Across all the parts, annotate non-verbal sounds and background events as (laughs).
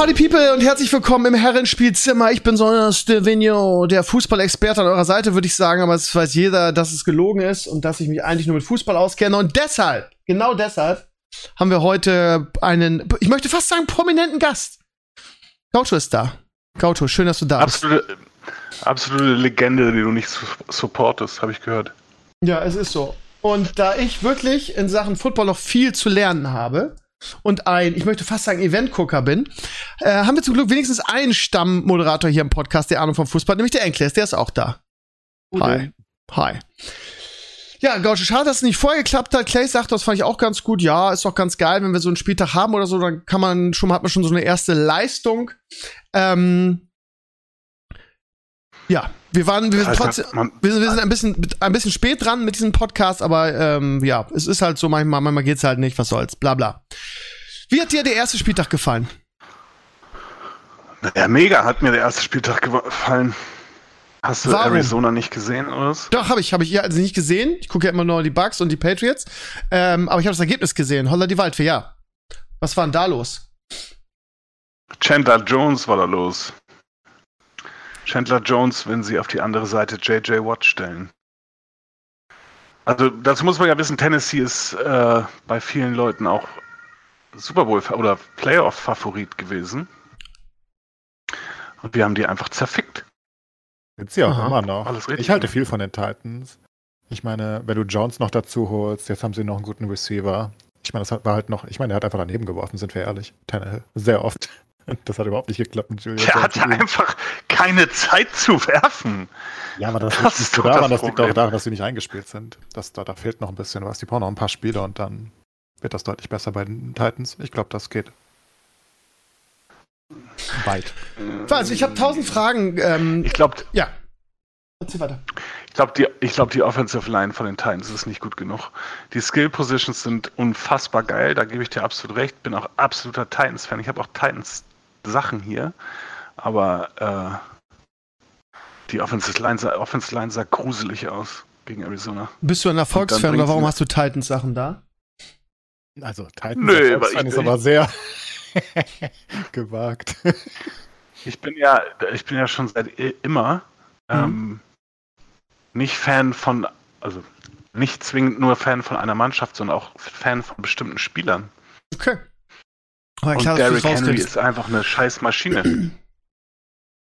Party People und herzlich willkommen im Herrenspielzimmer. Ich bin Sonja Stevino, der Fußballexperte an eurer Seite, würde ich sagen, aber es weiß jeder, dass es gelogen ist und dass ich mich eigentlich nur mit Fußball auskenne. Und deshalb, genau deshalb, haben wir heute einen, ich möchte fast sagen, prominenten Gast. Gaucho ist da. Gaucho, schön, dass du da absolute, bist. Absolute Legende, die du nicht supportest, habe ich gehört. Ja, es ist so. Und da ich wirklich in Sachen Football noch viel zu lernen habe, und ein, ich möchte fast sagen, Eventgucker bin, äh, haben wir zum Glück wenigstens einen Stammmoderator hier im Podcast, der Ahnung vom Fußball, nämlich der Enkles, der ist auch da. Hi. Hi. Ja, Gaucho, schade, dass es nicht vorher geklappt hat. Clay sagt, das fand ich auch ganz gut. Ja, ist doch ganz geil, wenn wir so einen Spieltag haben oder so, dann kann man schon, hat man schon so eine erste Leistung. Ähm, ja, wir waren, wir sind trotzdem, wir sind, wir sind ein bisschen, ein bisschen spät dran mit diesem Podcast, aber ähm, ja, es ist halt so manchmal, manchmal geht's halt nicht, was soll's, bla bla. Wie hat dir der erste Spieltag gefallen? Ja, mega hat mir der erste Spieltag gefallen. Hast du Warum? Arizona nicht gesehen, oder was? Doch, habe ich, habe ich ja also nicht gesehen. Ich gucke ja immer nur die Bugs und die Patriots. Ähm, aber ich habe das Ergebnis gesehen. Holla die Waldfee, ja. Was war denn da los? Chandler Jones war da los. Chandler Jones, wenn sie auf die andere Seite JJ Watt stellen. Also dazu muss man ja wissen, Tennessee ist äh, bei vielen Leuten auch Super Bowl oder Playoff-Favorit gewesen. Und wir haben die einfach zerfickt. Sie auch Aha. immer noch. Alles richtig. Ich halte viel von den Titans. Ich meine, wenn du Jones noch dazu holst, jetzt haben sie noch einen guten Receiver. Ich meine, das war halt noch, ich meine, er hat einfach daneben geworfen, sind wir ehrlich. Sehr oft. (laughs) Das hat überhaupt nicht geklappt mit Julian. Der hatte einfach keine Zeit zu werfen. Ja, aber das, das ist nicht daran, das, das liegt auch daran, dass sie nicht eingespielt sind. Das, da, da fehlt noch ein bisschen was. Die brauchen noch ein paar Spiele und dann wird das deutlich besser bei den Titans. Ich glaube, das geht. Weit. Also, ich habe tausend Fragen. Ähm, ich glaube. Ja. Erzähl weiter. Ich glaube, die, glaub, die Offensive Line von den Titans ist nicht gut genug. Die Skill Positions sind unfassbar geil, da gebe ich dir absolut recht. Bin auch absoluter Titans-Fan. Ich habe auch Titans Sachen hier, aber äh, die Offensive Line, sah, Offensive Line sah gruselig aus gegen Arizona. Bist du ein Erfolgsfan oder warum hast du Titans Sachen da? Also Titans Nö, aber ich, ist aber sehr (laughs) gewagt. Ich bin ja, ich bin ja schon seit immer mhm. ähm, nicht Fan von, also nicht zwingend nur Fan von einer Mannschaft, sondern auch Fan von bestimmten Spielern. Okay. Aber und Derrick Henry ist einfach eine scheiß Maschine. (clears throat)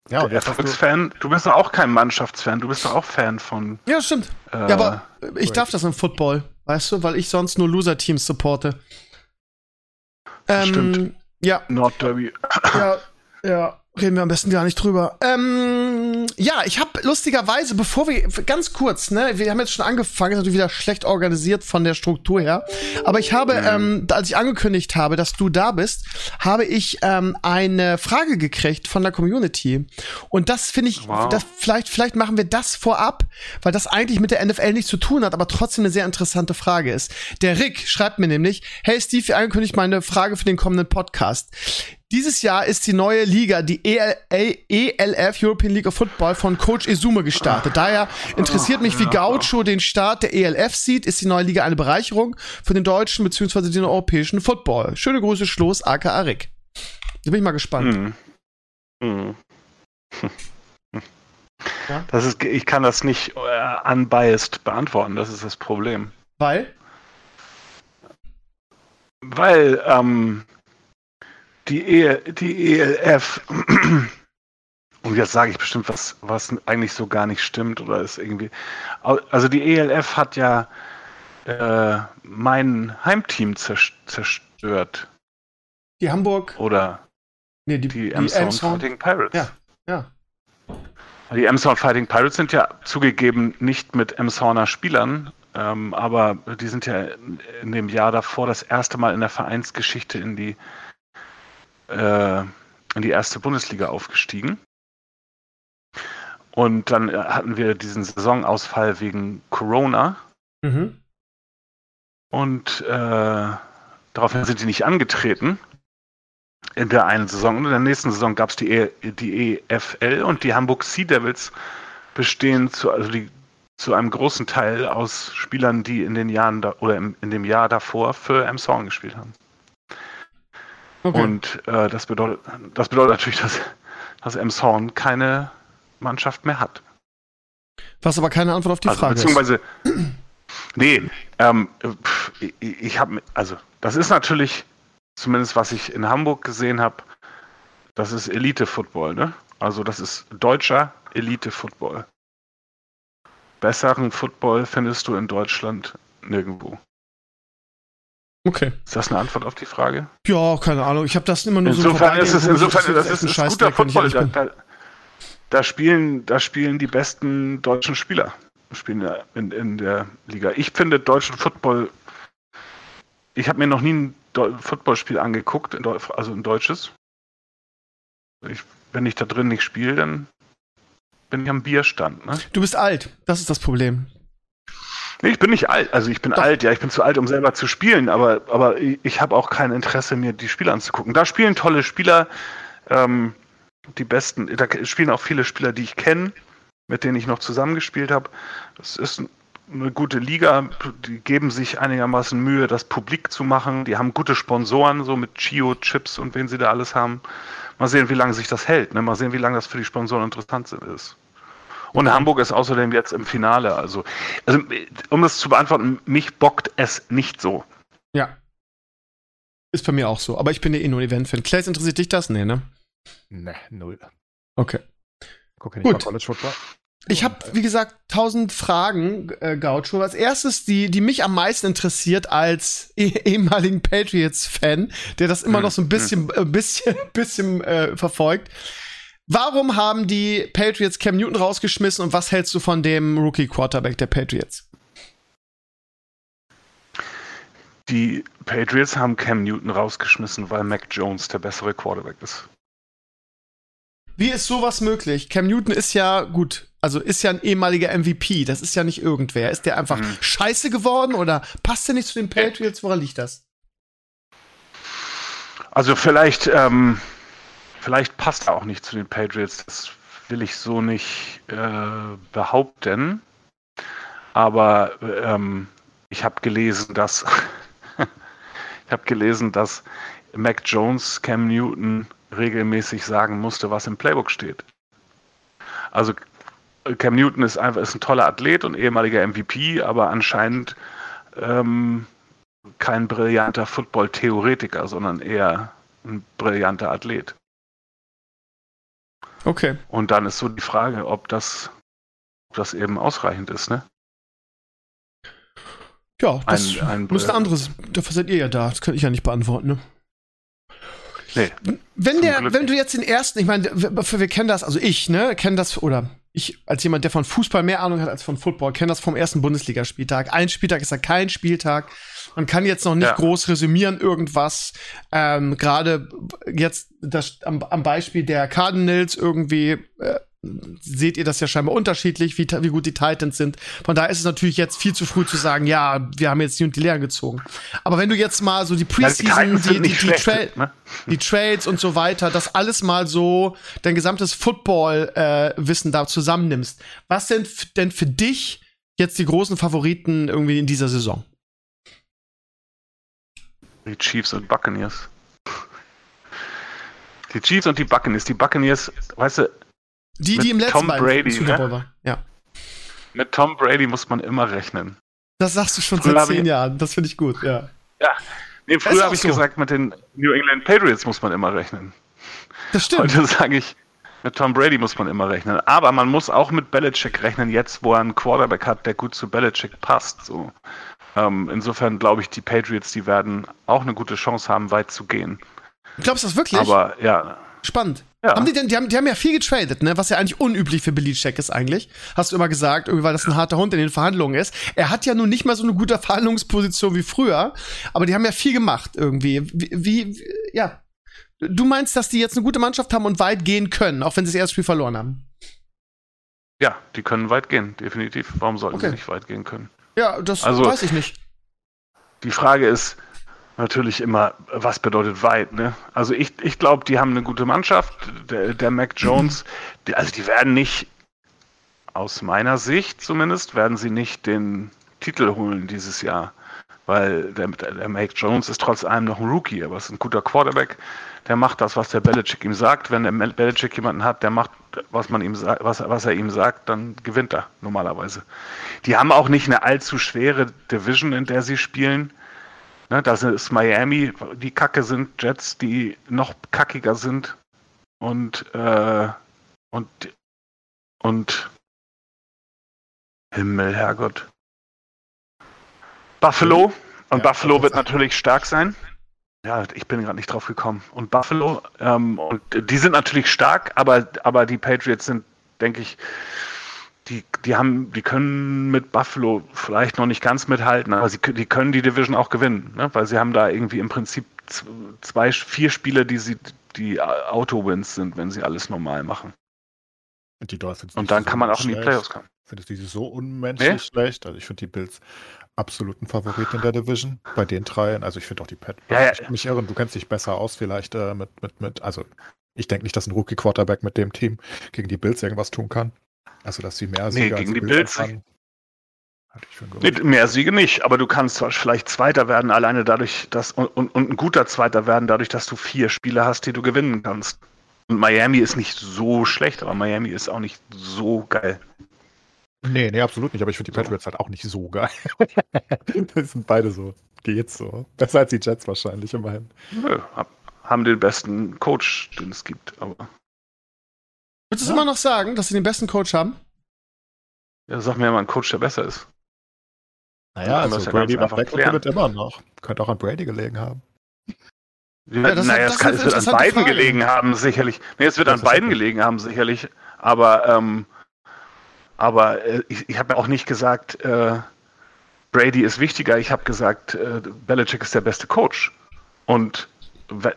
Ja, und Erfolgsfan, du bist doch auch kein Mannschaftsfan, du bist doch auch Fan von. Ja, stimmt. Äh, ja, aber ich darf das im Football, weißt du, weil ich sonst nur Loser-Teams supporte. Ähm, stimmt. Ja. Nordderby. Ja, (clears throat) ja. Reden wir am besten gar nicht drüber. Ähm, ja, ich habe lustigerweise, bevor wir ganz kurz, ne, wir haben jetzt schon angefangen, ist natürlich wieder schlecht organisiert von der Struktur her, aber ich habe, mhm. ähm, als ich angekündigt habe, dass du da bist, habe ich ähm, eine Frage gekriegt von der Community und das finde ich, wow. das vielleicht vielleicht machen wir das vorab, weil das eigentlich mit der NFL nichts zu tun hat, aber trotzdem eine sehr interessante Frage ist. Der Rick schreibt mir nämlich, hey Steve, wie angekündigt meine Frage für den kommenden Podcast. Dieses Jahr ist die neue Liga, die EL ELF European League of Football von Coach Izume gestartet. Daher interessiert mich, wie Gaucho den Start der ELF sieht. Ist die neue Liga eine Bereicherung für den deutschen bzw. den europäischen Football? Schöne Grüße, Schluss, aka Rick. Da bin ich mal gespannt. Hm. Ja? Das ist, ich kann das nicht äh, unbiased beantworten, das ist das Problem. Weil? Weil, ähm, die, e die ELF, und jetzt sage ich bestimmt was, was eigentlich so gar nicht stimmt oder ist irgendwie, also die ELF hat ja äh, mein Heimteam zerstört. Die Hamburg. Oder nee, die, die, die Emson Fighting Pirates. Ja, ja. Die Emson Fighting Pirates sind ja zugegeben nicht mit Emsoner Spielern, ähm, aber die sind ja in dem Jahr davor das erste Mal in der Vereinsgeschichte in die äh, in die erste Bundesliga aufgestiegen. Und dann äh, hatten wir diesen Saisonausfall wegen Corona. Mhm. Und äh, daraufhin sind die nicht angetreten in der einen Saison. Und in der nächsten Saison gab es die, e, die EFL und die Hamburg Sea Devils bestehen zu, also die, zu einem großen Teil aus Spielern, die in den Jahren da, oder im, in dem Jahr davor für Emshorn gespielt haben. Okay. Und äh, das, bedeutet, das bedeutet natürlich, dass, dass Emshorn keine Mannschaft mehr hat. Was aber keine Antwort auf die also, Frage beziehungsweise, ist. (clears throat) Nee, ähm, ich, ich habe, also das ist natürlich, zumindest was ich in Hamburg gesehen habe, das ist Elite-Football, ne? Also das ist deutscher Elite-Football. Besseren Football findest du in Deutschland nirgendwo. Okay. Ist das eine Antwort auf die Frage? Ja, keine Ahnung. Ich habe das immer nur insofern so ist es, Insofern das ist, das ist ein guter Football. Da, da, da, spielen, da spielen die besten deutschen Spieler spielen in, in der Liga. Ich finde deutschen Football. Ich habe mir noch nie ein Footballspiel angeguckt, also ein deutsches. Ich, wenn ich da drin nicht spiele, dann bin ich am Bierstand. Ne? Du bist alt, das ist das Problem. Nee, ich bin nicht alt. Also ich bin Doch. alt, ja, ich bin zu alt, um selber zu spielen, aber, aber ich, habe auch kein Interesse, mir die Spiele anzugucken. Da spielen tolle Spieler, ähm, die besten, da spielen auch viele Spieler, die ich kenne, mit denen ich noch zusammengespielt habe. Das ist eine gute Liga, die geben sich einigermaßen Mühe, das publik zu machen. Die haben gute Sponsoren, so mit Chio, Chips und wen sie da alles haben. Mal sehen, wie lange sich das hält. Ne? Mal sehen, wie lange das für die Sponsoren interessant ist. Und Hamburg ist außerdem jetzt im Finale. Also, also, um das zu beantworten, mich bockt es nicht so. Ja. Ist bei mir auch so. Aber ich bin ja eh nur ein Event-Fan. Clays, interessiert dich das? Nee, ne? Ne, null. Okay. Gucke nicht Gut. mal College Football. Ich habe, wie gesagt, tausend Fragen, äh, Gaucho. Als erstes, die, die mich am meisten interessiert als eh ehemaligen Patriots-Fan, der das immer hm, noch so ein bisschen, hm. äh, bisschen, (laughs) bisschen äh, verfolgt. Warum haben die Patriots Cam Newton rausgeschmissen und was hältst du von dem Rookie-Quarterback der Patriots? Die Patriots haben Cam Newton rausgeschmissen, weil Mac Jones der bessere Quarterback ist. Wie ist sowas möglich? Cam Newton ist ja gut, also ist ja ein ehemaliger MVP, das ist ja nicht irgendwer. Ist der einfach mhm. scheiße geworden oder passt der nicht zu den Patriots? Woran liegt das? Also vielleicht ähm, Vielleicht passt er auch nicht zu den Patriots. Das will ich so nicht äh, behaupten. Aber ähm, ich habe gelesen, dass (laughs) ich habe gelesen, dass Mac Jones Cam Newton regelmäßig sagen musste, was im Playbook steht. Also Cam Newton ist einfach ist ein toller Athlet und ehemaliger MVP, aber anscheinend ähm, kein brillanter Football-Theoretiker, sondern eher ein brillanter Athlet. Okay. Und dann ist so die Frage, ob das, ob das eben ausreichend ist, ne? Ja, das ein, ein, müsste anderes. Dafür seid ihr ja da. Das kann ich ja nicht beantworten, ne? Nee. Wenn der, wenn du jetzt den ersten, ich meine, wir, wir kennen das, also ich, ne, kenne das, oder ich als jemand, der von Fußball mehr Ahnung hat als von Football, kenne das vom ersten Bundesligaspieltag. Ein Spieltag ist ja kein Spieltag. Man kann jetzt noch nicht ja. groß resümieren irgendwas. Ähm, Gerade jetzt das, am, am Beispiel der Cardinals irgendwie äh, seht ihr das ja scheinbar unterschiedlich, wie, wie gut die Titans sind. Von daher ist es natürlich jetzt viel zu früh zu sagen, ja, wir haben jetzt die und die Lehren gezogen. Aber wenn du jetzt mal so die Preseason, die, die, die, die, Tra ne? die, Trades und so weiter, das alles mal so, dein gesamtes Football-Wissen äh, da zusammennimmst, was sind denn für dich jetzt die großen Favoriten irgendwie in dieser Saison? Die Chiefs und Buccaneers. Die Chiefs und die Buccaneers. Die Buccaneers, weißt du, die, die im letzten Tom Brady, Super Bowl ne? war. Ja. Mit Tom Brady muss man immer rechnen. Das sagst du schon früher seit zehn Jahren. Das finde ich gut, ja. Ja. Nee, früher habe ich so. gesagt, mit den New England Patriots muss man immer rechnen. Das stimmt. Heute sage ich, mit Tom Brady muss man immer rechnen. Aber man muss auch mit Belichick rechnen, jetzt wo er einen Quarterback hat, der gut zu Belichick passt. So. Ähm, insofern glaube ich, die Patriots, die werden auch eine gute Chance haben, weit zu gehen. Glaubst du das wirklich? Aber ja. Spannend. Ja. Haben die denn, die haben, die haben ja viel getradet, ne? Was ja eigentlich unüblich für Belichick ist eigentlich. Hast du immer gesagt, irgendwie, weil das ein harter Hund in den Verhandlungen ist. Er hat ja nun nicht mal so eine gute Verhandlungsposition wie früher, aber die haben ja viel gemacht irgendwie. Wie, wie ja. Du meinst, dass die jetzt eine gute Mannschaft haben und weit gehen können, auch wenn sie das erste Spiel verloren haben? Ja, die können weit gehen, definitiv. Warum sollten okay. sie nicht weit gehen können? Ja, das also, weiß ich nicht. Die Frage ist, natürlich immer, was bedeutet weit, ne? Also ich, ich glaube, die haben eine gute Mannschaft. Der, der Mac Jones, die, also die werden nicht, aus meiner Sicht zumindest, werden sie nicht den Titel holen dieses Jahr. Weil der, der Make Jones ist trotz allem noch ein Rookie, aber ist ein guter Quarterback. Der macht das, was der Belichick ihm sagt. Wenn der Belichick jemanden hat, der macht, was man ihm was, was er ihm sagt, dann gewinnt er normalerweise. Die haben auch nicht eine allzu schwere Division, in der sie spielen. Ne, das ist Miami, die kacke sind, Jets, die noch kackiger sind. Und, äh, und, und Himmel, Herrgott. Buffalo. Und ja, Buffalo wird natürlich stark sein. Ja, ich bin gerade nicht drauf gekommen. Und Buffalo, ähm, und die sind natürlich stark, aber, aber die Patriots sind, denke ich, die, die haben, die können mit Buffalo vielleicht noch nicht ganz mithalten, aber sie, die können die Division auch gewinnen, ne? weil sie haben da irgendwie im Prinzip zwei, vier Spiele, die sie, die Auto-Wins sind, wenn sie alles normal machen. Und die Dolphins. Und dann so kann man auch schlecht. in die Playoffs kommen. Findest du die so unmenschlich nee? schlecht? Also ich finde die Bills absoluten Favoriten in der Division. Bei den dreien. Also ich finde auch die Pat. Ja, ja. Ich mich irren, du kennst dich besser aus vielleicht äh, mit, mit, mit, also ich denke nicht, dass ein Rookie-Quarterback mit dem Team gegen die Bills irgendwas tun kann. Also dass sie mehr Siege nee, gegen die Bills. Bills Nee, mehr Siege nicht, aber du kannst vielleicht Zweiter werden, alleine dadurch, dass und, und, und, ein guter Zweiter werden, dadurch, dass du vier Spiele hast, die du gewinnen kannst. Und Miami ist nicht so schlecht, aber Miami ist auch nicht so geil. Nee, nee, absolut nicht. Aber ich finde die Patriots halt auch nicht so geil. (laughs) das sind beide so. Geht's so. Besser als die Jets wahrscheinlich immerhin. Nö, haben den besten Coach, den es gibt, aber. Würdest du ja. immer noch sagen, dass sie den besten Coach haben? Ja, sag mir mal einen Coach, der besser ist. Naja, also ja Brady macht wird immer noch. Könnte auch an Brady gelegen haben. Ja, das naja, es, kann, es wird an beiden Frage. gelegen haben, sicherlich. Nee, es wird das an beiden gelegen haben, sicherlich. Aber ähm, aber äh, ich, ich habe ja auch nicht gesagt, äh, Brady ist wichtiger. Ich habe gesagt, äh, Belichick ist der beste Coach. Und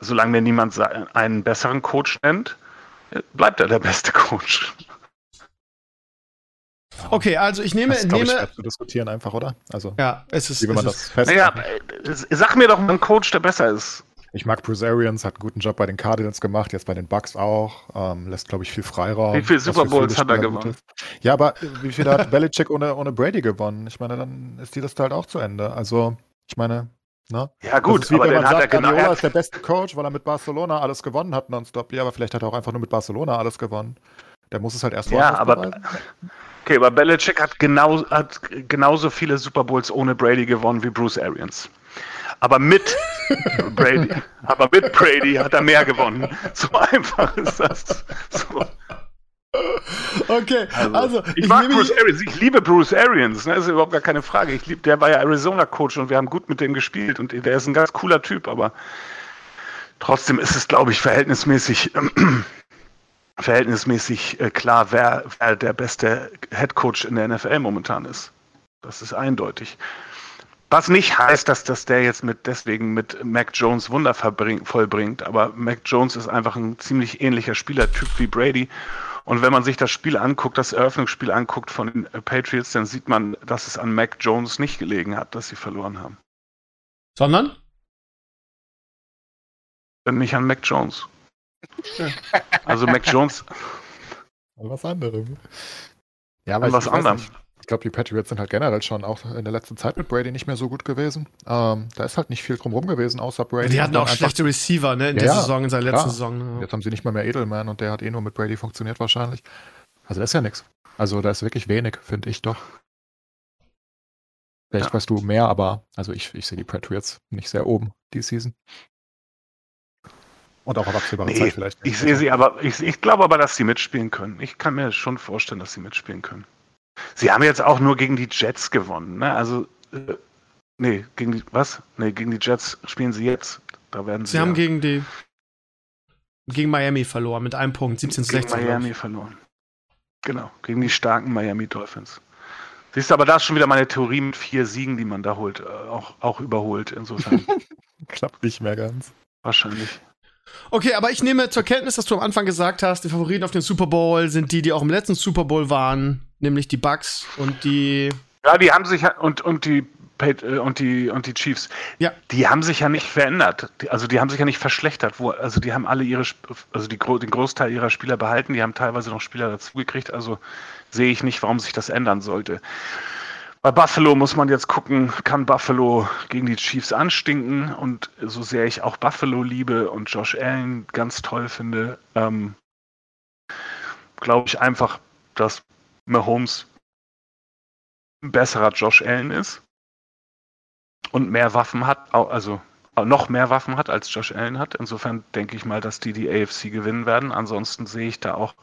solange mir niemand einen besseren Coach nennt, äh, bleibt er der beste Coach. Okay, also ich nehme. Das ist, nehme ich, zu diskutieren einfach, oder? Also, ja, es ist. Wie will man das fest? Naja, äh, sag mir doch einen Coach, der besser ist. Ich mag Bruce Arians, hat einen guten Job bei den Cardinals gemacht, jetzt bei den Bucks auch. Ähm, lässt, glaube ich, viel Freiraum. Wie viele Super Bowls hat er gewonnen? Ja, aber wie viel hat Belichick ohne, ohne Brady gewonnen? Ich meine, dann ist die Liste halt auch zu Ende. Also, ich meine, ne? Ja, gut, aber dann hat er genau. Guardiola ist der beste Coach, weil er mit Barcelona alles gewonnen hat nonstop. Ja, aber vielleicht hat er auch einfach nur mit Barcelona alles gewonnen. Der muss es halt erst Ja, aber. Beweisen. Okay, aber Belichick hat, genau, hat genauso viele Super Bowls ohne Brady gewonnen wie Bruce Arians. Aber mit Brady, aber mit Brady hat er mehr gewonnen. So einfach ist das. So. Okay, also, also ich, ich, mag Bruce Arians, ich liebe Bruce Arians, ne, ist überhaupt gar keine Frage. Ich lieb, der war ja Arizona-Coach und wir haben gut mit dem gespielt und der ist ein ganz cooler Typ, aber trotzdem ist es, glaube ich, verhältnismäßig, äh, (clears throat) verhältnismäßig äh, klar, wer, wer der beste Head Coach in der NFL momentan ist. Das ist eindeutig. Was nicht heißt, dass, dass der jetzt mit deswegen mit Mac Jones Wunder vollbringt, aber Mac Jones ist einfach ein ziemlich ähnlicher Spielertyp wie Brady. Und wenn man sich das Spiel anguckt, das Eröffnungsspiel anguckt von den Patriots, dann sieht man, dass es an Mac Jones nicht gelegen hat, dass sie verloren haben. Sondern? Nicht an Mac Jones. Also Mac Jones. An was anderes. Ja, aber was anderes. Ich glaube, die Patriots sind halt generell schon auch in der letzten Zeit mit Brady nicht mehr so gut gewesen. Ähm, da ist halt nicht viel drumherum gewesen, außer Brady. Die hatten auch schlechte Receiver, ne, in ja, der Saison, in seiner letzten Saison. Ne? Jetzt haben sie nicht mal mehr Edelman und der hat eh nur mit Brady funktioniert wahrscheinlich. Also das ist ja nichts. Also da ist wirklich wenig, finde ich doch. Vielleicht ja. weißt du mehr, aber also ich, ich sehe die Patriots nicht sehr oben die Season. Und auch auf absehbare nee, Zeit vielleicht. Ich sehe sie aber, ich, ich glaube aber, dass sie mitspielen können. Ich kann mir schon vorstellen, dass sie mitspielen können. Sie haben jetzt auch nur gegen die Jets gewonnen, ne? Also, äh, nee, gegen die, was? Nee, gegen die Jets spielen sie jetzt. Da werden sie. Sie haben ja, gegen die, gegen Miami verloren mit einem Punkt, 17 zu 16. Gegen Miami verloren. Genau, gegen die starken Miami Dolphins. Siehst du, aber da ist schon wieder meine Theorie mit vier Siegen, die man da holt, äh, auch, auch überholt. Insofern. (laughs) Klappt nicht mehr ganz. Wahrscheinlich. Okay, aber ich nehme zur Kenntnis, dass du am Anfang gesagt hast, die Favoriten auf den Super Bowl sind die, die auch im letzten Super Bowl waren, nämlich die Bucks und die. Ja, die haben sich und und die äh, und die und die Chiefs. Ja. Die haben sich ja nicht verändert. Also die haben sich ja nicht verschlechtert. Wo, also die haben alle ihre, also die, den Großteil ihrer Spieler behalten. Die haben teilweise noch Spieler dazugekriegt. Also sehe ich nicht, warum sich das ändern sollte. Bei Buffalo muss man jetzt gucken, kann Buffalo gegen die Chiefs anstinken und so sehr ich auch Buffalo liebe und Josh Allen ganz toll finde, ähm, glaube ich einfach, dass Mahomes ein besserer Josh Allen ist und mehr Waffen hat, also noch mehr Waffen hat, als Josh Allen hat. Insofern denke ich mal, dass die die AFC gewinnen werden. Ansonsten sehe ich da auch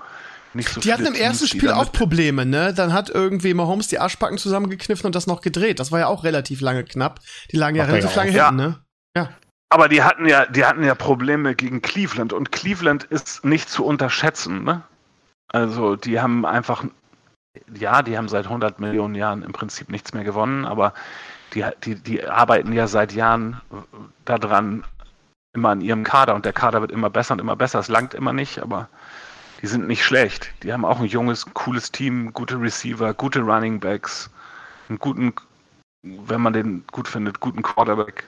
nicht so Die hatten im ersten Spiel auch Probleme, ne? Dann hat irgendwie Mahomes die Arschbacken zusammengekniffen und das noch gedreht. Das war ja auch relativ lange knapp. Die lagen ja relativ lange hinten, ne? Ja. Aber die hatten ja, die hatten ja Probleme gegen Cleveland und Cleveland ist nicht zu unterschätzen, ne? Also, die haben einfach, ja, die haben seit 100 Millionen Jahren im Prinzip nichts mehr gewonnen, aber die, die, die arbeiten ja seit Jahren daran, immer an ihrem Kader und der Kader wird immer besser und immer besser. Es langt immer nicht, aber die sind nicht schlecht. Die haben auch ein junges, cooles Team, gute Receiver, gute Running Backs, einen guten, wenn man den gut findet, guten Quarterback.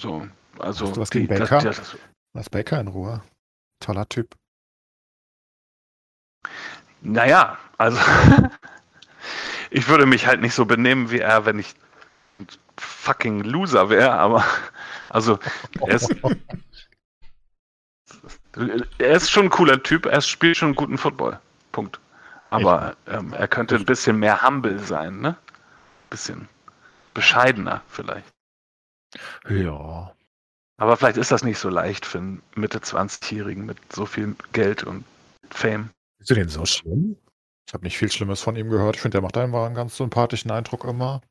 So, also was gegen die, Baker? Das, das, Lass Baker in Ruhe. Toller Typ. Naja, also (laughs) ich würde mich halt nicht so benehmen wie er, wenn ich ein fucking Loser wäre, aber also er ist, er ist schon ein cooler Typ, er spielt schon guten Football. Punkt. Aber ähm, er könnte ein bisschen mehr humble sein, ne? Bisschen bescheidener vielleicht. Ja. Aber vielleicht ist das nicht so leicht für einen Mitte 20-Jährigen mit so viel Geld und Fame. Ist du den so schlimm? Ich habe nicht viel Schlimmes von ihm gehört. Ich finde, der macht einfach einen ganz sympathischen Eindruck immer.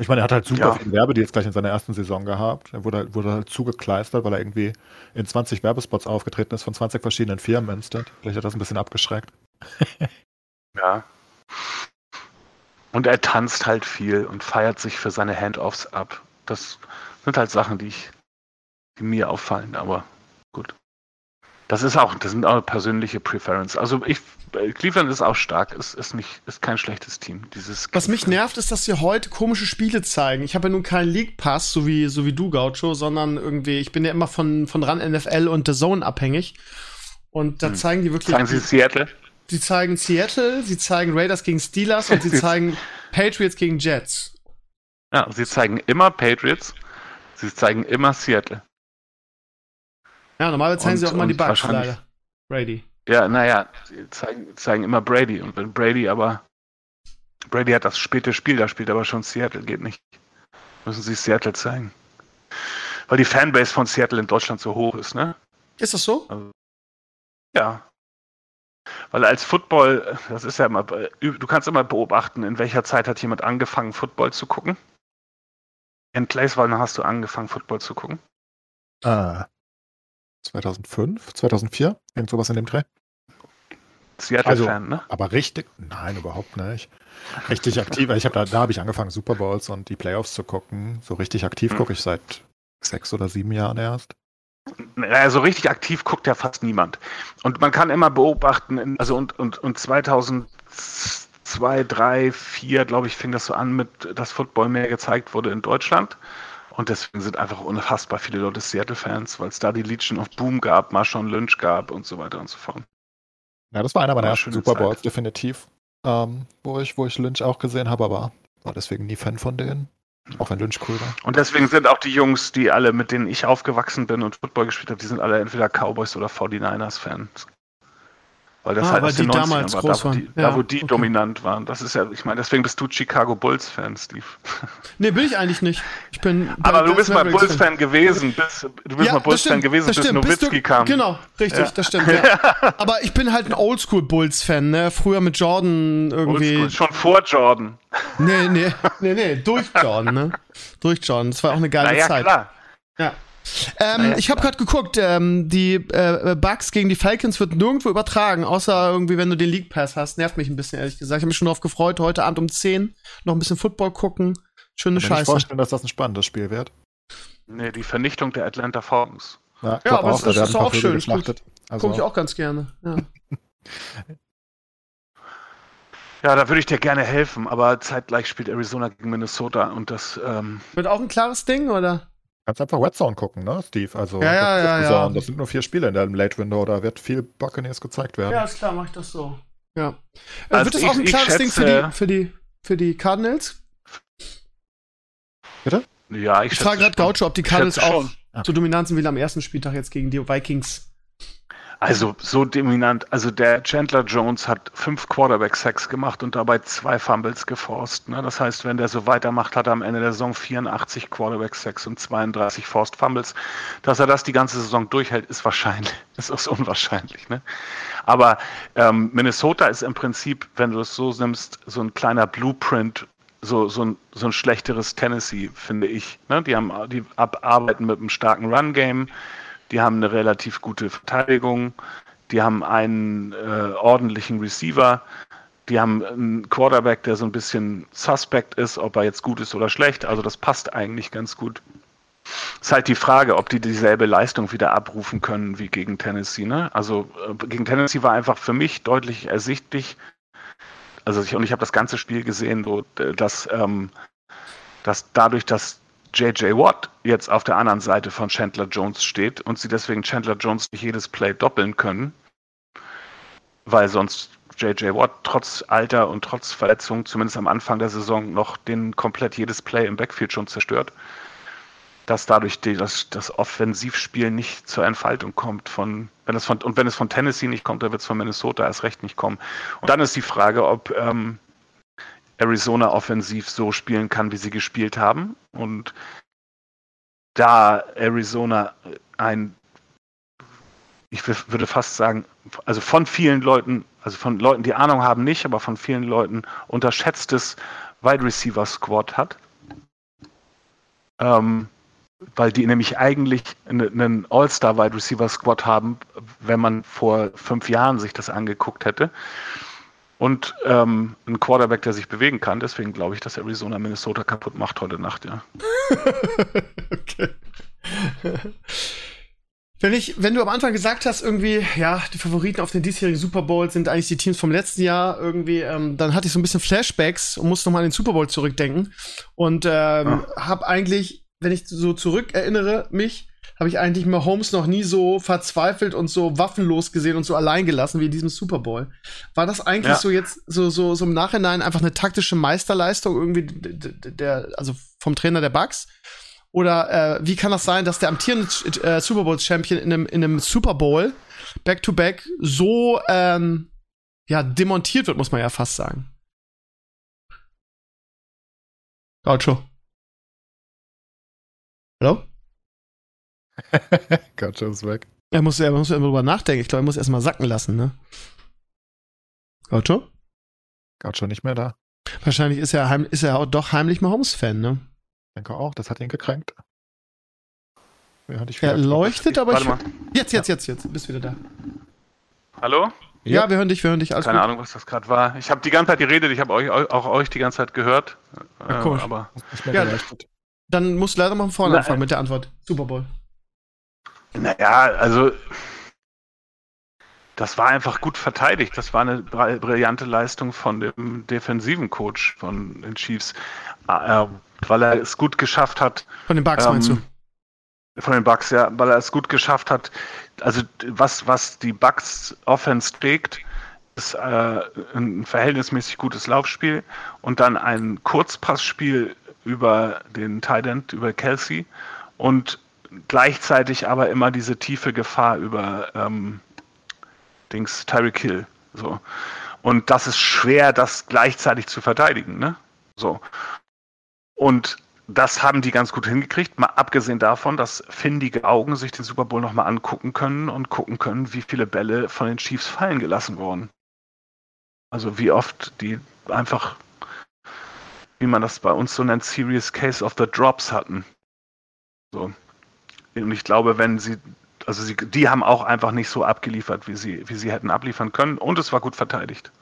Ich meine, er hat halt super ja. viele Werbedeals gleich in seiner ersten Saison gehabt. Er wurde, wurde halt zugekleistert, weil er irgendwie in 20 Werbespots aufgetreten ist von 20 verschiedenen Firmen instant. Vielleicht hat das ein bisschen abgeschreckt. (laughs) ja. Und er tanzt halt viel und feiert sich für seine Handoffs ab. Das sind halt Sachen, die ich, die mir auffallen, aber gut. Das ist auch, das sind auch persönliche Preference. Also ich, Cleveland ist auch stark, ist, ist nicht, ist kein schlechtes Team. Dieses Was mich nervt, ist, dass sie heute komische Spiele zeigen. Ich habe ja nun keinen League Pass, so wie, so wie du, Gaucho, sondern irgendwie, ich bin ja immer von, von RAN NFL und The Zone abhängig. Und da hm. zeigen die wirklich. Zeigen sie Seattle? Sie zeigen Seattle, sie zeigen Raiders gegen Steelers und sie (laughs) zeigen Patriots gegen Jets. Ja, sie zeigen immer Patriots, sie zeigen immer Seattle. Ja, normalerweise zeigen und, sie auch immer die Bugs, leider. Brady. Ja, naja, sie zeigen, zeigen immer Brady. Und wenn Brady aber. Brady hat das späte Spiel, da spielt aber schon Seattle, geht nicht. Müssen sie Seattle zeigen. Weil die Fanbase von Seattle in Deutschland so hoch ist, ne? Ist das so? Also, ja. Weil als Football, das ist ja immer, du kannst immer beobachten, in welcher Zeit hat jemand angefangen, Football zu gucken. In Clays, wann hast du angefangen, Football zu gucken? Ah, 2005, 2004, irgend sowas in dem Dreh. Seattle-Fan, also, ne? Aber richtig, nein, überhaupt nicht. Richtig aktiv, ich habe da, da habe ich angefangen, Super Bowls und die Playoffs zu gucken. So richtig aktiv hm. gucke ich seit sechs oder sieben Jahren erst. Also richtig aktiv guckt ja fast niemand. Und man kann immer beobachten, also und, und, und 2002, 3, 4, glaube ich, fing das so an mit, dass Football mehr gezeigt wurde in Deutschland. Und deswegen sind einfach unfassbar viele Leute Seattle-Fans, weil es da die Legion of Boom gab, Marshawn Lynch gab und so weiter und so fort. Ja, das war einer meiner ersten Super Bowls, definitiv. Ähm, wo, ich, wo ich Lynch auch gesehen habe, aber war deswegen nie Fan von denen. Auch wenn Lynch cool war. Und deswegen sind auch die Jungs, die alle, mit denen ich aufgewachsen bin und Football gespielt habe, die sind alle entweder Cowboys oder 49ers-Fans. Weil das ah, halt weil die damals war, groß da, waren. Die, ja, da, wo die okay. dominant waren. Das ist ja, ich meine, deswegen bist du Chicago Bulls-Fan, Steve. (laughs) Nee, bin ich eigentlich nicht. Ich bin. Aber du bist mal Bulls-Fan gewesen, bis, du bist ja, mal Bulls-Fan gewesen, bis Nowitzki kam. Genau, richtig, ja. das stimmt. Ja. (laughs) Aber ich bin halt ein Oldschool-Bulls-Fan, ne? Früher mit Jordan irgendwie. Oldschool, schon vor Jordan. Nee, nee, (laughs) nee, nee, durch Jordan, ne? Durch Jordan. Das war auch eine geile naja, Zeit. Klar. Ja. Ähm, ich habe gerade geguckt, ähm, die äh, Bugs gegen die Falcons wird nirgendwo übertragen, außer irgendwie, wenn du den League Pass hast. Nervt mich ein bisschen, ehrlich gesagt. Ich habe mich schon darauf gefreut, heute Abend um 10 noch ein bisschen Football gucken. Schöne Scheiße. Ich kann mir vorstellen, dass das ein spannendes Spiel wird. Nee, die Vernichtung der Atlanta Falcons. Ja, ja aber auch, das, ist auch schön. Gucke also. guck ich auch ganz gerne. Ja. (laughs) Ja, da würde ich dir gerne helfen, aber zeitgleich spielt Arizona gegen Minnesota und das. Ähm Wird auch ein klares Ding, oder? Kannst einfach Red Zone gucken, ne, Steve? Also, ja, ja, ja, ja. das sind nur vier Spiele in der Late Window, da wird viel Buccaneers gezeigt werden. Ja, ist klar, mach ich das so. Ja. Äh, also wird das auch ein klares schätze, Ding für die, für die für die Cardinals? Bitte? Ja, ich, ich frage gerade Gaucho, ob die Cardinals auch so dominant sind wie am ersten Spieltag jetzt gegen die Vikings. Also so dominant. Also der Chandler Jones hat fünf Quarterback-Sacks gemacht und dabei zwei Fumbles geforst. Ne? Das heißt, wenn der so weitermacht, hat er am Ende der Saison 84 Quarterback-Sacks und 32 Forced Fumbles. Dass er das die ganze Saison durchhält, ist wahrscheinlich. (laughs) Ist auch unwahrscheinlich. Ne? Aber ähm, Minnesota ist im Prinzip, wenn du es so nimmst, so ein kleiner Blueprint so, so, ein, so ein schlechteres Tennessee, finde ich. Ne? Die, haben, die arbeiten mit einem starken Run-Game, die haben eine relativ gute Verteidigung, die haben einen äh, ordentlichen Receiver, die haben einen Quarterback, der so ein bisschen suspect ist, ob er jetzt gut ist oder schlecht. Also das passt eigentlich ganz gut. Ist halt die Frage, ob die dieselbe Leistung wieder abrufen können wie gegen Tennessee. Ne? Also äh, gegen Tennessee war einfach für mich deutlich ersichtlich, also ich, und ich habe das ganze Spiel gesehen, so, dass, ähm, dass dadurch, dass J.J. Watt jetzt auf der anderen Seite von Chandler Jones steht und sie deswegen Chandler Jones nicht jedes Play doppeln können, weil sonst J.J. Watt trotz Alter und trotz Verletzung zumindest am Anfang der Saison noch den komplett jedes Play im Backfield schon zerstört, dass dadurch die, das, das Offensivspiel nicht zur Entfaltung kommt von, wenn es von, und wenn es von Tennessee nicht kommt, dann wird es von Minnesota erst recht nicht kommen. Und dann ist die Frage, ob ähm, Arizona offensiv so spielen kann, wie sie gespielt haben. Und da Arizona ein, ich würde fast sagen, also von vielen Leuten, also von Leuten, die Ahnung haben, nicht, aber von vielen Leuten unterschätztes Wide Receiver Squad hat. Ähm, weil die nämlich eigentlich einen All-Star Wide Receiver Squad haben, wenn man vor fünf Jahren sich das angeguckt hätte und ähm, ein Quarterback, der sich bewegen kann. Deswegen glaube ich, dass Arizona Minnesota kaputt macht heute Nacht, ja. (laughs) okay. Wenn, ich, wenn du am Anfang gesagt hast, irgendwie, ja, die Favoriten auf den diesjährigen Super Bowl sind eigentlich die Teams vom letzten Jahr, irgendwie, ähm, dann hatte ich so ein bisschen Flashbacks und musste nochmal an den Super Bowl zurückdenken. Und ähm, ah. habe eigentlich, wenn ich so zurückerinnere, mich, habe ich eigentlich Mahomes noch nie so verzweifelt und so waffenlos gesehen und so allein gelassen wie in diesem Super Bowl. War das eigentlich ja. so jetzt so, so, so im Nachhinein einfach eine taktische Meisterleistung irgendwie der, also vom Trainer der Bucks? Oder äh, wie kann das sein, dass der amtierende äh, Super Bowl Champion in einem, in einem Super Bowl back to back so ähm, ja demontiert wird, muss man ja fast sagen. Gaucho. Hallo? (laughs) Gotcha ist weg. Er muss, er muss darüber nachdenken. Ich glaube, er muss erstmal sacken lassen, ne? Gotcha? Gotcha nicht mehr da. Wahrscheinlich ist er, heim, ist er auch doch heimlich Mahomes-Fan, ne? Ich denke auch, das hat ihn gekränkt. er leuchtet, aber ich. Mal. Jetzt, jetzt, jetzt, jetzt. Bist wieder da. Hallo? Ja, ja, wir hören dich, wir hören dich. Alles Keine gut. Ahnung, was das gerade war. Ich habe die ganze Zeit geredet, ich habe euch, auch euch die ganze Zeit gehört. Ja, cool. Äh, aber ja, dann musst du leider mal von vorne Na, anfangen mit der Antwort. Super Bowl. Naja, also das war einfach gut verteidigt. Das war eine brillante Leistung von dem defensiven Coach von den Chiefs, äh, weil er es gut geschafft hat. Von den Bucks ähm, meinst du? Von den Bucks, ja, weil er es gut geschafft hat. Also was, was die Bucks Offense trägt, ist äh, ein verhältnismäßig gutes Laufspiel und dann ein Kurzpassspiel über den Tight End, über Kelsey und gleichzeitig aber immer diese tiefe Gefahr über ähm, Dings Tyreek Hill. So. Und das ist schwer, das gleichzeitig zu verteidigen. Ne? So. Und das haben die ganz gut hingekriegt, mal abgesehen davon, dass findige Augen sich den Super Bowl nochmal angucken können und gucken können, wie viele Bälle von den Chiefs fallen gelassen wurden. Also wie oft die einfach, wie man das bei uns so nennt, Serious Case of the Drops hatten. So. Und ich glaube, wenn sie, also sie, die haben auch einfach nicht so abgeliefert, wie sie, wie sie hätten abliefern können. Und es war gut verteidigt.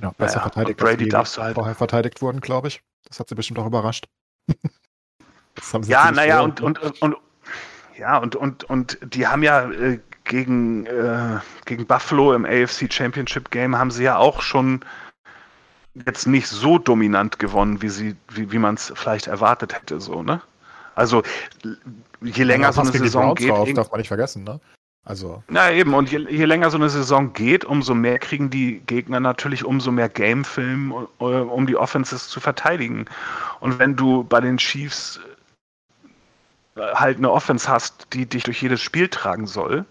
Ja, besser naja, verteidigt, Brady die halt. vorher verteidigt wurden, glaube ich. Das hat sie bestimmt auch überrascht. (laughs) ja, naja, und, und, und, und, ja, und, und, und die haben ja äh, gegen, äh, gegen Buffalo im AFC Championship Game haben sie ja auch schon jetzt nicht so dominant gewonnen, wie sie, wie, wie man es vielleicht erwartet hätte, so, ne? Also je länger ja, so eine Saison geht. Raus, darf man nicht vergessen, ne? Also. Na eben, und je, je, länger so eine Saison geht, umso mehr kriegen die Gegner natürlich umso mehr Gamefilm, äh, um die Offenses zu verteidigen. Und wenn du bei den Chiefs äh, halt eine Offense hast, die dich durch jedes Spiel tragen soll,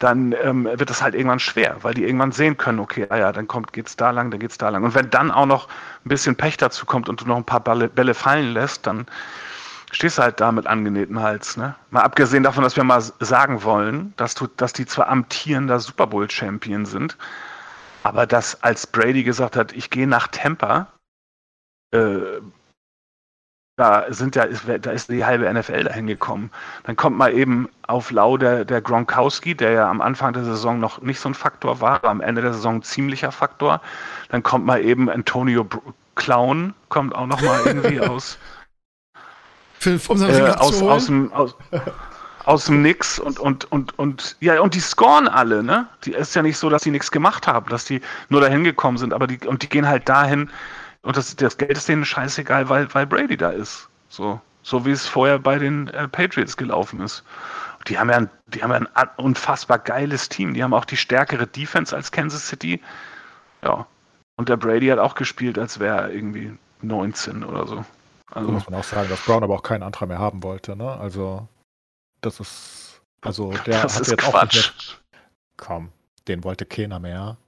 dann ähm, wird es halt irgendwann schwer, weil die irgendwann sehen können, okay, ah ja, dann kommt, geht's da lang, dann geht's da lang. Und wenn dann auch noch ein bisschen Pech dazu kommt und du noch ein paar Bälle, Bälle fallen lässt, dann stehst halt da mit angenähtem Hals. Ne? Mal abgesehen davon, dass wir mal sagen wollen, dass, du, dass die zwar amtierender Super Bowl-Champion sind, aber dass als Brady gesagt hat, ich gehe nach Tampa, äh, da sind ja, da ist die halbe NFL dahin gekommen. Dann kommt mal eben auf Lau der, der Gronkowski, der ja am Anfang der Saison noch nicht so ein Faktor war, aber am Ende der Saison ein ziemlicher Faktor. Dann kommt mal eben Antonio Clown, kommt auch noch mal irgendwie (laughs) aus für, um äh, aus, aus, dem, aus, aus dem Nix und, und, und, und, ja, und die scoren alle, ne? Die ist ja nicht so, dass die nichts gemacht haben, dass die nur dahin gekommen sind, aber die, und die gehen halt dahin und das, das Geld ist denen scheißegal, weil, weil Brady da ist. So, so wie es vorher bei den äh, Patriots gelaufen ist. Die haben ja ein, die haben ja ein unfassbar geiles Team. Die haben auch die stärkere Defense als Kansas City. Ja. Und der Brady hat auch gespielt, als wäre er irgendwie 19 oder so. Also, muss man auch sagen, dass Brown aber auch keinen Antrag mehr haben wollte. Ne? Also, das ist. Also, der das hat jetzt Quatsch. auch nicht Komm, den wollte keiner mehr.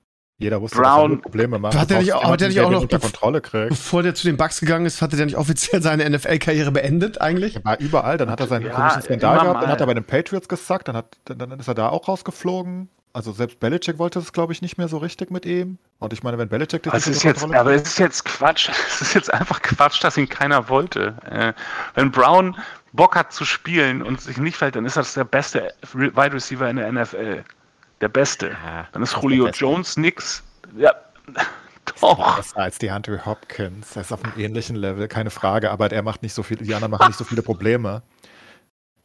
Jeder wusste, Brown, dass er Probleme macht. Hat der nicht, jemanden, hat der nicht auch noch unter Kontrolle kriegt. Bevor der zu den Bucks gegangen ist, hatte der nicht offiziell seine NFL-Karriere beendet eigentlich? Er war überall, dann hat er seinen ja, komischen Skandal gehabt, dann hat er bei den Patriots gesackt, dann, hat, dann, dann ist er da auch rausgeflogen. Also selbst Belichick wollte das, glaube ich, nicht mehr so richtig mit ihm. Und ich meine, wenn Belichick das ist jetzt, aber es ist jetzt Quatsch. (laughs) Es ist jetzt einfach Quatsch, dass ihn keiner wollte. Äh, wenn Brown Bock hat zu spielen und sich nicht fällt, dann ist das der beste Wide Receiver in der NFL. Der beste. Ja, dann ist Julio Jones nix. Ja, (laughs) doch. Besser als die Hunter Hopkins. Er ist auf einem ähnlichen Level, keine Frage. Aber der macht nicht so viel. Die anderen machen nicht so viele Probleme.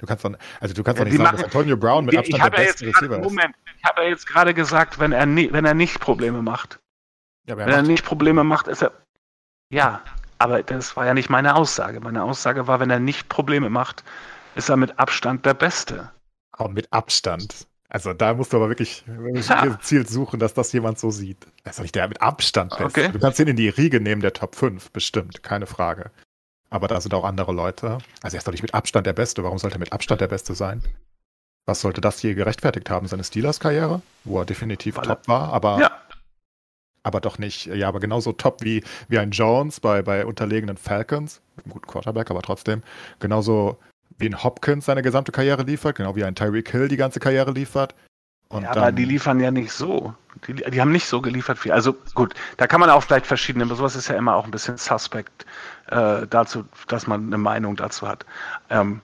Du kannst dann, also du kannst doch nicht sagen, machen, dass Antonio Brown mit Abstand der beste Receiver ist. Moment, ich habe ja jetzt gerade gesagt, wenn er, nie, wenn er nicht Probleme macht. Ja, wenn er, er nicht Probleme macht, ist er. Ja, aber das war ja nicht meine Aussage. Meine Aussage war, wenn er nicht Probleme macht, ist er mit Abstand der Beste. Auch mit Abstand. Also da musst du aber wirklich ja. gezielt suchen, dass das jemand so sieht. Das ist nicht der mit Abstand Beste. Okay. Du kannst ihn in die Riege nehmen, der Top 5, bestimmt, keine Frage. Aber da sind auch andere Leute. Also er ist doch nicht mit Abstand der Beste. Warum sollte er mit Abstand der Beste sein? Was sollte das hier gerechtfertigt haben? Seine Steelers-Karriere, wo er definitiv Weil top war, aber, ja. aber doch nicht, ja, aber genauso top wie, wie ein Jones bei, bei unterlegenen Falcons, mit einem guten Quarterback, aber trotzdem, genauso wie ein Hopkins seine gesamte Karriere liefert, genau wie ein Tyreek Hill die ganze Karriere liefert. Und ja, aber die liefern ja nicht so. Die, die, haben nicht so geliefert wie. Also gut, da kann man auch vielleicht verschiedene, aber sowas ist ja immer auch ein bisschen suspekt äh, dazu, dass man eine Meinung dazu hat. Ähm,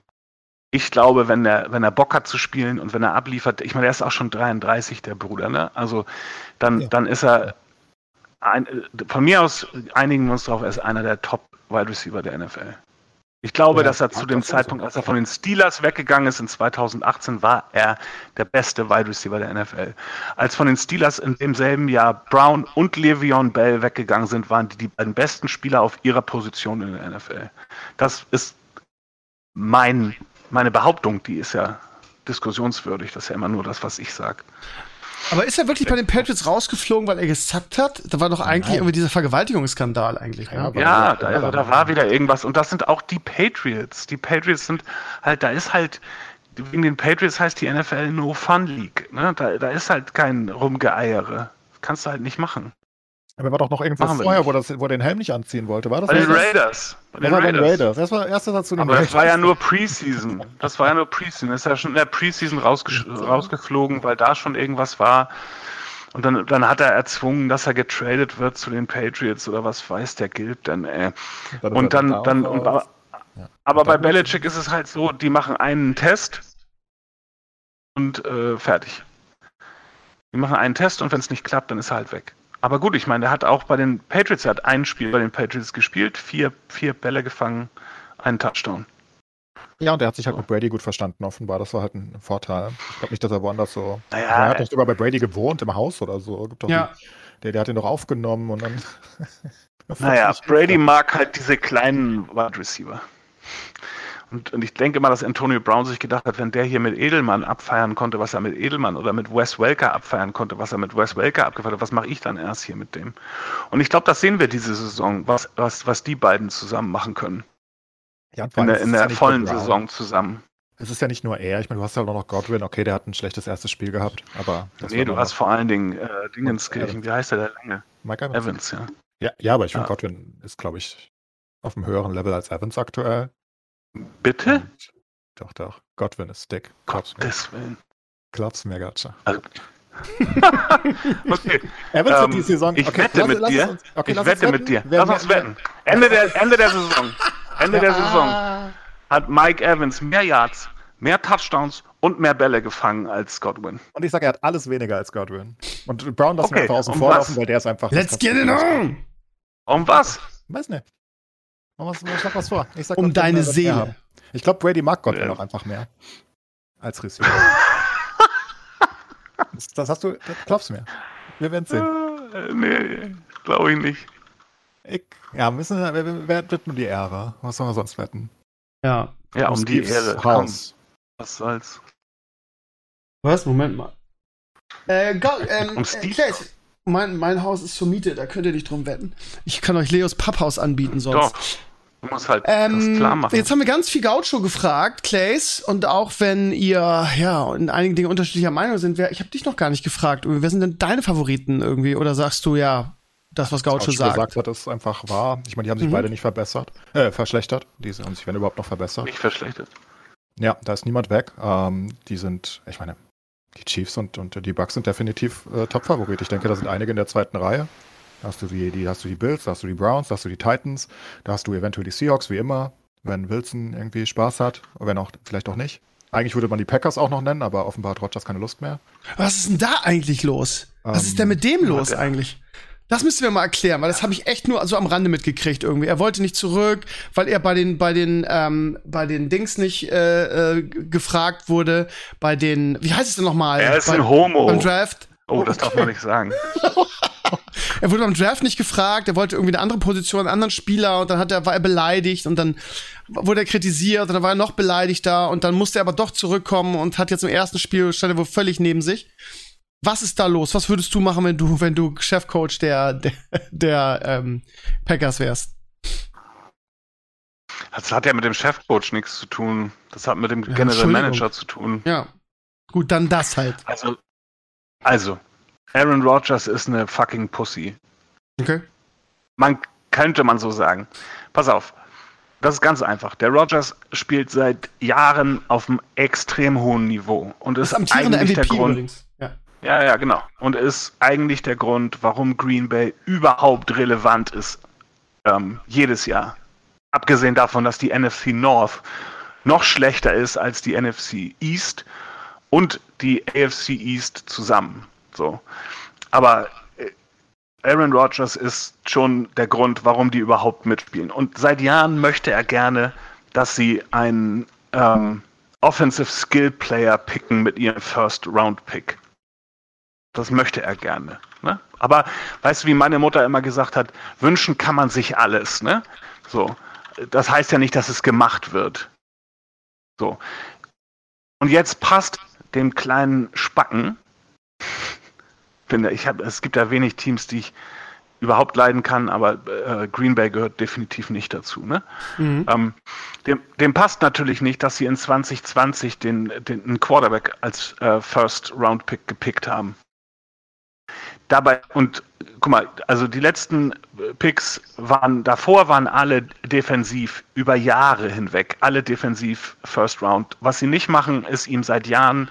ich glaube, wenn er, wenn er Bock hat zu spielen und wenn er abliefert, ich meine, er ist auch schon 33, der Bruder, ne? Also dann, ja. dann ist er ein, von mir aus einigen wir uns darauf, er ist einer der Top Wide Receiver der NFL. Ich glaube, ja, dass er zu dem Zeitpunkt, als er von den Steelers weggegangen ist in 2018, war er der beste Wide Receiver der NFL. Als von den Steelers in demselben Jahr Brown und Le'Veon Bell weggegangen sind, waren die die beiden besten Spieler auf ihrer Position in der NFL. Das ist mein, meine Behauptung, die ist ja diskussionswürdig. Das ist ja immer nur das, was ich sage. Aber ist er wirklich bei den Patriots rausgeflogen, weil er gesackt hat? Da war doch eigentlich Nein. irgendwie dieser Vergewaltigungsskandal eigentlich. Ne? Ja, ja da, also, da war wieder irgendwas. Und das sind auch die Patriots. Die Patriots sind halt, da ist halt, wegen den Patriots heißt die NFL No Fun League. Ne? Da, da ist halt kein Rumgeeiere. Das kannst du halt nicht machen. Aber war doch noch irgendwas vorher, wo, das, wo er den Helm nicht anziehen wollte. War das bei den Raiders. Bei den Raiders. Raiders. Das war erster Satz zu den Aber Raiders. das war ja nur Preseason. Das war ja nur Preseason. Ist ja schon in der Preseason rausgeflogen, weil da schon irgendwas war. Und dann, dann hat er erzwungen, dass er getradet wird zu den Patriots oder was weiß der gilt denn, ey. Und dann, dann, und, aber, aber bei Belichick ist es halt so, die machen einen Test und äh, fertig. Die machen einen Test und wenn es nicht klappt, dann ist er halt weg. Aber gut, ich meine, er hat auch bei den Patriots, er hat ein Spiel bei den Patriots gespielt, vier, vier Bälle gefangen, einen Touchdown. Ja, und er hat sich halt mit Brady gut verstanden, offenbar. Das war halt ein Vorteil. Ich glaube nicht, dass er woanders so. Naja, er hat doch sogar bei Brady gewohnt im Haus oder so. ja. Die, der, der hat ihn doch aufgenommen und dann. (laughs) naja, Brady mag halt diese kleinen Wide Receiver. Und, und, ich denke mal, dass Antonio Brown sich gedacht hat, wenn der hier mit Edelmann abfeiern konnte, was er mit Edelmann oder mit Wes Welker abfeiern konnte, was er mit Wes Welker abgefeiert hat, was mache ich dann erst hier mit dem? Und ich glaube, das sehen wir diese Saison, was, was, was die beiden zusammen machen können. Ja, in der, in der ja vollen Saison zusammen. Es ist ja nicht nur er, ich meine, du hast ja auch noch Godwin, okay, der hat ein schlechtes erstes Spiel gehabt, aber. Nee, du hast vor allen Dingen äh, Dingenskirchen, wie heißt der, der lange? Mike Evans. Evans, ja. Ja, ja aber ich finde, ja. Godwin ist, glaube ich, auf einem höheren Level als Evans aktuell. Bitte? Und, doch, doch. Godwin ist dick. Gottes Willen. Glaubst mir, Gatscha. Also, (laughs) okay. Evans ähm, hat die Saison. Ich okay, wette lass, mit lass dir. Uns, okay, ich wette mit dir. Lass uns wetten. Ende der, Ende der Saison. Ende ja. der Saison hat Mike Evans mehr Yards, mehr Touchdowns und mehr Bälle gefangen als Godwin. Und ich sage, er hat alles weniger als Godwin. Und Brown lassen okay. wir einfach außen um vor laufen, weil der ist einfach. Let's get it on! Um was? Weiß nicht. Schlag was vor. Sag, um deine Seele. Ich glaube, Brady mag Godwin ja. noch einfach mehr. Als Receiver. (laughs) das, das, hast du, das glaubst mir. Wir werden sehen. Äh, nee, glaube ich nicht. Ich, ja, müssen, wer, wer wird nur die Ehre? Was sollen wir sonst wetten? Ja. Ja, um, um die Ehre. Haus. Was soll's? Was? Moment mal. Äh, go, ähm, um Steve äh, mein, mein Haus ist zur Miete, da könnt ihr nicht drum wetten. Ich kann euch Leos Papphaus anbieten sonst. Doch. Du musst halt ähm, das klar machen. Jetzt haben wir ganz viel Gaucho gefragt, Clays, und auch wenn ihr ja in einigen Dingen unterschiedlicher Meinung sind, wer, ich habe dich noch gar nicht gefragt, wer sind denn deine Favoriten irgendwie? Oder sagst du ja, das, was Gaucho, sagt? gesagt hat, ist einfach wahr. Ich meine, die haben sich mhm. beide nicht verbessert, äh, verschlechtert. Die haben sich, wenn überhaupt, noch verbessert. Nicht verschlechtert. Ja, da ist niemand weg. Ähm, die sind, ich meine, die Chiefs und, und die Bucks sind definitiv äh, Top-Favorit. Ich denke, da sind einige in der zweiten Reihe. Da hast du die, die, hast du die Bills, da hast du die Browns, da hast du die Titans, da hast du eventuell die Seahawks, wie immer, wenn Wilson irgendwie Spaß hat, wenn auch vielleicht auch nicht. Eigentlich würde man die Packers auch noch nennen, aber offenbar hat Rogers keine Lust mehr. Was ist denn da eigentlich los? Was ist denn mit dem ähm, los eigentlich? Das müssen wir mal erklären, weil das habe ich echt nur so am Rande mitgekriegt irgendwie. Er wollte nicht zurück, weil er bei den bei den ähm, bei den Dings nicht äh, äh, gefragt wurde. Bei den wie heißt es denn nochmal? Er ist bei, ein Homo. Beim Draft. Oh, das darf man nicht sagen. (laughs) er wurde beim Draft nicht gefragt, er wollte irgendwie eine andere Position, einen anderen Spieler und dann hat er, war er beleidigt und dann wurde er kritisiert und dann war er noch beleidigter und dann musste er aber doch zurückkommen und hat jetzt im ersten Spiel stand er wohl völlig neben sich. Was ist da los? Was würdest du machen, wenn du, wenn du Chefcoach der, der, der ähm, Packers wärst? Das hat ja mit dem Chefcoach nichts zu tun. Das hat mit dem ja, General Manager zu tun. Ja. Gut, dann das halt. Also, also, Aaron Rodgers ist eine fucking Pussy. Okay. Man könnte man so sagen. Pass auf. Das ist ganz einfach. Der Rodgers spielt seit Jahren auf einem extrem hohen Niveau und ist, ist eigentlich MVP der Grund. Ja. ja, ja, genau. Und ist eigentlich der Grund, warum Green Bay überhaupt relevant ist. Ähm, jedes Jahr. Abgesehen davon, dass die NFC North noch schlechter ist als die NFC East und die AFC East zusammen. So. Aber äh, Aaron Rodgers ist schon der Grund, warum die überhaupt mitspielen. Und seit Jahren möchte er gerne, dass sie einen ähm, Offensive Skill Player picken mit ihrem First Round Pick. Das möchte er gerne. Ne? Aber weißt du, wie meine Mutter immer gesagt hat, wünschen kann man sich alles. Ne? So. Das heißt ja nicht, dass es gemacht wird. So. Und jetzt passt dem kleinen Spacken finde, ich habe, es gibt ja wenig Teams, die ich überhaupt leiden kann, aber äh, Green Bay gehört definitiv nicht dazu. Ne? Mhm. Ähm, dem, dem, passt natürlich nicht, dass sie in 2020 den, den einen Quarterback als äh, First Round Pick gepickt haben. Dabei, und guck mal, also die letzten Picks waren, davor waren alle defensiv über Jahre hinweg, alle defensiv First Round. Was sie nicht machen, ist ihm seit Jahren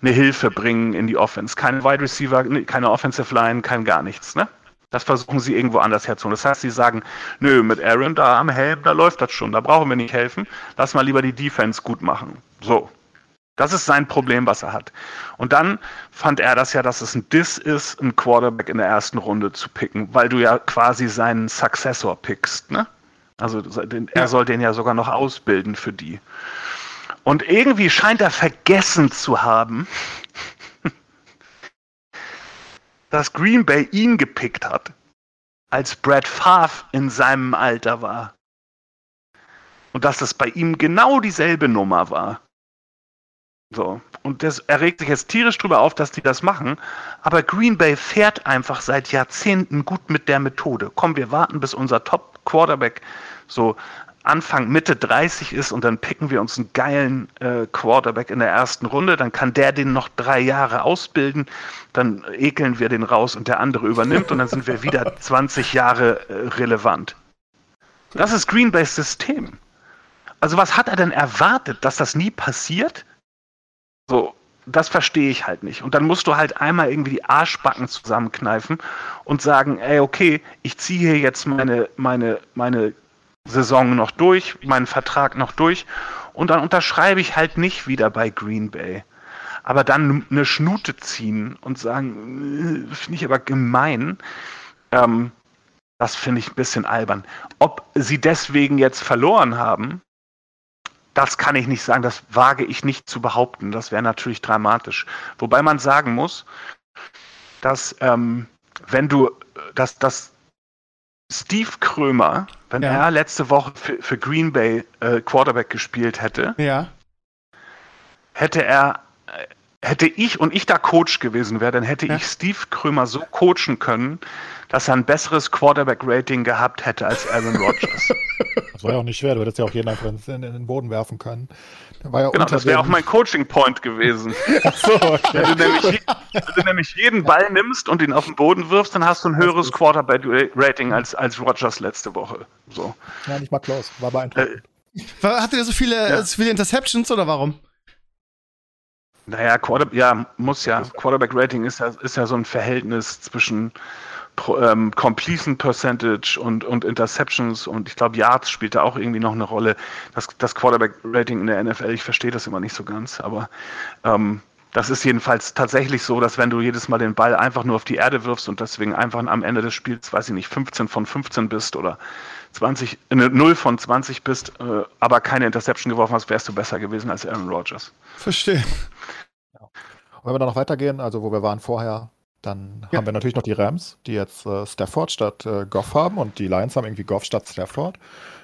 eine Hilfe bringen in die Offense. Keine Wide Receiver, keine Offensive Line, kein gar nichts. Ne? Das versuchen sie irgendwo anders herzuholen. Das heißt, sie sagen, nö, mit Aaron da am Helm, da läuft das schon, da brauchen wir nicht helfen. Lass mal lieber die Defense gut machen. So. Das ist sein Problem, was er hat. Und dann fand er das ja, dass es ein Diss ist, einen Quarterback in der ersten Runde zu picken, weil du ja quasi seinen Successor pickst, ne? Also er soll den ja sogar noch ausbilden für die. Und irgendwie scheint er vergessen zu haben, (laughs) dass Green Bay ihn gepickt hat, als Brad Favre in seinem Alter war. Und dass das bei ihm genau dieselbe Nummer war. So. Und das erregt sich jetzt tierisch drüber auf, dass die das machen. Aber Green Bay fährt einfach seit Jahrzehnten gut mit der Methode. Komm, wir warten, bis unser Top-Quarterback so Anfang, Mitte 30 ist und dann picken wir uns einen geilen äh, Quarterback in der ersten Runde, dann kann der den noch drei Jahre ausbilden, dann ekeln wir den raus und der andere übernimmt und dann sind wir wieder (laughs) 20 Jahre äh, relevant. Das ist Green Bays System. Also was hat er denn erwartet, dass das nie passiert? So, das verstehe ich halt nicht. Und dann musst du halt einmal irgendwie die Arschbacken zusammenkneifen und sagen, ey, okay, ich ziehe hier jetzt meine, meine, meine Saison noch durch, meinen Vertrag noch durch und dann unterschreibe ich halt nicht wieder bei Green Bay. Aber dann eine Schnute ziehen und sagen, äh, finde ich aber gemein, ähm, das finde ich ein bisschen albern. Ob sie deswegen jetzt verloren haben, das kann ich nicht sagen, das wage ich nicht zu behaupten. Das wäre natürlich dramatisch. Wobei man sagen muss, dass ähm, wenn du, dass, dass Steve Krömer, wenn ja. er letzte Woche für, für Green Bay äh, Quarterback gespielt hätte, ja. hätte er, hätte ich und ich da Coach gewesen wäre, dann hätte ja. ich Steve Krömer so coachen können, dass er ein besseres Quarterback-Rating gehabt hätte als Aaron Rodgers. (laughs) Das war ja auch nicht schwer, du hättest ja auch jeden einfach in, in den Boden werfen können. Ja genau, das wäre auch mein Coaching-Point gewesen. (laughs) Ach so, okay. wenn, du nämlich, wenn, du nämlich, jeden Ball nimmst und ihn auf den Boden wirfst, dann hast du ein höheres Quarterback-Rating als, als Rodgers letzte Woche. So. Ja, nicht mal close. War beeindruckend. Äh, Hatte der so viele, ja. so viele Interceptions oder warum? Naja, Quarter, ja, muss ja. Quarterback-Rating ist ja, ist ja so ein Verhältnis zwischen ähm, Completion Percentage und, und Interceptions und ich glaube Yards spielt da auch irgendwie noch eine Rolle. Das, das Quarterback-Rating in der NFL, ich verstehe das immer nicht so ganz, aber ähm, das ist jedenfalls tatsächlich so, dass wenn du jedes Mal den Ball einfach nur auf die Erde wirfst und deswegen einfach am Ende des Spiels, weiß ich nicht, 15 von 15 bist oder 20, äh, 0 von 20 bist, äh, aber keine Interception geworfen hast, wärst du besser gewesen als Aaron Rodgers. Verstehe. Ja. Und wenn wir dann noch weitergehen, also wo wir waren vorher, dann ja. haben wir natürlich noch die Rams, die jetzt äh, Stafford statt äh, Goff haben und die Lions haben irgendwie Goff statt Stafford.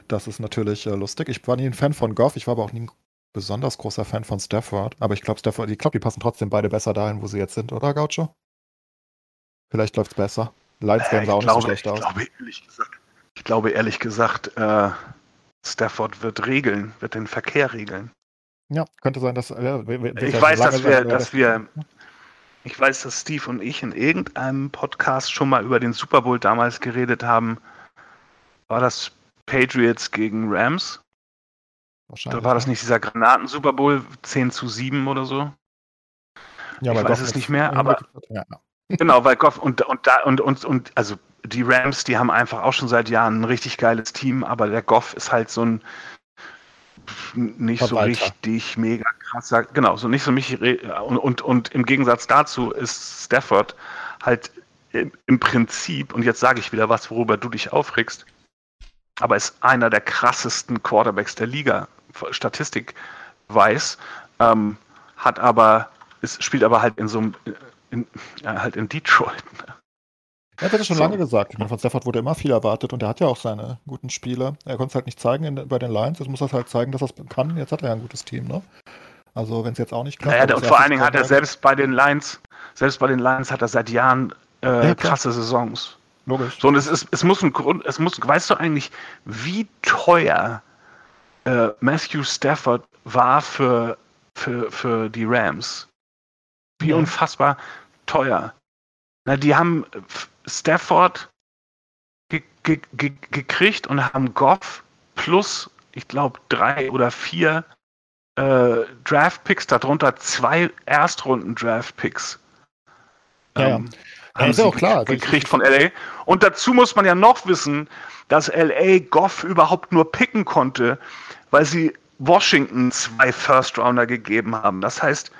Das ist natürlich äh, lustig. Ich war nie ein Fan von Goff, ich war aber auch nie ein besonders großer Fan von Stafford. Aber ich glaube, Stafford, ich glaube, die passen trotzdem beide besser dahin, wo sie jetzt sind, oder Gaucho? Vielleicht läuft es besser. Lions werden auch glaube, nicht so schlecht ich aus. Glaube, ehrlich gesagt, ich glaube ehrlich gesagt, äh, Stafford wird regeln, wird den Verkehr regeln. Ja, könnte sein, dass. Ja, ich weiß, dass wir, dass wir ich weiß, dass Steve und ich in irgendeinem Podcast schon mal über den Super Bowl damals geredet haben. War das Patriots gegen Rams? Wahrscheinlich. Oder war das nicht dieser Granaten-Super Bowl 10 zu 7 oder so? Ja, ich weiß es nicht mehr, aber. Ja. (laughs) Genau, weil Goff und, und da und, und, und also die Rams, die haben einfach auch schon seit Jahren ein richtig geiles Team, aber der Goff ist halt so ein nicht so richtig mega krass sagt. Genau, so nicht so mich. Und, und, und im Gegensatz dazu ist Stafford halt im Prinzip, und jetzt sage ich wieder was, worüber du dich aufregst, aber ist einer der krassesten Quarterbacks der Liga, Statistik weiß, ähm, hat aber, ist, spielt aber halt in so einem, in, ja, halt in Detroit. Er hat das schon so. lange gesagt. Ich meine, von Stafford wurde immer viel erwartet und er hat ja auch seine guten Spiele. Er konnte es halt nicht zeigen in, bei den Lions. Jetzt muss er halt zeigen, dass er es kann. Jetzt hat er ja ein gutes Team, ne? Also wenn es jetzt auch nicht klappt. Naja, und vor allen Dingen hat er selbst bei den Lions, selbst bei den Lions hat er seit Jahren äh, ja, krasse Saisons. Logisch. So, und es, ist, es muss ein Grund, es muss, weißt du eigentlich, wie teuer äh, Matthew Stafford war für, für, für die Rams? Wie ja. unfassbar teuer. Na, die haben Stafford ge ge ge gekriegt und haben Goff plus, ich glaube, drei oder vier äh, Draft-Picks, darunter zwei Erstrunden-Draft-Picks. Ja, ähm, ja. Haben ist ja auch klar. Gekriegt von LA. Und dazu muss man ja noch wissen, dass LA Goff überhaupt nur picken konnte, weil sie Washington zwei First-Rounder gegeben haben. Das heißt,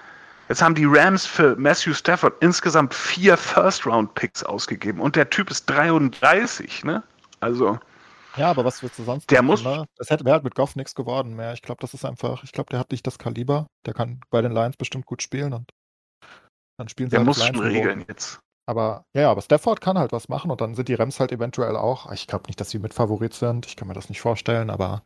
Jetzt haben die Rams für Matthew Stafford insgesamt vier First-Round-Picks ausgegeben und der Typ ist 33, ne? Also. Ja, aber was willst du sonst? Der machen, muss. Ne? Das hätte wäre halt mit Goff nichts geworden mehr. Ich glaube, das ist einfach. Ich glaube, der hat nicht das Kaliber. Der kann bei den Lions bestimmt gut spielen und dann spielen sie Der halt muss schon regeln jetzt. Aber ja, aber Stafford kann halt was machen und dann sind die Rams halt eventuell auch. Ich glaube nicht, dass sie mit Favorit sind. Ich kann mir das nicht vorstellen, aber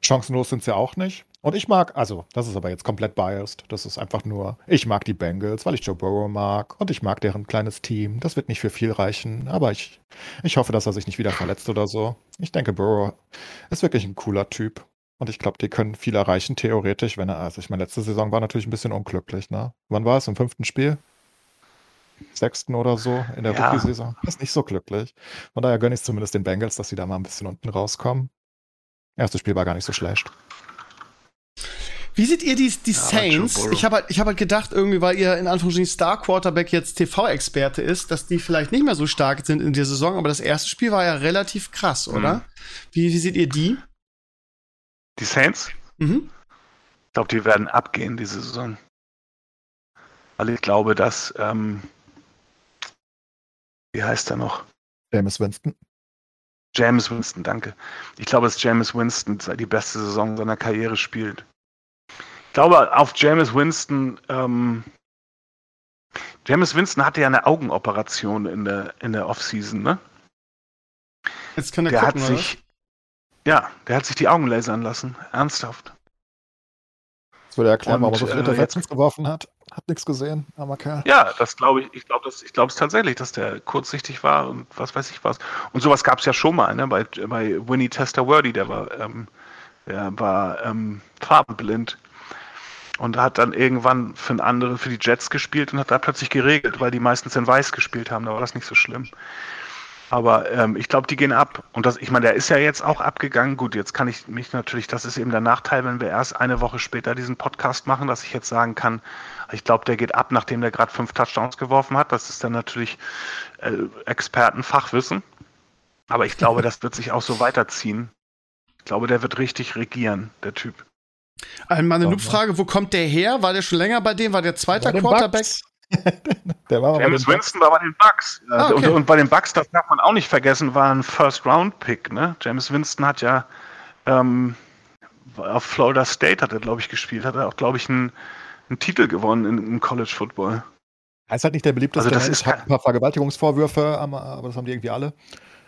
Chancenlos sind sie auch nicht. Und ich mag, also, das ist aber jetzt komplett biased. Das ist einfach nur, ich mag die Bengals, weil ich Joe Burrow mag und ich mag deren kleines Team. Das wird nicht für viel reichen, aber ich, ich hoffe, dass er sich nicht wieder verletzt oder so. Ich denke, Burrow ist wirklich ein cooler Typ. Und ich glaube, die können viel erreichen, theoretisch, wenn er, also ich meine, letzte Saison war natürlich ein bisschen unglücklich, ne? Wann war es? Im fünften Spiel? Sechsten oder so in der ja. Rookie-Saison. Ist nicht so glücklich. Von daher gönne ich es zumindest den Bengals, dass sie da mal ein bisschen unten rauskommen. Erstes Spiel war gar nicht so schlecht. Wie seht ihr die, die ja, Saints? Ich habe halt, ich hab halt gedacht, irgendwie, weil ihr in Anführungsstrichen Star Quarterback jetzt TV-Experte ist, dass die vielleicht nicht mehr so stark sind in der Saison, aber das erste Spiel war ja relativ krass, oder? Mhm. Wie, wie seht ihr die? Die Saints? Mhm. Ich glaube, die werden abgehen diese Saison. Weil ich glaube, dass, ähm, wie heißt er noch? James Winston. James Winston, danke. Ich glaube, dass James Winston die beste Saison seiner Karriere spielt. Ich glaube, auf James Winston, ähm, James Winston hatte ja eine Augenoperation in der, in der Offseason, ne? Jetzt kann er der gucken, hat sich, ja, der hat sich die Augen lasern lassen. Ernsthaft. Das würde erklären, warum er so viele Interceptions äh, geworfen hat. Hat nichts gesehen, armer Kerl. Ja, das glaube ich. Ich glaube es tatsächlich, dass der kurzsichtig war und was weiß ich was. Und sowas gab es ja schon mal, ne? Bei, bei Winnie Tester Wordy, der war, ähm, der war ähm, farbenblind und hat dann irgendwann für einen anderen, für die Jets gespielt und hat da plötzlich geregelt, weil die meistens in Weiß gespielt haben. Da war das nicht so schlimm. Aber ähm, ich glaube, die gehen ab. Und das, ich meine, der ist ja jetzt auch abgegangen. Gut, jetzt kann ich mich natürlich, das ist eben der Nachteil, wenn wir erst eine Woche später diesen Podcast machen, dass ich jetzt sagen kann, ich glaube, der geht ab, nachdem der gerade fünf Touchdowns geworfen hat. Das ist dann natürlich äh, Expertenfachwissen. Aber ich glaube, (laughs) das wird sich auch so weiterziehen. Ich glaube, der wird richtig regieren, der Typ. Einmal eine Noob-Frage, wo kommt der her? War der schon länger bei dem? War der zweiter Quarterback? (laughs) Der war James Winston war bei den Bucks. Ah, okay. und, und, bei den Bucks, das darf man auch nicht vergessen, war ein First-Round-Pick. Ne? James Winston hat ja ähm, auf Florida State hat er, glaube ich, gespielt. Hat er auch, glaube ich, einen, einen Titel gewonnen in, im College Football. Er ist halt nicht der beliebteste. Also das ist hat ein paar Vergewaltigungsvorwürfe, aber das haben die irgendwie alle.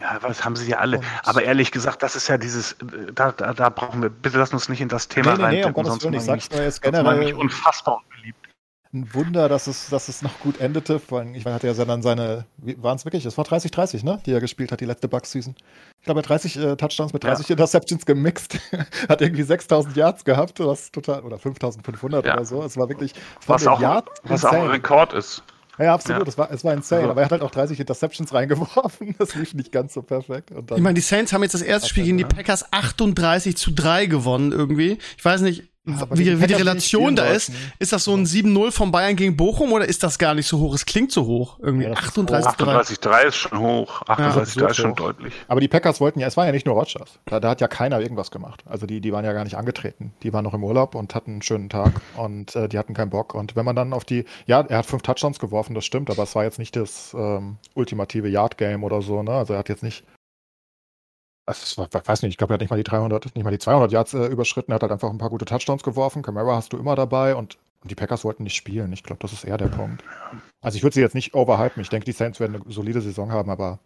Ja, das haben sie ja alle. Und aber ehrlich gesagt, das ist ja dieses, da, da, da brauchen wir, bitte lass uns nicht in das Thema nee, nee, rein. Nee, sonst ich sag's nur jetzt generell. unfassbar unbeliebt ein Wunder, dass es, dass es noch gut endete. Vor allem, ich meine, hatte ja dann seine, waren es wirklich, es war 30-30, ne, die er gespielt hat, die letzte Bucks-Season. Ich glaube, er hat 30 äh, Touchdowns mit 30 ja. Interceptions gemixt, (laughs) hat irgendwie 6000 Yards gehabt, was total, oder 5500 ja. oder so. Es war wirklich, was, auch, Yard was auch ein Rekord ist. Ja, absolut. Ja. Das war, es war insane. Also. Aber er hat halt auch 30 Interceptions (laughs) reingeworfen. Das lief nicht ganz so perfekt. ich meine, die Saints haben jetzt das erste Spiel gegen die Packers 38 zu 3 gewonnen irgendwie. Ich weiß nicht, wie, wie die Relation da ist. Ist das so ein 7-0 von Bayern gegen Bochum oder ist das gar nicht so hoch? Es klingt so hoch. Irgendwie ja, 38 38 3 ist schon hoch. 38 ja, 3 ist schon hoch. deutlich. Aber die Packers wollten ja, es war ja nicht nur Rogers. Da, da, hat ja keiner irgendwas gemacht. Also die, die waren ja gar nicht angetreten. Die waren noch im Urlaub und hatten einen schönen Tag und äh, die hatten keinen Bock. Und wenn man dann auf die, ja, er hat fünf Touchdowns geworfen, das stimmt, aber es war jetzt nicht das ähm, ultimative Yard-Game oder so, ne? Also er hat jetzt nicht also, ich weiß nicht, ich glaube, er hat nicht mal die 300, nicht mal die 200 Yards äh, überschritten. Er hat halt einfach ein paar gute Touchdowns geworfen. Camara hast du immer dabei und, und die Packers wollten nicht spielen. Ich glaube, das ist eher der Punkt. Also, ich würde sie jetzt nicht overhypen. Ich denke, die Saints werden eine solide Saison haben, aber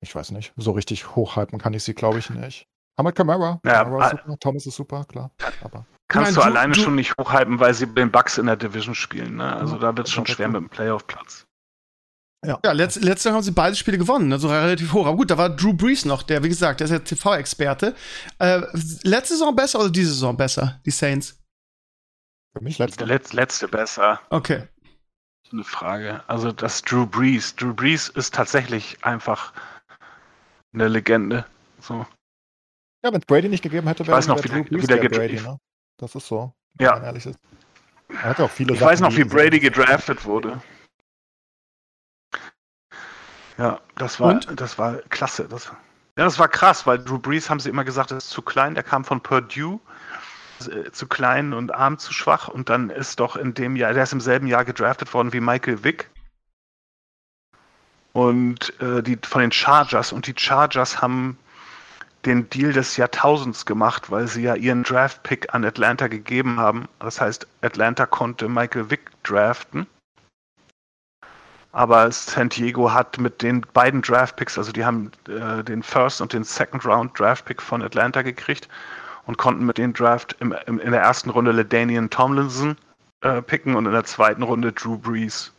ich weiß nicht. So richtig hochhypen kann ich sie, glaube ich, nicht. Aber mit Camara. Ja, Camara ist super, Thomas ist super, klar. Aber kannst du, du alleine du, schon nicht hochhypen, weil sie den Bucks in der Division spielen. Ne? Also, ja, da wird es schon schwer mit dem Playoff-Platz. Ja, ja letzt, letztes Jahr haben sie beide Spiele gewonnen, also relativ hoch. Aber gut, da war Drew Brees noch, der, wie gesagt, der ist ja TV-Experte. Äh, letzte Saison besser oder diese Saison besser, die Saints? Für mich letzte. Letz, letzte besser. Okay. Eine Frage. Also, das Drew Brees. Drew Brees ist tatsächlich einfach eine Legende. So. Ja, wenn es Brady nicht gegeben hätte, wäre Drew wie, Brees wie der, der Brady, ne? Das ist so. Ja. Ehrlich ist. Er hat auch viele ich Sachen, weiß noch, wie Brady gedraftet wurde. Ja, das war, Und? das war klasse. Das, ja, das war krass, weil Drew Brees haben sie immer gesagt, er ist zu klein. Der kam von Purdue, äh, zu klein und arm zu schwach. Und dann ist doch in dem Jahr, der ist im selben Jahr gedraftet worden wie Michael Vick. Und äh, die von den Chargers. Und die Chargers haben den Deal des Jahrtausends gemacht, weil sie ja ihren Draft-Pick an Atlanta gegeben haben. Das heißt, Atlanta konnte Michael Vick draften. Aber San Diego hat mit den beiden Draftpicks, also die haben äh, den First und den Second Round Draftpick von Atlanta gekriegt und konnten mit dem Draft im, im, in der ersten Runde LeDanian Tomlinson äh, picken und in der zweiten Runde Drew Brees.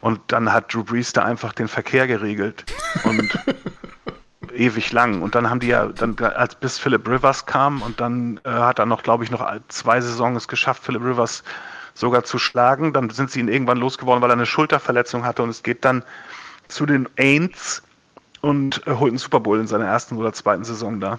Und dann hat Drew Brees da einfach den Verkehr geregelt. Und (laughs) ewig lang. Und dann haben die ja, dann als bis Philip Rivers kam und dann äh, hat er noch, glaube ich, noch zwei Saisons geschafft, Philip Rivers sogar zu schlagen. Dann sind sie ihn irgendwann losgeworden, weil er eine Schulterverletzung hatte und es geht dann zu den Aints und äh, holt einen Super Bowl in seiner ersten oder zweiten Saison da.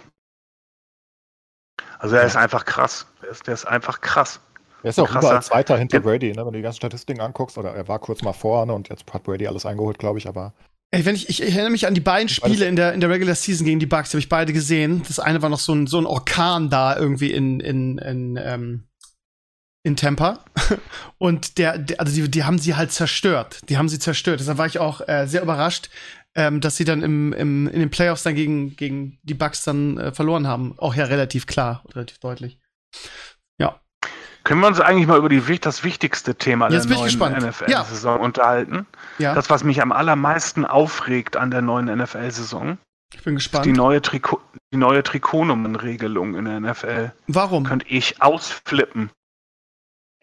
Also er ja. ist einfach krass. Der ist, der ist einfach krass. Er ist ja auch krasser. überall Zweiter hinter Brady, ne? wenn du die ganzen Statistiken anguckst. Oder er war kurz mal vorne und jetzt hat Brady alles eingeholt, glaube ich, aber. Ey, wenn ich, ich erinnere mich an die beiden Spiele in der, in der Regular Season gegen die Bucks, die habe ich beide gesehen. Das eine war noch so ein, so ein Orkan da irgendwie in, in, in, ähm, in Tampa. (laughs) Und der, der also die, die haben sie halt zerstört. Die haben sie zerstört. Deshalb war ich auch äh, sehr überrascht, ähm, dass sie dann im, im, in den Playoffs dann gegen, gegen die Bucks dann äh, verloren haben. Auch ja relativ klar, relativ deutlich. Ja. Können wir uns eigentlich mal über die, das wichtigste Thema Jetzt der neuen NFL-Saison ja. unterhalten? Ja. Das, was mich am allermeisten aufregt an der neuen NFL-Saison. Ich bin gespannt. Die neue, Trikot, die neue Trikotnummernregelung in der NFL. Warum? Könnte ich ausflippen.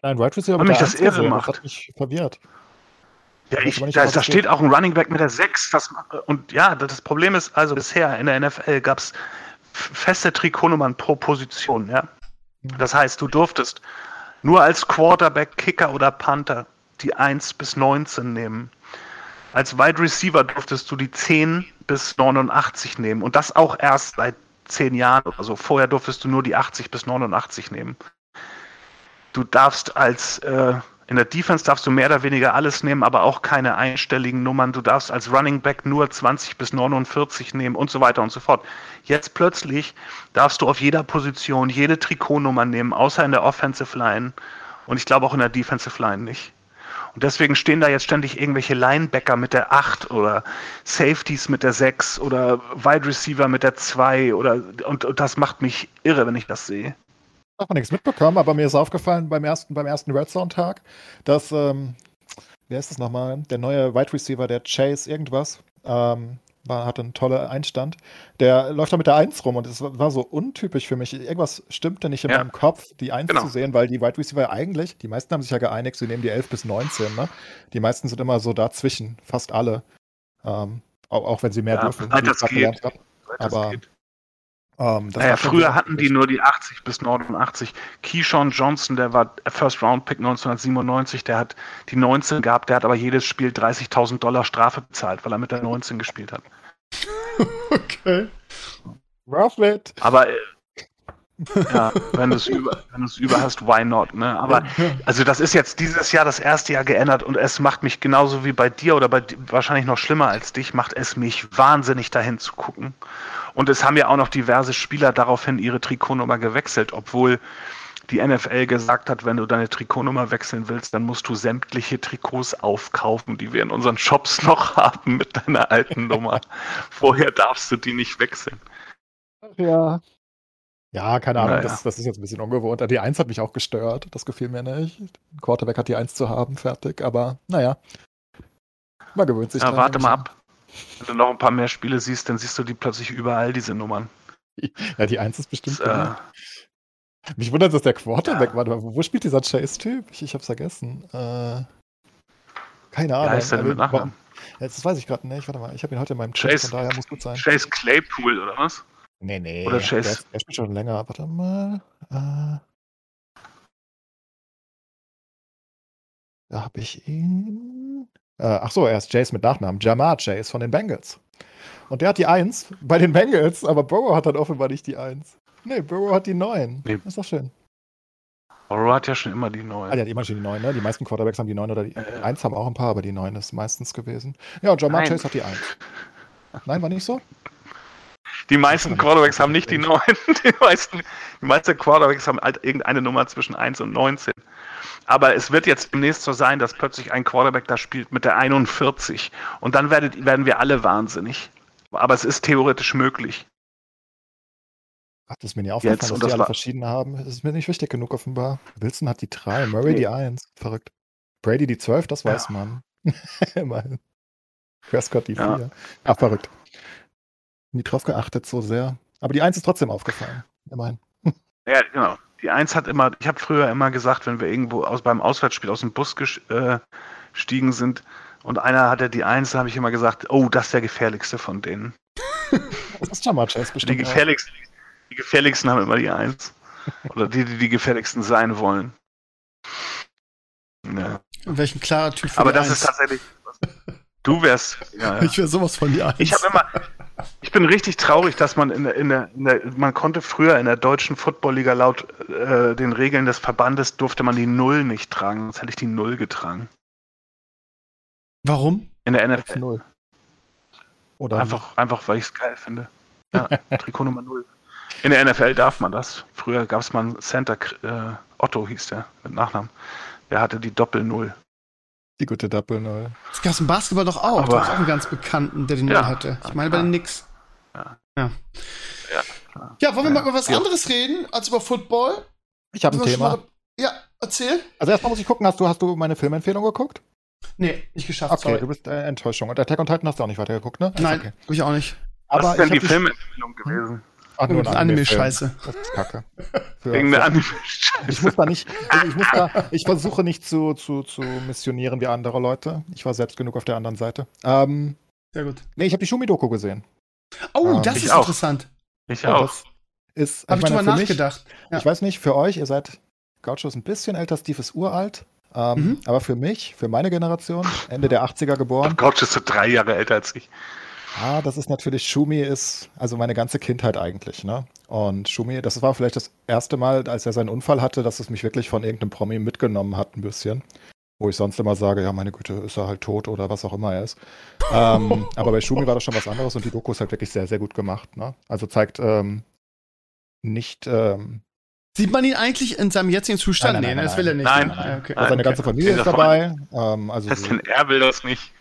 Nein, Right Receiver Weil mich das irre macht. Das hat mich verwirrt. Ja, ich, da, da steht auch ein Running Back mit der 6. Das, und ja, das Problem ist, also bisher in der NFL gab es feste Trikotnummern pro Position. Ja? Mhm. Das heißt, du durftest nur als Quarterback, Kicker oder Panther die 1 bis 19 nehmen. Als Wide Receiver durftest du die 10 bis 89 nehmen. Und das auch erst seit 10 Jahren Also Vorher durftest du nur die 80 bis 89 nehmen. Du darfst als äh, in der Defense darfst du mehr oder weniger alles nehmen, aber auch keine einstelligen Nummern. Du darfst als Running Back nur 20 bis 49 nehmen und so weiter und so fort. Jetzt plötzlich darfst du auf jeder Position jede Trikotnummer nehmen, außer in der Offensive Line und ich glaube auch in der Defensive Line nicht. Und deswegen stehen da jetzt ständig irgendwelche Linebacker mit der 8 oder Safeties mit der 6 oder Wide Receiver mit der 2 oder und, und das macht mich irre, wenn ich das sehe davon nichts mitbekommen, aber mir ist aufgefallen beim ersten, beim ersten Red Zone-Tag, dass, ähm, wer ist das nochmal? Der neue Wide Receiver, der Chase irgendwas, ähm, war, hatte einen tollen Einstand. Der läuft da mit der 1 rum und es war so untypisch für mich. Irgendwas stimmte nicht in ja. meinem Kopf, die 1 genau. zu sehen, weil die Wide Receiver eigentlich, die meisten haben sich ja geeinigt, sie nehmen die 11 bis 19. Ne? Die meisten sind immer so dazwischen, fast alle. Ähm, auch, auch, wenn sie mehr ja, dürfen. Das geht. Aber geht. Ähm, naja, früher hatten die nur die 80 bis 89. Keyshawn Johnson, der war First Round Pick 1997, der hat die 19 gehabt, der hat aber jedes Spiel 30.000 Dollar Strafe bezahlt, weil er mit der 19 gespielt hat. (laughs) okay. Rough it. Aber äh, ja, wenn du es über, über hast, why not? Ne? Aber also das ist jetzt dieses Jahr das erste Jahr geändert und es macht mich genauso wie bei dir oder bei wahrscheinlich noch schlimmer als dich, macht es mich wahnsinnig dahin zu gucken. Und es haben ja auch noch diverse Spieler daraufhin ihre Trikotnummer gewechselt, obwohl die NFL gesagt hat, wenn du deine Trikotnummer wechseln willst, dann musst du sämtliche Trikots aufkaufen, die wir in unseren Shops noch (laughs) haben mit deiner alten Nummer. Vorher darfst du die nicht wechseln. Ja. Ja, keine Ahnung, naja. das, das, ist jetzt ein bisschen ungewohnt. Die 1 hat mich auch gestört, das gefiel mir nicht. Ein Quarterback hat die 1 zu haben, fertig, aber naja. Man gewöhnt sich ja, dran. Warte mal ab. Wenn du noch ein paar mehr Spiele siehst, dann siehst du die plötzlich überall, diese Nummern. (laughs) Ja, die 1 ist bestimmt. Das, äh, Mich wundert, dass der Quarterback ja. war. Wo spielt dieser Chase-Typ? Ich, ich hab's vergessen. Äh, keine Ahnung. Ja, ist der mit Nachnamen? Das weiß ich gerade nicht. Warte mal, ich habe ihn heute in meinem Chat, Chase, von daher muss gut sein. Chase Claypool, oder was? Nee, nee. Oder Chase. Der, der spielt schon länger. Warte mal. Äh, da habe ich ihn. Äh, ach so, er ist Jace mit Nachnamen. Jamar Chase von den Bengals. Und der hat die 1 bei den Bengals, aber Burrow hat dann offenbar nicht die 1. Nee, Burrow hat die 9. Nee. Ist doch schön. Burrow hat ja schon immer die 9. Ah, der hat immer schon die 9, ne? Die meisten Quarterbacks haben die 9 oder die äh. 1 haben auch ein paar, aber die 9 ist meistens gewesen. Ja, und Jamar. Chase hat die 1. Nein, war nicht so? (laughs) Die meisten Quarterbacks haben nicht die 9. (laughs) Die meisten, die meisten Quarterbacks haben halt irgendeine Nummer zwischen 1 und 19. Aber es wird jetzt demnächst so sein, dass plötzlich ein Quarterback da spielt mit der 41. Und dann werdet, werden wir alle wahnsinnig. Aber es ist theoretisch möglich. Ach, das ist mir nicht aufgefallen, jetzt, dass die alle verschiedene haben. Das ist mir nicht wichtig genug offenbar. Wilson hat die 3, Murray okay. die 1. Verrückt. Brady die 12, das weiß ja. man. (laughs) Immerhin. Prescott die 4. Ja. Ach, verrückt. Nie drauf geachtet so sehr. Aber die 1 ist trotzdem aufgefallen. Immerhin. Ja, genau. Die 1 hat immer, ich habe früher immer gesagt, wenn wir irgendwo aus, beim Auswärtsspiel aus dem Bus äh, gestiegen sind und einer hatte die 1, da habe ich immer gesagt, oh, das ist der gefährlichste von denen. das ist Jammer Chase bestimmt. Die gefährlichsten, die gefährlichsten haben immer die 1. Oder die, die die gefährlichsten sein wollen. Ja. welchen klarer Typ für Aber das 1? ist tatsächlich. Du wärst. Ja, ja. Ich wäre sowas von die 1. Ich habe immer. Ich bin richtig traurig, dass man in der, in der, in der, man konnte früher in der deutschen Footballliga laut äh, den Regeln des Verbandes durfte man die Null nicht tragen, sonst hätte ich die Null getragen. Warum? In der NFL. Null. Oder einfach, einfach weil ich es geil finde. Ja, (laughs) Trikot Nummer Null. In der NFL darf man das. Früher gab es mal einen Center, äh, Otto hieß der mit Nachnamen. Der hatte die Doppel-Null. Die gute Doppel-Null. Das gab es im Basketball doch auch. Aber, da auch einen ganz bekannten, der die Null ja, hatte. Ich meine bei den Knicks. Ja. Ja, ja, ja wollen wir mal über was anderes reden als über Football? Ich habe ein Thema. Mal, ja, erzähl. Also erstmal muss ich gucken, hast du, hast du meine Filmempfehlung geguckt? Nee, nicht geschafft. Okay, sorry. du bist äh, Enttäuschung. Und Attack on Titan hast du auch nicht weitergeguckt, ne? Nein, okay. ich auch nicht. Aber Was ist denn die Filmempfehlung gewesen? Ach, nur ein Anime-Scheiße. Das ist kacke. Wegen der Anime-Scheiße. Ich muss da nicht, ich, muss da, ich versuche nicht zu, zu, zu missionieren wie andere Leute. Ich war selbst genug auf der anderen Seite. Ähm, Sehr gut. Nee, ich habe die Shumi-Doku gesehen. Oh, ähm, das ist auch. interessant. Ich auch. Ist, habe ich, ich drüber nachgedacht. Mich, ja. Ich weiß nicht, für euch, ihr seid, Gaucho ist ein bisschen älter, Steve ist uralt. Ähm, mhm. Aber für mich, für meine Generation, Ende der 80er geboren. Gaucho ist so drei Jahre älter als ich. Ah, das ist natürlich, Schumi ist, also meine ganze Kindheit eigentlich, ne? Und Schumi, das war vielleicht das erste Mal, als er seinen Unfall hatte, dass es mich wirklich von irgendeinem Promi mitgenommen hat, ein bisschen. Wo ich sonst immer sage, ja, meine Güte, ist er halt tot oder was auch immer er ist. ähm, (laughs) aber bei Schumi war das schon was anderes und die Doku ist halt wirklich sehr, sehr gut gemacht, ne? Also zeigt ähm, nicht, ähm, Sieht man ihn eigentlich in seinem jetzigen Zustand? Nein, nein, nein, nee, das will er nicht. Nein, nein, okay. also seine ganze Familie ist dabei. Ähm, also das denn, er will das nicht.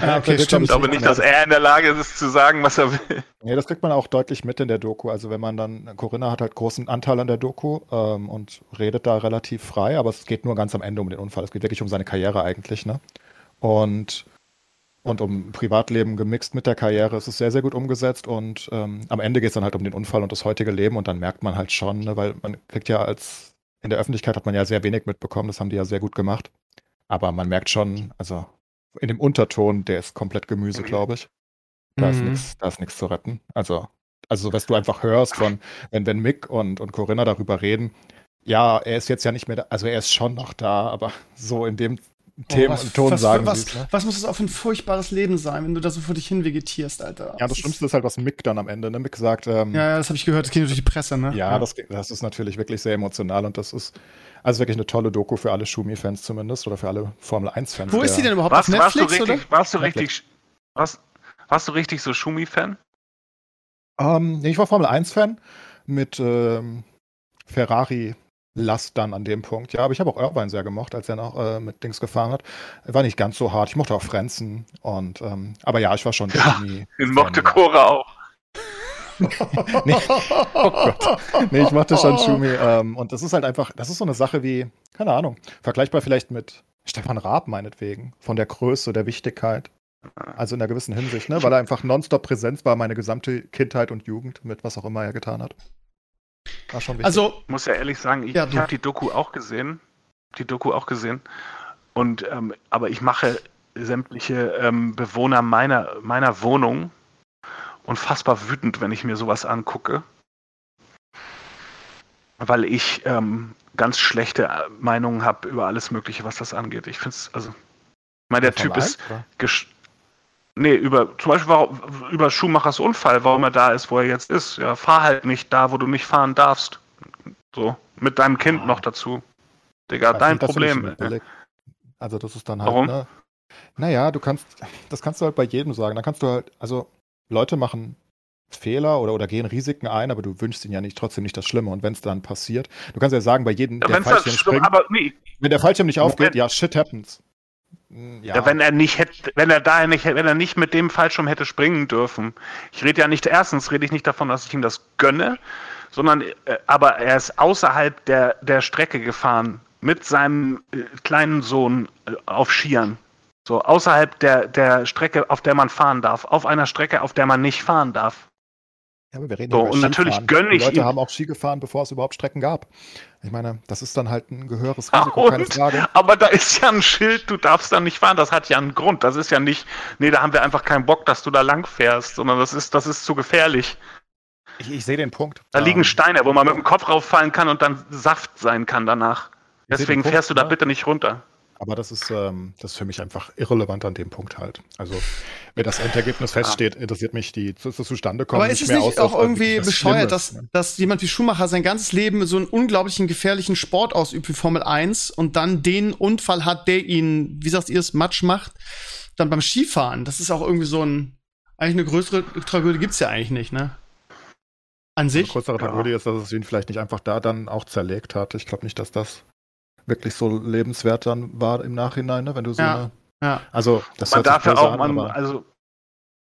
Ja, okay, stimmt. Ich glaube nicht, dass er in der Lage ist, zu sagen, was er will. Nee, das kriegt man auch deutlich mit in der Doku. Also wenn man dann, Corinna hat halt großen Anteil an der Doku ähm, und redet da relativ frei, aber es geht nur ganz am Ende um den Unfall. Es geht wirklich um seine Karriere eigentlich, ne? Und, und um Privatleben gemixt mit der Karriere. Es ist sehr, sehr gut umgesetzt und ähm, am Ende geht es dann halt um den Unfall und das heutige Leben und dann merkt man halt schon, ne, weil man kriegt ja als, in der Öffentlichkeit hat man ja sehr wenig mitbekommen, das haben die ja sehr gut gemacht. Aber man merkt schon, also in dem Unterton, der ist komplett Gemüse, glaube ich. Da mhm. ist nichts zu retten. Also, also was du einfach hörst von, wenn, wenn Mick und, und Corinna darüber reden, ja, er ist jetzt ja nicht mehr da, also er ist schon noch da, aber (laughs) so in dem Themen oh, was, Ton was, sagen was, ne? was muss das auch für ein furchtbares Leben sein, wenn du da so vor dich hin vegetierst, Alter? Ja, das, das Schlimmste ist halt, was Mick dann am Ende, ne? Mick sagt, ähm, Ja, das habe ich gehört, das geht durch die Presse, ne? Ja, ja. Das, das ist natürlich wirklich sehr emotional und das ist also wirklich eine tolle Doku für alle Schumi-Fans zumindest oder für alle Formel-1-Fans. Wo ist die denn überhaupt? Warst, auf Netflix, warst du richtig, oder? Warst du richtig, warst, warst du richtig so Schumi-Fan? Ähm, nee, ich war Formel-1-Fan mit ähm, Ferrari Last dann an dem Punkt. Ja, aber ich habe auch Irvine sehr gemocht, als er noch äh, mit Dings gefahren hat. War nicht ganz so hart. Ich mochte auch Frenzen. Und, ähm, aber ja, ich war schon ja, Den (laughs) mochte Cora auch. (laughs) nee, oh Gott. nee, ich mochte schon Schumi. Ähm, und das ist halt einfach, das ist so eine Sache wie, keine Ahnung, vergleichbar vielleicht mit Stefan Raab meinetwegen, von der Größe, der Wichtigkeit. Also in einer gewissen Hinsicht, ne? weil er einfach nonstop präsent war, meine gesamte Kindheit und Jugend, mit was auch immer er getan hat. War schon wichtig. Also, ich muss ja ehrlich sagen, ich, ja, ich habe die Doku auch gesehen. Die Doku auch gesehen. Und, ähm, aber ich mache sämtliche ähm, Bewohner meiner, meiner Wohnung unfassbar wütend, wenn ich mir sowas angucke. Weil ich ähm, ganz schlechte Meinungen habe über alles Mögliche, was das angeht. Ich finde es, also, ich meine, der Typ ist, Nee, über zum Beispiel über Schumachers Unfall, warum er da ist, wo er jetzt ist. Ja, fahr halt nicht da, wo du nicht fahren darfst. So, mit deinem Kind noch dazu. Digga, dein nicht, Problem. Also das ist dann halt. Warum? Ne? Naja, du kannst, das kannst du halt bei jedem sagen. Dann kannst du halt, also Leute machen Fehler oder, oder gehen Risiken ein, aber du wünschst ihnen ja nicht trotzdem nicht das Schlimme. Und wenn es dann passiert, du kannst ja sagen, bei jedem, ja, der Fallschirm springt, aber nee. wenn der Fallschirm nicht aufgeht, ja, shit happens. Ja. ja. wenn er nicht hätte, wenn er da nicht, wenn er nicht mit dem Fallschirm hätte springen dürfen. Ich rede ja nicht, erstens rede ich nicht davon, dass ich ihm das gönne, sondern, äh, aber er ist außerhalb der, der Strecke gefahren mit seinem äh, kleinen Sohn äh, auf Skiern. So außerhalb der, der Strecke, auf der man fahren darf. Auf einer Strecke, auf der man nicht fahren darf. Ja, aber wir reden so, und natürlich gönne ich. Die Leute ihm. haben auch Ski gefahren, bevor es überhaupt Strecken gab. Ich meine, das ist dann halt ein gehöriges (laughs) Risiko, ah, keine Frage. Aber da ist ja ein Schild, du darfst da nicht fahren. Das hat ja einen Grund. Das ist ja nicht, nee, da haben wir einfach keinen Bock, dass du da lang fährst, sondern das ist, das ist zu gefährlich. Ich, ich sehe den Punkt. Da um, liegen ähm, Steine, wo man mit dem Kopf rauffallen kann und dann Saft sein kann danach. Deswegen fährst du da bitte nicht runter. Aber das ist, ähm, das ist für mich einfach irrelevant an dem Punkt halt. Also, wenn das Endergebnis feststeht, interessiert mich die das zustande kommen. Aber ist es nicht, nicht auch irgendwie bescheuert, dass, ne? dass jemand wie Schumacher sein ganzes Leben so einen unglaublichen gefährlichen Sport ausübt wie Formel 1 und dann den Unfall hat, der ihn, wie sagt ihr es, Matsch macht, dann beim Skifahren. Das ist auch irgendwie so ein, eigentlich eine größere Tragödie gibt's ja eigentlich nicht, ne? An sich. Eine größere Tragödie ja. ist, dass es ihn vielleicht nicht einfach da dann auch zerlegt hat. Ich glaube nicht, dass das wirklich so lebenswert dann war im Nachhinein, ne? wenn du so ja, eine, ja. Also das man darf ja auch, an, man, also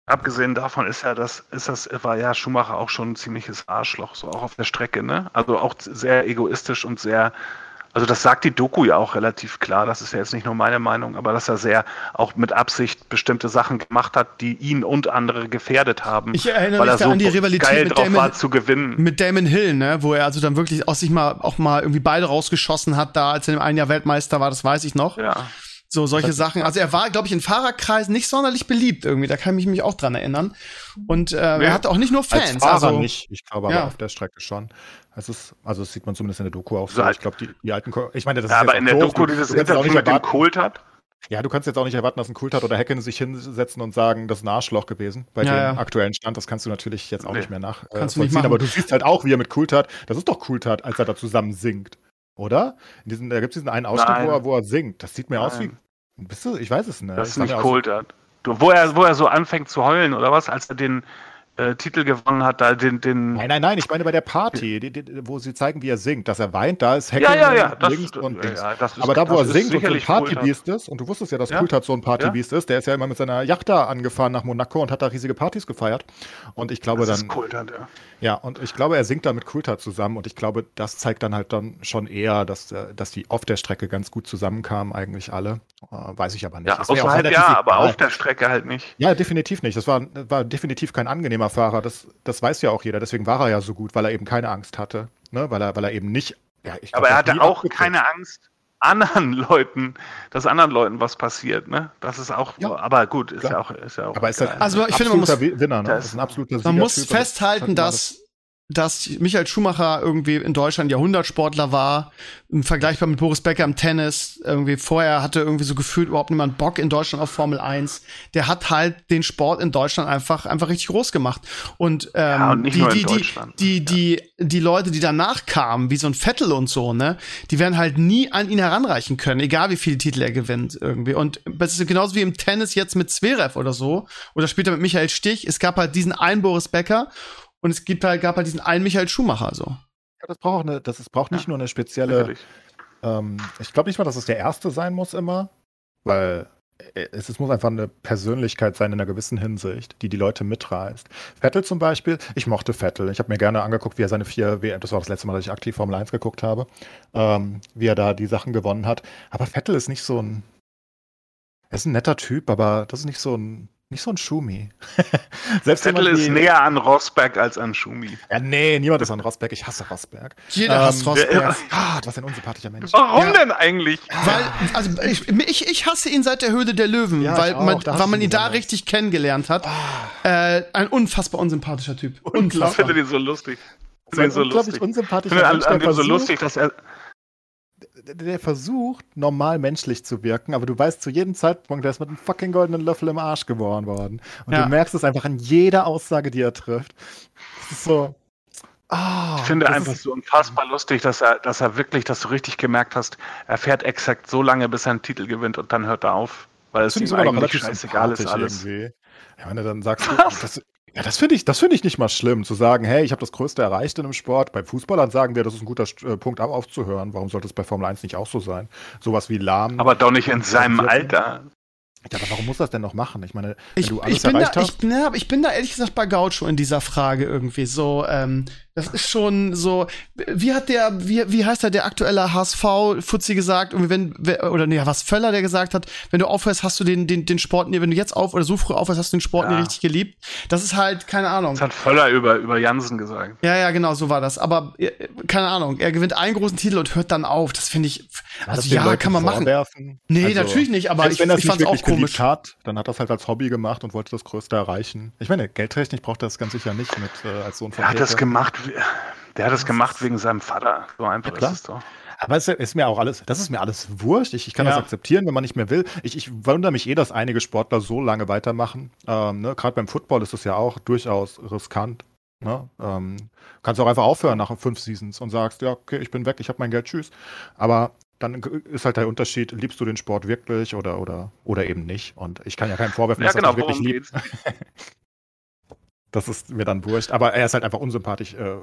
abgesehen davon ist ja das, ist das, war ja Schumacher auch schon ein ziemliches Arschloch, so auch auf der Strecke, ne? Also auch sehr egoistisch und sehr also das sagt die Doku ja auch relativ klar, das ist ja jetzt nicht nur meine Meinung, aber dass er sehr auch mit Absicht bestimmte Sachen gemacht hat, die ihn und andere gefährdet haben. Ich erinnere mich da so an die Rivalität mit Damon, war, zu gewinnen. mit Damon Hill, ne, wo er also dann wirklich aus sich mal auch mal irgendwie beide rausgeschossen hat, da als er im einen Jahr Weltmeister war, das weiß ich noch. Ja. So solche Sachen. Also er war, glaube ich, in Fahrerkreisen nicht sonderlich beliebt irgendwie. Da kann ich mich auch dran erinnern. Und äh, ja. er hatte auch nicht nur Fans. Als Fahrer also nicht. Ich glaube ja. aber auf der Strecke schon. Es ist, also das sieht man zumindest in der Doku auch so. Ich glaube, die, die alten, ich meine, das ja, ist aber in der Doku dieses Interview mit dem Kult hat. Ja, du kannst jetzt auch nicht erwarten, dass ein Kult hat oder Hacken sich hinsetzen und sagen, das ist ein Arschloch gewesen. Bei ja, dem ja. aktuellen Stand, das kannst du natürlich jetzt auch nee. nicht mehr nachvollziehen. Äh, aber du siehst halt auch, wie er mit Kult hat. Das ist doch Kult hat, als er da zusammen singt. Oder? In diesen, da gibt es diesen einen Ausschnitt, wo er, wo er singt. Das sieht mir Nein. aus wie. Bist du? Ich weiß es nicht. Das ist nicht Kult hat. Wo er, wo er so anfängt zu heulen, oder was, als er den, äh, Titel gewonnen hat, da den, den. Nein, nein, nein, ich meine bei der Party, die, die, wo sie zeigen, wie er singt, dass er weint, da ist Hacking ja, ja, ja, das, links und links. Ja, ist, Aber da, wo er singt und so ein Partybeast ist, und du wusstest ja, dass ja. Kultat so ein Partybeast ja. ist, der ist ja immer mit seiner Yacht da angefahren nach Monaco und hat da riesige Partys gefeiert. Und ich glaube das dann. Ist Kultat, ja. Ja, und ich glaube, er singt da mit Kultat zusammen und ich glaube, das zeigt dann halt dann schon eher, dass, äh, dass die auf der Strecke ganz gut zusammenkamen, eigentlich alle. Äh, weiß ich aber nicht. Ja, außerhalb ja, aber auf der Strecke halt nicht. Ja, definitiv nicht. Das war, war definitiv kein angenehmer Fahrer. Das, das weiß ja auch jeder. Deswegen war er ja so gut, weil er eben keine Angst hatte. Ne? Weil, er, weil er eben nicht. Ja, glaub, aber er hatte auch keine Angst anderen (laughs) Leuten, dass anderen Leuten was passiert, ne? Das ist auch, ja, aber gut, ist klar. ja auch, ist ja auch. Aber ist halt also ich finde, man muss, Winner, ne? Das ist ein absoluter Man muss festhalten, dass dass Michael Schumacher irgendwie in Deutschland Jahrhundertsportler war, vergleichbar mit Boris Becker im Tennis. Irgendwie vorher hatte irgendwie so gefühlt überhaupt niemand Bock in Deutschland auf Formel 1. Der hat halt den Sport in Deutschland einfach einfach richtig groß gemacht. Und, ähm, ja, und die, die, die, die, die, die Leute, die danach kamen, wie so ein Vettel und so, ne, die werden halt nie an ihn heranreichen können, egal wie viele Titel er gewinnt irgendwie. Und das ist genauso wie im Tennis jetzt mit Zverev oder so, oder später mit Michael Stich. Es gab halt diesen einen Boris Becker und es gibt halt, gab halt diesen einen Michael Schumacher so. Ja, das braucht eine, das ist, braucht nicht ja, nur eine spezielle. Ähm, ich glaube nicht mal, dass es der erste sein muss immer, weil es, es, muss einfach eine Persönlichkeit sein in einer gewissen Hinsicht, die die Leute mitreißt. Vettel zum Beispiel, ich mochte Vettel. Ich habe mir gerne angeguckt, wie er seine vier WM, das war das letzte Mal, dass ich aktiv Formel 1 geguckt habe, ähm, wie er da die Sachen gewonnen hat. Aber Vettel ist nicht so ein, er ist ein netter Typ, aber das ist nicht so ein nicht so ein Schumi. (laughs) Selbst Vettel ist näher an Rosberg als an Schumi. Ja, nee, niemand ist an Rosberg. Ich hasse Rosberg. Jeder ähm, hasst Rosberg. Ja, ah, was ein unsympathischer Mensch. Warum ja. denn eigentlich? Weil, also ich, ich, ich, hasse ihn seit der Höhle der Löwen, ja, weil, man, weil man ihn da richtig kennengelernt hat. Oh. Äh, ein unfassbar unsympathischer Typ. Unfassbar. Ich finde den so lustig. Ich finde so unglaublich unsympathischer Mensch. Ich finde an, an so lustig, dass er der versucht, normal menschlich zu wirken, aber du weißt zu jedem Zeitpunkt, der ist mit einem fucking goldenen Löffel im Arsch geboren worden. Und ja. du merkst es einfach an jeder Aussage, die er trifft. Das ist so. Oh, ich finde einfach so unfassbar lustig, dass er, dass er wirklich, dass du richtig gemerkt hast, er fährt exakt so lange, bis er einen Titel gewinnt und dann hört er auf. Weil es ihm eigentlich scheißegal ist alles. Irgendwie. Ja, wenn du dann sagst, (laughs) du, das, ja, das finde ich, das ich nicht mal schlimm, zu sagen, hey, ich habe das Größte erreicht in einem Sport. Bei Fußballern sagen wir, das ist ein guter äh, Punkt, aufzuhören. Warum sollte es bei Formel 1 nicht auch so sein? Sowas wie Lahm. Aber doch nicht in seinem Alter. Ja, aber warum muss das denn noch machen? Ich meine, wenn ich, du alles ich bin erreicht da, hast. Ich, ne, ich bin da ehrlich gesagt bei Gaucho in dieser Frage irgendwie so. Ähm, Das ist schon so. Wie hat der, wie, wie heißt der, der aktuelle HSV-Fuzzi gesagt? Und wenn, oder nee, was Völler, der gesagt hat, wenn du aufhörst, hast du den, den, den Sport, wenn du jetzt auf oder so früh aufhörst, hast du den Sport ja. nie richtig geliebt. Das ist halt, keine Ahnung. Das hat Völler über, über Jansen gesagt. Ja, ja, genau, so war das. Aber, äh, keine Ahnung, er gewinnt einen großen Titel und hört dann auf. Das finde ich, also ja, kann man machen. Nee, also, natürlich nicht, aber ich, wenn ich fand's auch komisch. Hat, dann hat er das halt als Hobby gemacht und wollte das Größte erreichen. Ich meine, geldtechnisch braucht er das ganz sicher nicht mit, äh, als Sohn von Er hat das gemacht, der hat es gemacht wegen seinem Vater. So einfach ja, ist es doch. Aber es ist mir auch alles, das ist mir alles wurscht. Ich, ich kann ja. das akzeptieren, wenn man nicht mehr will. Ich, ich wundere mich eh, dass einige Sportler so lange weitermachen. Ähm, ne? Gerade beim Football ist es ja auch durchaus riskant. Ne? Ähm, kannst auch einfach aufhören nach fünf Seasons und sagst, ja, okay, ich bin weg, ich habe mein Geld, tschüss. Aber dann ist halt der Unterschied, liebst du den Sport wirklich oder, oder, oder eben nicht. Und ich kann ja keinen vorwerfen, ja, dass genau, er wirklich liebt. (laughs) das ist mir dann wurscht. Aber er ist halt einfach unsympathisch äh,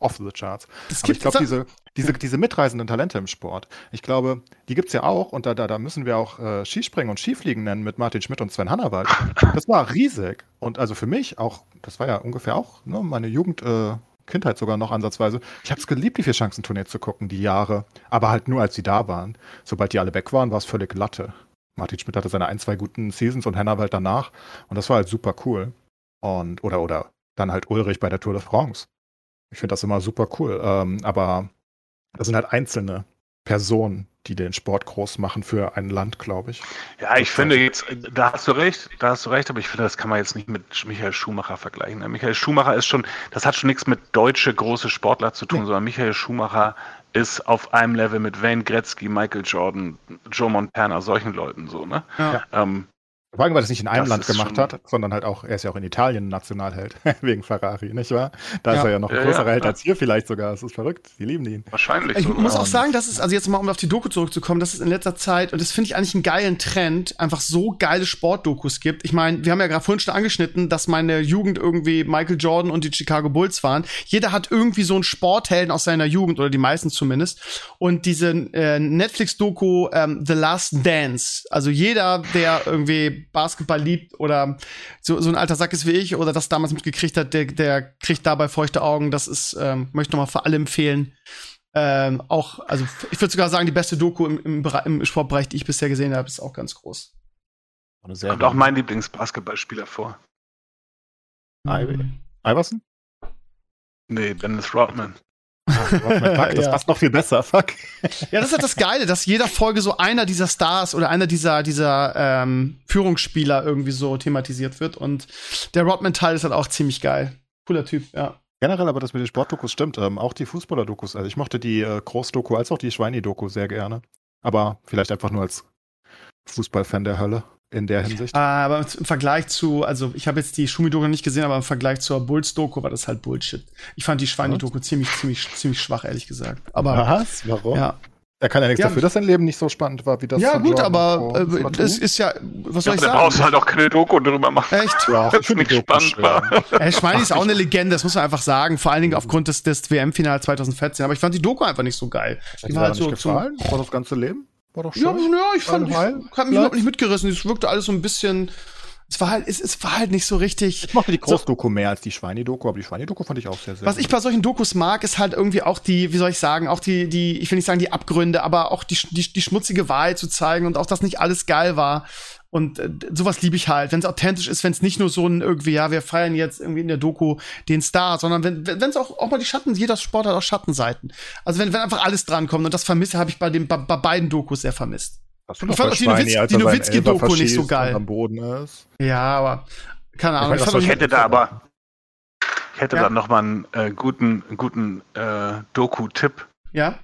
off the charts. Das Aber ich glaube, diese, diese, diese mitreisenden Talente im Sport, ich glaube, die gibt es ja auch und da, da, da müssen wir auch äh, Skispringen und Skifliegen nennen mit Martin Schmidt und Sven Hannawald. Das war riesig. Und also für mich auch, das war ja ungefähr auch ne, meine Jugend, äh, Kindheit sogar noch ansatzweise. Ich habe es geliebt, die Vier-Chancen-Tournee zu gucken, die Jahre. Aber halt nur, als sie da waren. Sobald die alle weg waren, war es völlig Latte. Martin Schmidt hatte seine ein, zwei guten Seasons und Hannawald danach. Und das war halt super cool. Und, oder, oder dann halt Ulrich bei der Tour de France. Ich finde das immer super cool. Ähm, aber das sind halt einzelne Personen, die den Sport groß machen für ein Land, glaube ich. Ja, ich finde jetzt, da hast du recht, da hast du recht, aber ich finde, das kann man jetzt nicht mit Michael Schumacher vergleichen. Michael Schumacher ist schon, das hat schon nichts mit deutsche große Sportler zu tun, nee. sondern Michael Schumacher ist auf einem Level mit Wayne Gretzky, Michael Jordan, Joe Montana, solchen Leuten so, ne? Ja. Ähm, vor allem, weil er es nicht in einem Land gemacht hat, sondern halt auch, er ist ja auch in Italien Nationalheld, (laughs) wegen Ferrari, nicht wahr? Da ja. ist er ja noch ein ja, größerer ja, Held als hier vielleicht sogar. Das ist verrückt. Die lieben ihn. Wahrscheinlich. Ich sogar. muss auch sagen, dass es, also jetzt mal um auf die Doku zurückzukommen, dass es in letzter Zeit, und das finde ich eigentlich einen geilen Trend, einfach so geile Sportdokus gibt. Ich meine, wir haben ja gerade vorhin schon angeschnitten, dass meine Jugend irgendwie Michael Jordan und die Chicago Bulls waren. Jeder hat irgendwie so einen Sporthelden aus seiner Jugend, oder die meisten zumindest. Und diese äh, Netflix-Doku ähm, The Last Dance, also jeder, der irgendwie Basketball liebt oder so, so ein alter Sack ist wie ich oder das damals mitgekriegt hat, der, der kriegt dabei feuchte Augen. Das ist, ähm, möchte nochmal für alle empfehlen. Ähm, auch, also ich würde sogar sagen, die beste Doku im, im, im, Sportbereich, die ich bisher gesehen habe, ist auch ganz groß. Kommt auch mein Lieblingsbasketballspieler vor. Mhm. Iverson? Nee, Dennis Rodman. Fuck, das ja. passt noch viel besser, fuck. Ja, das ist halt das Geile, dass jeder Folge so einer dieser Stars oder einer dieser, dieser ähm, Führungsspieler irgendwie so thematisiert wird. Und der Rodman-Teil ist halt auch ziemlich geil. Cooler Typ, ja. Generell aber das mit den Sportdokus stimmt. Ähm, auch die Fußballer-Dokus. Also ich mochte die äh, Groß-Doku als auch die Schweini-Doku sehr gerne. Aber vielleicht einfach nur als Fußballfan der Hölle in der Hinsicht. Ah, aber im Vergleich zu, also ich habe jetzt die Schumi-Doku nicht gesehen, aber im Vergleich zur Bulls-Doku war das halt Bullshit. Ich fand die Schweine-Doku ziemlich, ziemlich, ziemlich schwach, ehrlich gesagt. Aber Was? Warum? Ja. Er kann ja nichts ja, dafür, dass sein Leben nicht so spannend war wie das. Ja, gut, aber äh, es ist ja, was soll ja, ich sagen? Da brauchst du halt auch keine Doku drüber machen. Echt? Ja, das ist nicht spannend war. Hey, Schweini ist auch eine Legende, das muss man einfach sagen. Vor allen Dingen aufgrund des, des WM-Finals 2014. Aber ich fand die Doku einfach nicht so geil. Die war halt so. Gefallen? War das ganze Leben? War doch schön. Ja, ja ich fand, ich habe mich überhaupt nicht mitgerissen. Es wirkte alles so ein bisschen. Es war halt, es, es war halt nicht so richtig. Ich mochte die Großdoku mehr als die Schweini-Doku, aber die Schweini-Doku fand ich auch sehr, sehr Was gut. ich bei solchen Dokus mag, ist halt irgendwie auch die, wie soll ich sagen, auch die, die, ich will nicht sagen die Abgründe, aber auch die, die, die schmutzige Wahrheit zu zeigen und auch, dass nicht alles geil war. Und äh, sowas liebe ich halt, wenn es authentisch ist, wenn es nicht nur so ein irgendwie, ja, wir feiern jetzt irgendwie in der Doku den Star, sondern wenn wenn es auch, auch mal die Schatten, jeder Sport hat auch Schattenseiten. Also wenn, wenn einfach alles drankommt und das vermisse habe ich bei den bei, bei beiden Dokus sehr vermisst. Hast du ich fand auch die, Nowitz, die Nowitzki-Doku nicht so geil. Am Boden ist. Ja, aber keine Ahnung. Ich, ich, ich hätte da aber ich hätte ja. da noch mal einen äh, guten guten äh, Doku-Tipp. Ja.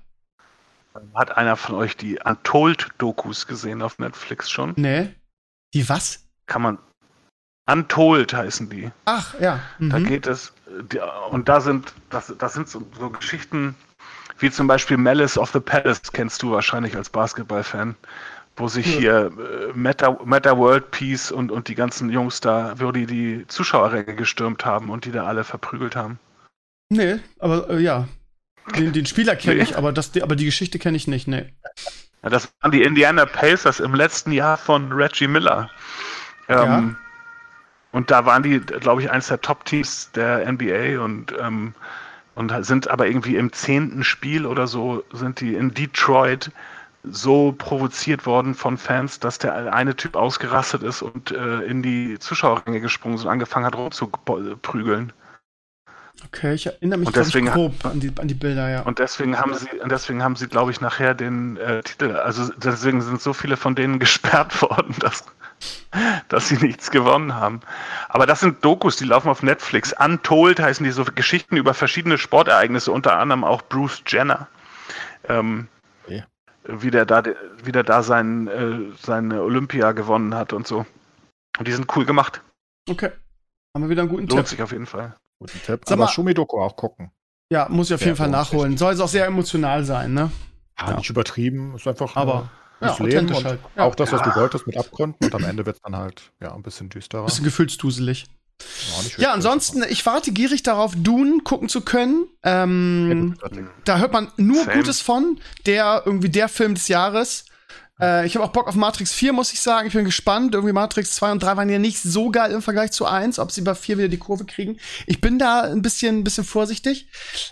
Hat einer von euch die Untold-Dokus gesehen auf Netflix schon? Nee. Die was? Kann man. Untold heißen die. Ach, ja. Mhm. Da geht es. Die, und da sind, das, das sind so, so, Geschichten, wie zum Beispiel Malice of the Palace, kennst du wahrscheinlich als Basketballfan, wo sich hier äh, Meta, Meta World Peace und, und die ganzen Jungs da, wo die die Zuschauerränge gestürmt haben und die da alle verprügelt haben. Nee, aber äh, ja. Den, den Spieler kenne nee. ich, aber, das, aber die Geschichte kenne ich nicht, nee. Ja, das waren die Indiana Pacers im letzten Jahr von Reggie Miller. Ähm, ja. Und da waren die, glaube ich, eines der Top-Teams der NBA und ähm, und sind aber irgendwie im zehnten Spiel oder so, sind die in Detroit so provoziert worden von Fans, dass der eine Typ ausgerastet ist und äh, in die Zuschauerränge gesprungen ist und angefangen hat rumzuprügeln. Okay, ich erinnere mich und deswegen, grob an die, an die Bilder, ja. Und deswegen haben sie, deswegen haben sie, glaube ich, nachher den äh, Titel, also deswegen sind so viele von denen (laughs) gesperrt worden, dass, dass sie nichts gewonnen haben. Aber das sind Dokus, die laufen auf Netflix. Untold heißen die so Geschichten über verschiedene Sportereignisse, unter anderem auch Bruce Jenner. Ähm, ja. Wie der da, wie der da sein, äh, seine Olympia gewonnen hat und so. Und die sind cool gemacht. Okay. Haben wir wieder einen guten Lohnt Tipp. sich auf jeden Fall. Guten Tipp. Sag Aber Schumi-Doku auch gucken. Ja, muss ich auf jeden Fall nachholen. Soll es auch sehr emotional sein, ne? Ja, ja. nicht übertrieben, ist einfach Aber das ja, Leben und halt. ja. auch das, was du wolltest mit Abgründen und am Ende wird es dann halt ja ein bisschen düsterer. Bisschen gefühlsduselig. Ja, ja, ansonsten, ich warte gierig darauf, Dune gucken zu können. Ähm, da hört man nur Same. Gutes von. Der, irgendwie der Film des Jahres. Äh, ich habe auch Bock auf Matrix 4, muss ich sagen. Ich bin gespannt. Irgendwie Matrix 2 und 3 waren ja nicht so geil im Vergleich zu 1, ob sie bei 4 wieder die Kurve kriegen. Ich bin da ein bisschen, ein bisschen vorsichtig.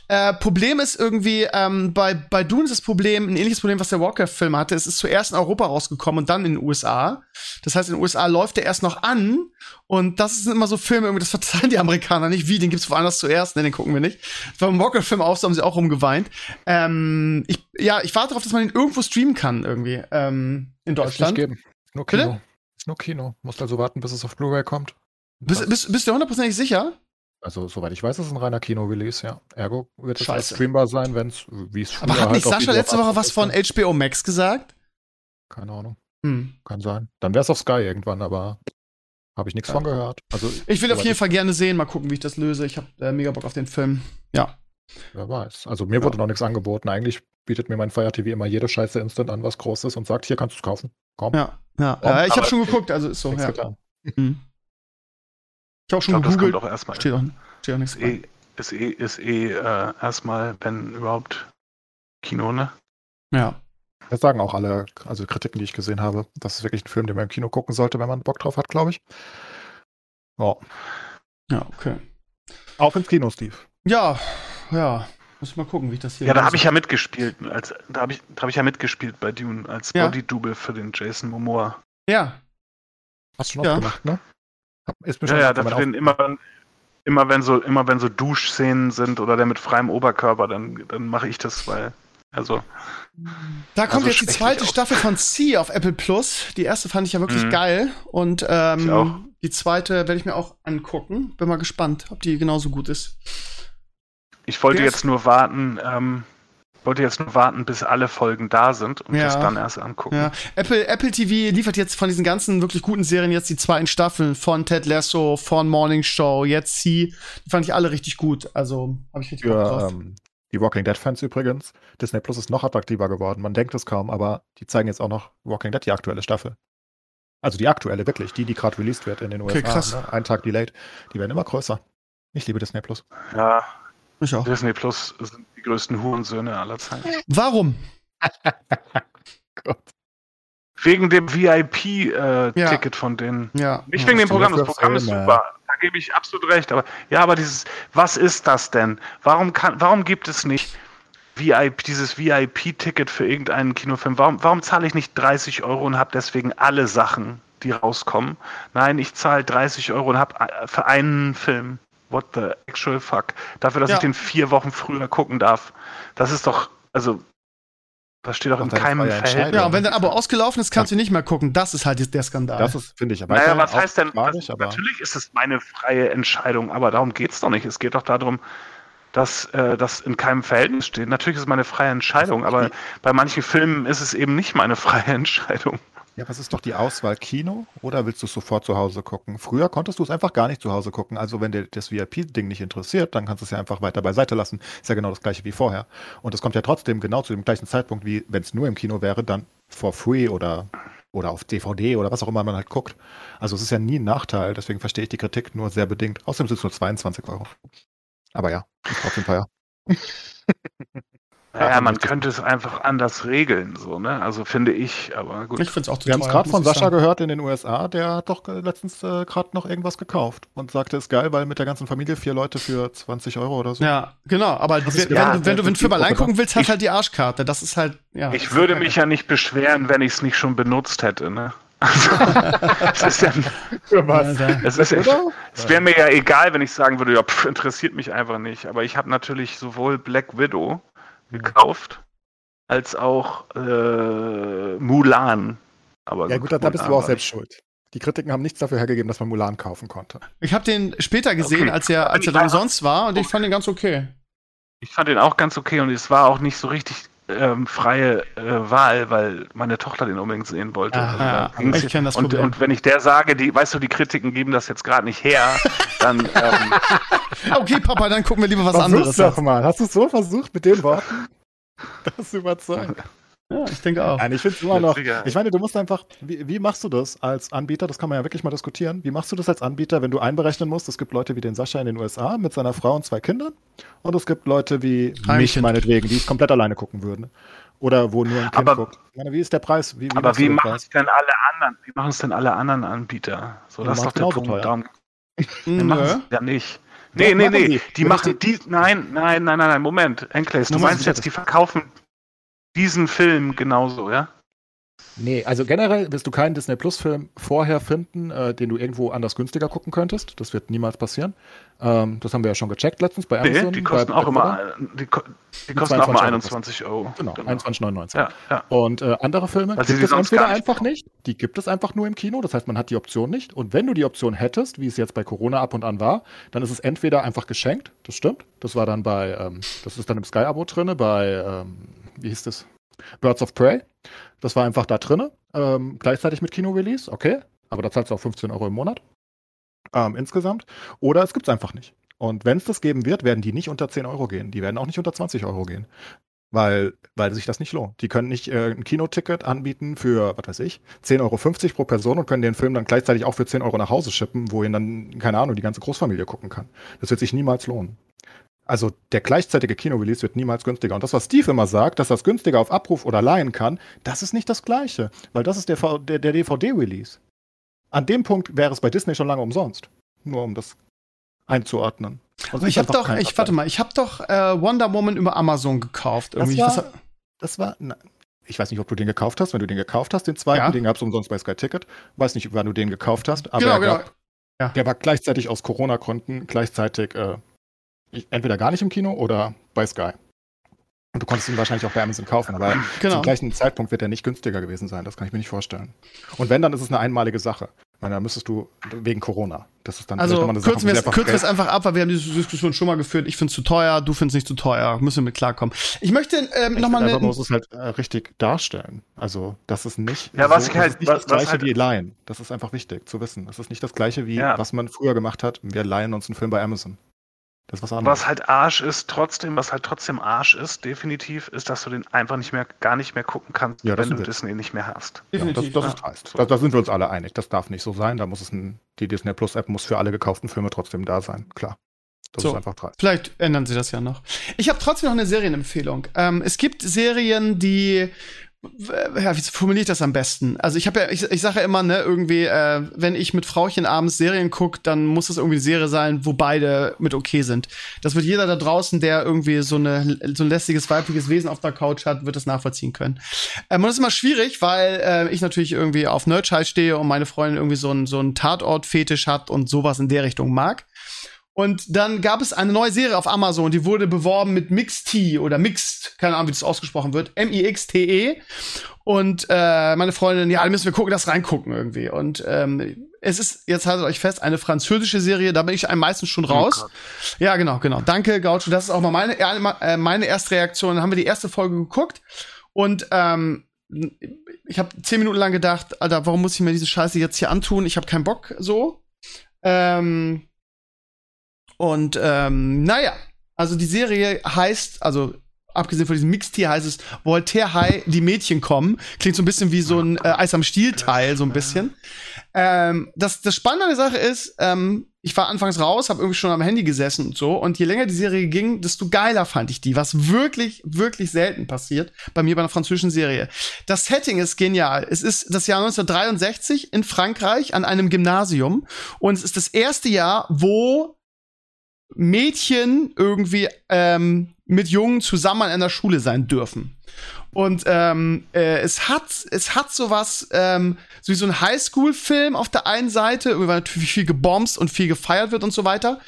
Äh, Problem ist irgendwie, ähm, bei, bei Dune ist das Problem, ein ähnliches Problem, was der Walker-Film hatte. Es ist zuerst in Europa rausgekommen und dann in den USA. Das heißt, in den USA läuft der erst noch an und das sind immer so Filme, irgendwie, das verzeihen die Amerikaner nicht. Wie, den gibt's woanders zuerst? Ne, den gucken wir nicht. Beim Walker-Film auch, so haben sie auch rumgeweint. Ähm, ich, ja, ich warte darauf, dass man ihn irgendwo streamen kann, irgendwie, ähm, in Deutschland. Nicht geben. Nur Kino. Bitte? Ist nur Kino. Musst also warten, bis es auf Blu-ray kommt. Bist, bist, bist du hundertprozentig sicher? Also, soweit ich weiß, ist es ein reiner Kino-Release, ja. Ergo wird es als streambar sein, wenn es, wie es Aber hat nicht halt Sascha letzte Woche was von HBO Max gesagt? Keine Ahnung. Hm. Kann sein. Dann wäre es auf Sky irgendwann, aber habe ich nichts ja. von gehört. Also, ich will auf jeden Fall gerne sehen, mal gucken, wie ich das löse. Ich habe äh, mega Bock auf den Film. Ja. Wer weiß. Also mir ja. wurde noch nichts angeboten. Eigentlich bietet mir mein Fire TV immer jede Scheiße instant an, was groß ist und sagt, hier kannst du es kaufen. Komm. Ja, ja. Äh, ich habe schon geguckt, also ist so. Ja. Mhm. Ich habe auch schon gegoogelt. Das kommt auch erstmal. Steht auch, steht auch nichts. Ist eh, ist eh, ist eh äh, erstmal, wenn überhaupt Kino, ne? Ja. Das sagen auch alle, also Kritiken, die ich gesehen habe. Das ist wirklich ein Film, den man im Kino gucken sollte, wenn man Bock drauf hat, glaube ich. Ja. Ja, okay. Auf ins Kino, Steve. Ja, ja. Muss mal gucken, wie ich das hier. Ja, da habe ich ja mitgespielt. Als, da habe ich, hab ich ja mitgespielt bei Dune als ja. Body-Double für den Jason Momoa. Ja. Hast du schon ja. gemacht, ne? Ist ja, ja, dafür immer, immer wenn so, immer wenn so Duschszenen sind oder der mit freiem Oberkörper, dann, dann mache ich das, weil also. Da kommt also jetzt die zweite Staffel von C auf Apple Plus. Die erste fand ich ja wirklich mhm. geil. Und ähm, die zweite werde ich mir auch angucken. Bin mal gespannt, ob die genauso gut ist. Ich wollte Der jetzt nur warten, ähm, wollte jetzt nur warten, bis alle Folgen da sind und ja. das dann erst angucken. Ja. Apple, Apple TV liefert jetzt von diesen ganzen wirklich guten Serien jetzt die zweiten Staffeln von Ted Lasso, von Morning Show, jetzt Sie. Die fand ich alle richtig gut. Also habe ich richtig Bock drauf. Ähm, die Walking Dead-Fans übrigens. Disney Plus ist noch attraktiver geworden. Man denkt es kaum, aber die zeigen jetzt auch noch Walking Dead, die aktuelle Staffel. Also die aktuelle, wirklich. Die, die gerade released wird in den USA. Okay, krass. Ne? Einen Tag delayed. Die werden immer größer. Ich liebe Disney Plus. Ja. Ich auch. Disney Plus sind die größten Hurensöhne aller Zeiten. Warum? (laughs) Gott. Wegen dem VIP-Ticket äh, ja. von denen. Ja. Nicht wegen dem Programm. Das Programm ist super gebe ich absolut recht. Aber ja, aber dieses, was ist das denn? Warum kann, warum gibt es nicht VIP, dieses VIP-Ticket für irgendeinen Kinofilm? Warum, warum zahle ich nicht 30 Euro und habe deswegen alle Sachen, die rauskommen? Nein, ich zahle 30 Euro und habe äh, für einen Film. What the actual fuck? Dafür, dass ja. ich den vier Wochen früher gucken darf. Das ist doch, also das steht doch in keinem Feld. Ja, und wenn dein Abo ausgelaufen ist, kannst ja. du nicht mehr gucken. Das ist halt der Skandal. Das ist, finde ich, aber. Naja, was heißt denn? Was, natürlich ist es meine freie Entscheidung, aber darum geht es doch nicht. Es geht doch darum, dass äh, das in keinem Verhältnis steht. Natürlich ist es meine freie Entscheidung, aber bei manchen Filmen ist es eben nicht meine freie (laughs) Entscheidung. Ja, was ist doch die Auswahl? Kino oder willst du es sofort zu Hause gucken? Früher konntest du es einfach gar nicht zu Hause gucken. Also wenn dir das VIP-Ding nicht interessiert, dann kannst du es ja einfach weiter beiseite lassen. Ist ja genau das gleiche wie vorher. Und es kommt ja trotzdem genau zu dem gleichen Zeitpunkt, wie wenn es nur im Kino wäre, dann for free oder, oder auf DVD oder was auch immer man halt guckt. Also es ist ja nie ein Nachteil, deswegen verstehe ich die Kritik nur sehr bedingt. Außerdem sind es nur 22 Euro. Aber ja, ist trotzdem teuer. Ja, man könnte es einfach anders regeln, so, ne? Also finde ich, aber gut. Ich finde es auch zu Wir haben es gerade von Sascha sagen. gehört in den USA, der hat doch letztens äh, gerade noch irgendwas gekauft und sagte, ist geil, weil mit der ganzen Familie vier Leute für 20 Euro oder so. Ja, genau, aber wenn, ja, wenn, wenn, du, wenn du Film allein gucken willst, hast halt die Arschkarte. Das ist halt, ja. Ich würde mich ja nicht beschweren, wenn ich es nicht schon benutzt hätte, ne? (laughs) Also, es ist ja, Für was? Es, ist, es wäre mir ja egal, wenn ich sagen würde, ja, pff, interessiert mich einfach nicht. Aber ich habe natürlich sowohl Black Widow gekauft, als auch äh, Mulan. Aber ja gut, da, da bist du auch selbst schuld. Die Kritiken haben nichts dafür hergegeben, dass man Mulan kaufen konnte. Ich habe den später gesehen, okay. als er, als er dann umsonst war und ich fand ihn ganz okay. Ich fand ihn auch ganz okay und es war auch nicht so richtig ähm, freie äh, Wahl, weil meine Tochter den unbedingt sehen wollte. Aha, also ich kenne das und, und, wenn ich der sage, die, weißt du, die Kritiken geben das jetzt gerade nicht her, dann. (laughs) Ähm, okay, Papa, dann gucken wir lieber was Versuch's anderes. Doch mal. Hast du es so versucht mit den Worten? (laughs) Das überzeugt. Ja, ich denke auch. Nein, ich finde immer noch. Ich meine, du musst einfach. Wie, wie, machst du das als Anbieter? Das kann man ja wirklich mal diskutieren. Wie machst du das als Anbieter, wenn du einberechnen musst? Es gibt Leute wie den Sascha in den USA mit seiner Frau und zwei Kindern. Und es gibt Leute wie Heimchen. mich, meinetwegen, die es komplett alleine gucken würden. Oder wo nur ein Kind aber, guckt. Ich meine, wie ist der Preis? Wie, wie aber wie machen es denn alle anderen? Wie machen es denn alle anderen Anbieter? So, das ist doch der Punkt. Darum, (laughs) machen es ja nicht. Nee, nee, nee. Die, die machen die. Nein, nein, nein, nein, nein. Moment. Enkles, du meinst jetzt, die verkaufen diesen Film genauso, ja? Nee, also generell wirst du keinen Disney Plus Film vorher finden, äh, den du irgendwo anders günstiger gucken könntest. Das wird niemals passieren. Ähm, das haben wir ja schon gecheckt letztens bei Amazon. Nee, die kosten auch immer, die, die kosten auch mal 21 Euro. Genau, genau. 21,99. Ja, ja. Und äh, andere Filme also gibt es entweder nicht einfach nicht, die gibt es einfach nur im Kino, das heißt, man hat die Option nicht. Und wenn du die Option hättest, wie es jetzt bei Corona ab und an war, dann ist es entweder einfach geschenkt, das stimmt. Das war dann bei, ähm, das ist dann im Sky-Abo drin, bei, ähm, wie hieß das? Birds of Prey. Das war einfach da drin, ähm, gleichzeitig mit Kino-Release, okay. Aber da zahlst du auch 15 Euro im Monat ähm, insgesamt. Oder es gibt es einfach nicht. Und wenn es das geben wird, werden die nicht unter 10 Euro gehen. Die werden auch nicht unter 20 Euro gehen. Weil, weil sich das nicht lohnt. Die können nicht äh, ein Kinoticket anbieten für, was weiß ich, 10,50 Euro pro Person und können den Film dann gleichzeitig auch für 10 Euro nach Hause schippen, wo ihn dann, keine Ahnung, die ganze Großfamilie gucken kann. Das wird sich niemals lohnen. Also der gleichzeitige Kino-Release wird niemals günstiger. Und das, was Steve immer sagt, dass das günstiger auf Abruf oder leihen kann, das ist nicht das Gleiche. Weil das ist der, der, der DVD-Release. An dem Punkt wäre es bei Disney schon lange umsonst. Nur um das einzuordnen. Also ich habe doch, ich warte mal, ich habe doch äh, Wonder Woman über Amazon gekauft. Irgendwie. Das war, das war na, ich weiß nicht, ob du den gekauft hast. Wenn du den gekauft hast, den zweiten, ja. den gab es umsonst bei Sky Ticket. Weiß nicht, wann du den gekauft hast, aber genau, genau. Gab, ja. der war gleichzeitig aus Corona-Gründen gleichzeitig äh, entweder gar nicht im Kino oder bei Sky. Und du konntest ihn wahrscheinlich auch bei Amazon kaufen, aber (clears throat) genau. zum gleichen Zeitpunkt wird er nicht günstiger gewesen sein. Das kann ich mir nicht vorstellen. Und wenn, dann ist es eine einmalige Sache. Weil da müsstest du wegen Corona. Das ist dann also eine kürzen wir es einfach, kürzen einfach ab, weil wir haben diese Diskussion schon mal geführt. Ich finde es zu teuer, du findest es nicht zu teuer. Müssen wir mit klarkommen. Ich möchte ähm, nochmal. Man muss es halt äh, richtig darstellen. Also das ist nicht. Ja, was so, ich halt, nicht was, das gleiche halt, wie Leihen. Das ist einfach wichtig zu wissen. Das ist nicht das gleiche wie ja. was man früher gemacht hat. Wir leihen uns einen Film bei Amazon. Das ist was anderes. Was halt Arsch ist, trotzdem, was halt trotzdem Arsch ist, definitiv, ist, dass du den einfach nicht mehr, gar nicht mehr gucken kannst, ja, wenn du Disney nicht mehr hast. Definitiv. Ja, das, das ja. ist dreist. Da, da, sind wir uns alle einig. Das darf nicht so sein. Da muss es ein, die Disney Plus App muss für alle gekauften Filme trotzdem da sein. Klar. Das so, ist einfach dreist. Vielleicht ändern sie das ja noch. Ich habe trotzdem noch eine Serienempfehlung. Ähm, es gibt Serien, die ja, wie formuliere ich das am besten? Also ich habe ja, ich, ich sage ja immer, ne, irgendwie, äh, wenn ich mit Frauchen abends Serien gucke, dann muss es irgendwie eine Serie sein, wo beide mit okay sind. Das wird jeder da draußen, der irgendwie so, eine, so ein lästiges weibliches Wesen auf der Couch hat, wird das nachvollziehen können. Ähm, und das ist immer schwierig, weil äh, ich natürlich irgendwie auf Nerdscheiß stehe und meine Freundin irgendwie so ein, so ein Tatort-Fetisch hat und sowas in der Richtung mag. Und dann gab es eine neue Serie auf Amazon, die wurde beworben mit Mixed oder Mixed, keine Ahnung, wie das ausgesprochen wird, M-I-X-T-E. Und äh, meine Freundin, ja, da müssen wir gucken, das reingucken irgendwie. Und ähm, es ist, jetzt haltet euch fest, eine französische Serie, da bin ich am meisten schon oh raus. Oh ja, genau, genau. Danke, Gaucho. Das ist auch mal meine, äh, meine erste Reaktion. Dann haben wir die erste Folge geguckt und ähm, ich habe zehn Minuten lang gedacht, Alter, warum muss ich mir diese Scheiße jetzt hier antun? Ich habe keinen Bock so. Ähm, und ähm, naja, also die Serie heißt, also abgesehen von diesem Mixtier heißt es Voltaire High, die Mädchen kommen. Klingt so ein bisschen wie so ein äh, Eis am Stiel-Teil, so ein bisschen. Ähm, das, das Spannende an der Sache ist, ähm, ich war anfangs raus, habe irgendwie schon am Handy gesessen und so. Und je länger die Serie ging, desto geiler fand ich die, was wirklich, wirklich selten passiert bei mir bei einer französischen Serie. Das Setting ist genial. Es ist das Jahr 1963 in Frankreich an einem Gymnasium. Und es ist das erste Jahr, wo Mädchen irgendwie ähm, mit Jungen zusammen an einer Schule sein dürfen. Und ähm, äh, es hat es hat sowas ähm, so wie so ein Highschool-Film auf der einen Seite, weil natürlich viel gebombt und viel gefeiert wird und so weiter.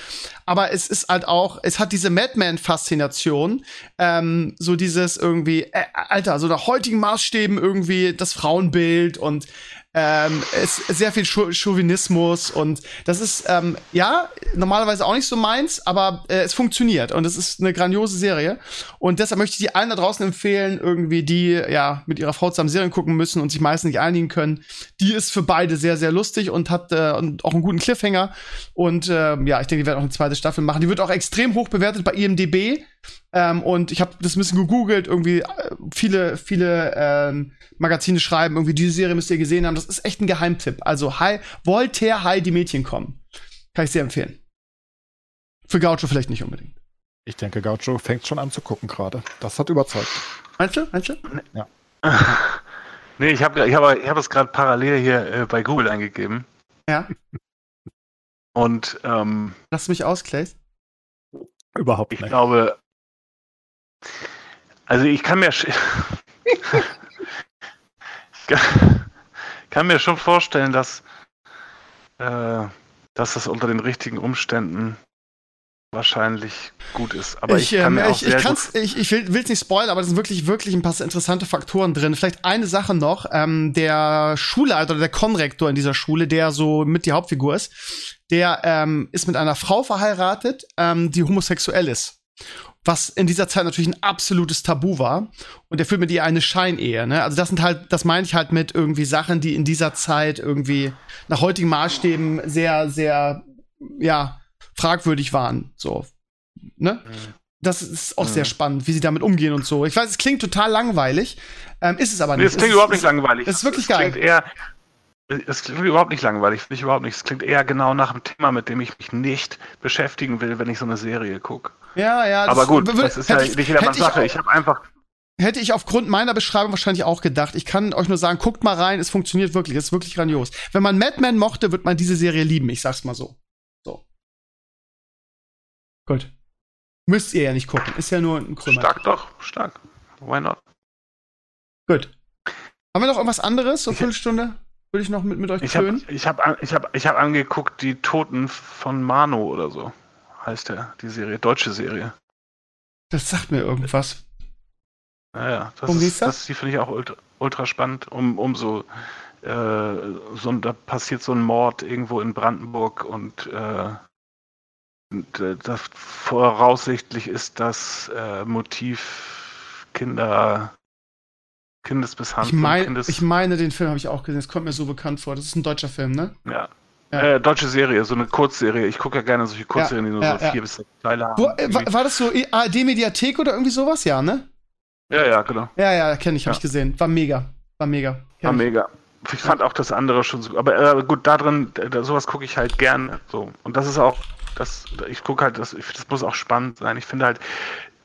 Aber es ist halt auch, es hat diese Madman-Faszination, ähm, so dieses irgendwie, äh, Alter, so nach heutigen Maßstäben irgendwie das Frauenbild und ähm, es sehr viel Chauvinismus und das ist ähm, ja normalerweise auch nicht so meins, aber äh, es funktioniert und es ist eine grandiose Serie und deshalb möchte ich die allen da draußen empfehlen, irgendwie die ja mit ihrer Frau zusammen Serien gucken müssen und sich meistens nicht einigen können. Die ist für beide sehr sehr lustig und hat äh, auch einen guten Cliffhanger und äh, ja, ich denke, die werden auch eine zweite Staffel machen. Die wird auch extrem hoch bewertet bei IMDb. Ähm, und ich habe das ein bisschen gegoogelt, irgendwie äh, viele, viele ähm, Magazine schreiben, irgendwie diese Serie müsst ihr gesehen haben. Das ist echt ein Geheimtipp. Also Hi, Voltaire, Hi, die Mädchen kommen. Kann ich sehr empfehlen. Für Gaucho vielleicht nicht unbedingt. Ich denke, Gaucho fängt schon an zu gucken gerade. Das hat überzeugt. Meinst du? Meinst du? Ja. (laughs) nee, ich habe ich hab, ich hab es gerade parallel hier äh, bei Google eingegeben. Ja. Und ähm, Lass mich aus, Clay. Überhaupt nicht. Ich glaube, also ich kann mir (laughs) kann mir schon vorstellen, dass, äh, dass das unter den richtigen Umständen wahrscheinlich gut ist. Aber ich, ich kann ähm, ich, ich, ich, ich will es nicht spoilern, aber da sind wirklich, wirklich ein paar interessante Faktoren drin. Vielleicht eine Sache noch, ähm, der Schulleiter oder der Konrektor in dieser Schule, der so mit die Hauptfigur ist, der ähm, ist mit einer Frau verheiratet, ähm, die homosexuell ist was in dieser Zeit natürlich ein absolutes Tabu war. Und er führt mit ihr eine Scheinehe. Ne? Also das sind halt, das meine ich halt mit irgendwie Sachen, die in dieser Zeit irgendwie nach heutigen Maßstäben sehr, sehr, ja, fragwürdig waren. So, ne? Mhm. Das ist auch mhm. sehr spannend, wie sie damit umgehen und so. Ich weiß, es klingt total langweilig, ähm, ist es aber nicht. Nee, es klingt es überhaupt nicht langweilig. Es ist wirklich es geil. Klingt eher, es klingt überhaupt nicht langweilig, finde ich überhaupt nicht. Es klingt eher genau nach einem Thema, mit dem ich mich nicht beschäftigen will, wenn ich so eine Serie gucke. Ja, ja. Aber gut, das ist ja ich, nicht jedermanns Sache. Ich, ich habe einfach. Hätte ich aufgrund meiner Beschreibung wahrscheinlich auch gedacht. Ich kann euch nur sagen, guckt mal rein, es funktioniert wirklich, es ist wirklich grandios. Wenn man Madman mochte, wird man diese Serie lieben, ich sag's mal so. So. Gut. Müsst ihr ja nicht gucken, ist ja nur ein Krümmer. Stark doch, stark. Why not? Gut. Haben wir noch irgendwas anderes, so Viertelstunde? Würde ich noch mit, mit euch ich tönen? Hab, ich habe ich hab, ich hab angeguckt, die Toten von Mano oder so heißt der, die Serie, deutsche Serie. Das sagt mir irgendwas. Naja, das, um ist, das? die finde ich auch ultra, ultra, spannend, um, um so, äh, so, da passiert so ein Mord irgendwo in Brandenburg und, äh, und äh, das voraussichtlich ist das äh, Motiv Kinder, Kindesmisshandlung. Ich, mein, Kindes ich meine, den Film habe ich auch gesehen, es kommt mir so bekannt vor. Das ist ein deutscher Film, ne? Ja, ja. Äh, deutsche Serie, so eine Kurzserie. Ich gucke ja gerne solche Kurzserien, die nur ja, so vier bis sechs Teile haben. Wo, äh, war, das so ARD-Mediathek oder irgendwie sowas? Ja, ne? Ja, ja, genau. Ja, ja, kenne ich, habe ich gesehen. War mega. War mega. Kenn war ich. mega. Ich fand auch das andere schon so. Aber äh, gut, da drin, da, sowas gucke ich halt gerne. So. Und das ist auch, das, ich gucke halt, das, das muss auch spannend sein. Ich finde halt,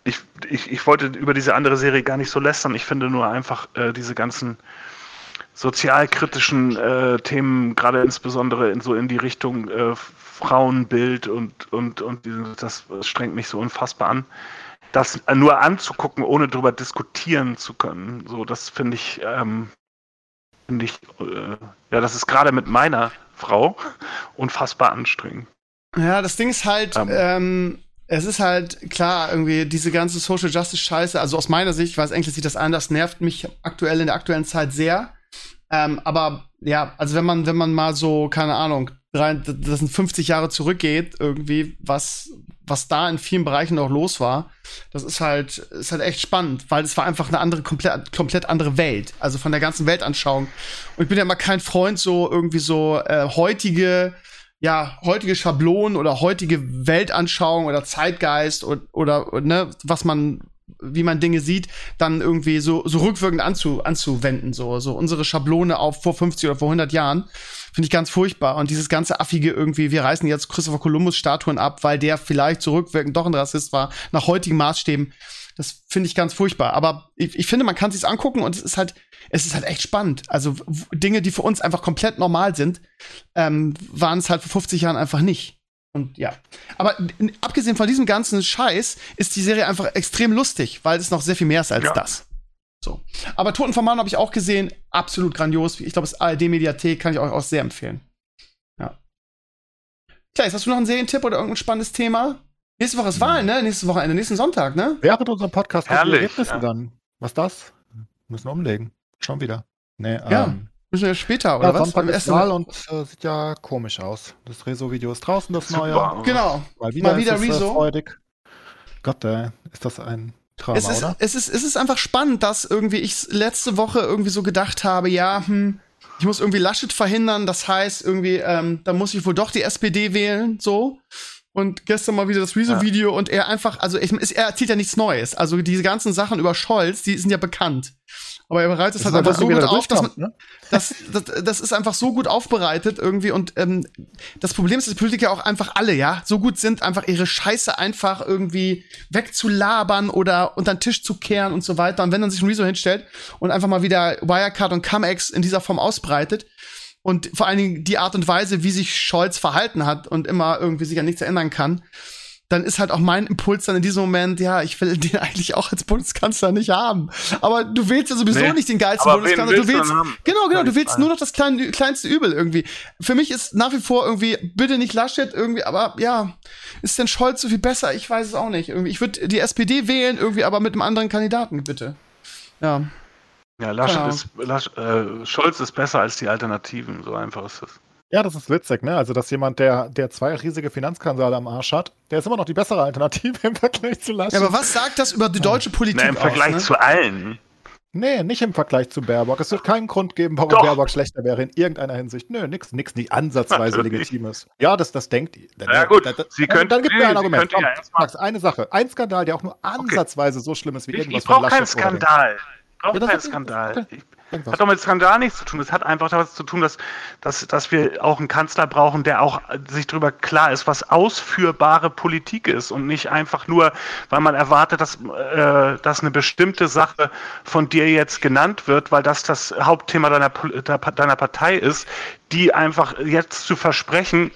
ich, ich, ich wollte über diese andere Serie gar nicht so lästern. Ich finde nur einfach äh, diese ganzen sozialkritischen äh, Themen, gerade insbesondere in so in die Richtung äh, Frauenbild und, und, und das strengt mich so unfassbar an. Das nur anzugucken, ohne darüber diskutieren zu können, so das finde ich, ähm, finde ich, äh, ja, das ist gerade mit meiner Frau (laughs) unfassbar anstrengend. Ja, das Ding ist halt, ähm, ähm, es ist halt klar, irgendwie diese ganze Social Justice Scheiße, also aus meiner Sicht, ich weiß eigentlich sieht das anders, nervt mich aktuell in der aktuellen Zeit sehr. Ähm, aber ja, also wenn man, wenn man mal so, keine Ahnung, das sind 50 Jahre zurückgeht, irgendwie, was, was da in vielen Bereichen noch los war, das ist halt, ist halt echt spannend, weil es war einfach eine andere, komplett, komplett andere Welt. Also von der ganzen Weltanschauung. Und ich bin ja immer kein Freund, so irgendwie so äh, heutige, ja, heutige Schablonen oder heutige Weltanschauung oder Zeitgeist oder, oder ne, was man wie man Dinge sieht, dann irgendwie so, so rückwirkend anzu, anzuwenden, so, so unsere Schablone auf vor 50 oder vor 100 Jahren. Finde ich ganz furchtbar. Und dieses ganze affige irgendwie, wir reißen jetzt Christopher Columbus Statuen ab, weil der vielleicht zurückwirkend doch ein Rassist war, nach heutigen Maßstäben. Das finde ich ganz furchtbar. Aber ich, ich finde, man kann sich's angucken und es ist halt, es ist halt echt spannend. Also Dinge, die für uns einfach komplett normal sind, ähm, waren es halt vor 50 Jahren einfach nicht. Und ja. Aber abgesehen von diesem ganzen Scheiß ist die Serie einfach extrem lustig, weil es noch sehr viel mehr ist als ja. das. So. Aber Toten vom Mann habe ich auch gesehen. Absolut grandios. Ich glaube, das ARD-Mediathek kann ich euch auch sehr empfehlen. Ja. Tja, jetzt hast du noch einen Serientipp oder irgendein spannendes Thema? Nächste Woche ist hm. Wahl, ne? Nächste Wochenende, nächsten Sonntag, ne? Während unserem Podcast Herrlich, ja. dann. Was das? Müssen umlegen. Schon wieder. Nee, ja. Ähm, Müssen wir später, oder ja, was? Sonntag ist Wahl und äh, sieht ja komisch aus. Das Rezo-Video ist draußen, das Super. neue. Genau. Mal wieder, Mal wieder ist Rezo. Äh, freudig. Gott, äh, ist das ein Drama, es ist, oder? Es ist, es ist einfach spannend, dass irgendwie ich letzte Woche irgendwie so gedacht habe, ja, hm, ich muss irgendwie Laschet verhindern. Das heißt, irgendwie, ähm, da muss ich wohl doch die SPD wählen, so. Und gestern mal wieder das Rezo-Video ja. und er einfach, also ich, er erzählt ja nichts Neues. Also diese ganzen Sachen über Scholz, die sind ja bekannt. Aber er bereitet es halt einfach so gut auf, dass man, ne? das, das, das ist einfach so gut aufbereitet irgendwie. Und ähm, das Problem ist, dass Politiker auch einfach alle, ja, so gut sind, einfach ihre Scheiße einfach irgendwie wegzulabern oder unter den Tisch zu kehren und so weiter. Und wenn dann sich ein Rezo hinstellt und einfach mal wieder Wirecard und Comex in dieser Form ausbreitet, und vor allen Dingen die Art und Weise, wie sich Scholz verhalten hat und immer irgendwie sich an nichts erinnern kann, dann ist halt auch mein Impuls dann in diesem Moment, ja, ich will den eigentlich auch als Bundeskanzler nicht haben. Aber du wählst ja sowieso nee, nicht den geilsten Bundeskanzler. Du willst, genau, genau, du willst nur noch das kleine, kleinste Übel irgendwie. Für mich ist nach wie vor irgendwie, bitte nicht Laschet irgendwie, aber ja, ist denn Scholz so viel besser? Ich weiß es auch nicht. Irgendwie, ich würde die SPD wählen irgendwie, aber mit einem anderen Kandidaten, bitte. Ja. Ja, Laschet ist, Lasch, äh, Scholz ist besser als die Alternativen, so einfach ist es. Ja, das ist witzig, ne? Also, dass jemand, der, der zwei riesige Finanzskandale am Arsch hat, der ist immer noch die bessere Alternative (laughs) im Vergleich zu Laschet. Ja, aber was sagt das über die deutsche Politik? Na, Im Vergleich aus, ne? zu allen. Nee, nicht im Vergleich zu Baerbock. Es wird keinen Grund geben, warum Doch. Baerbock schlechter wäre in irgendeiner Hinsicht. Nö, nix, nix, nicht ansatzweise Natürlich. legitimes. Ja, das, das denkt ihr. Ja, gut. Da, da, Sie dann, dann gibt mir ein Argument. Komm, ja Max, eine Sache. Ein Skandal, der auch nur ansatzweise okay. so schlimm ist wie irgendwas ich, ich von Laschet. Ich brauche keinen Skandal. Ich brauche ja, keinen Skandal. Okay. Irgendwas. Hat doch mit Skandal nichts zu tun. Es hat einfach damit zu tun, dass, dass, dass wir auch einen Kanzler brauchen, der auch sich darüber klar ist, was ausführbare Politik ist und nicht einfach nur, weil man erwartet, dass, äh, dass eine bestimmte Sache von dir jetzt genannt wird, weil das das Hauptthema deiner, deiner Partei ist, die einfach jetzt zu versprechen,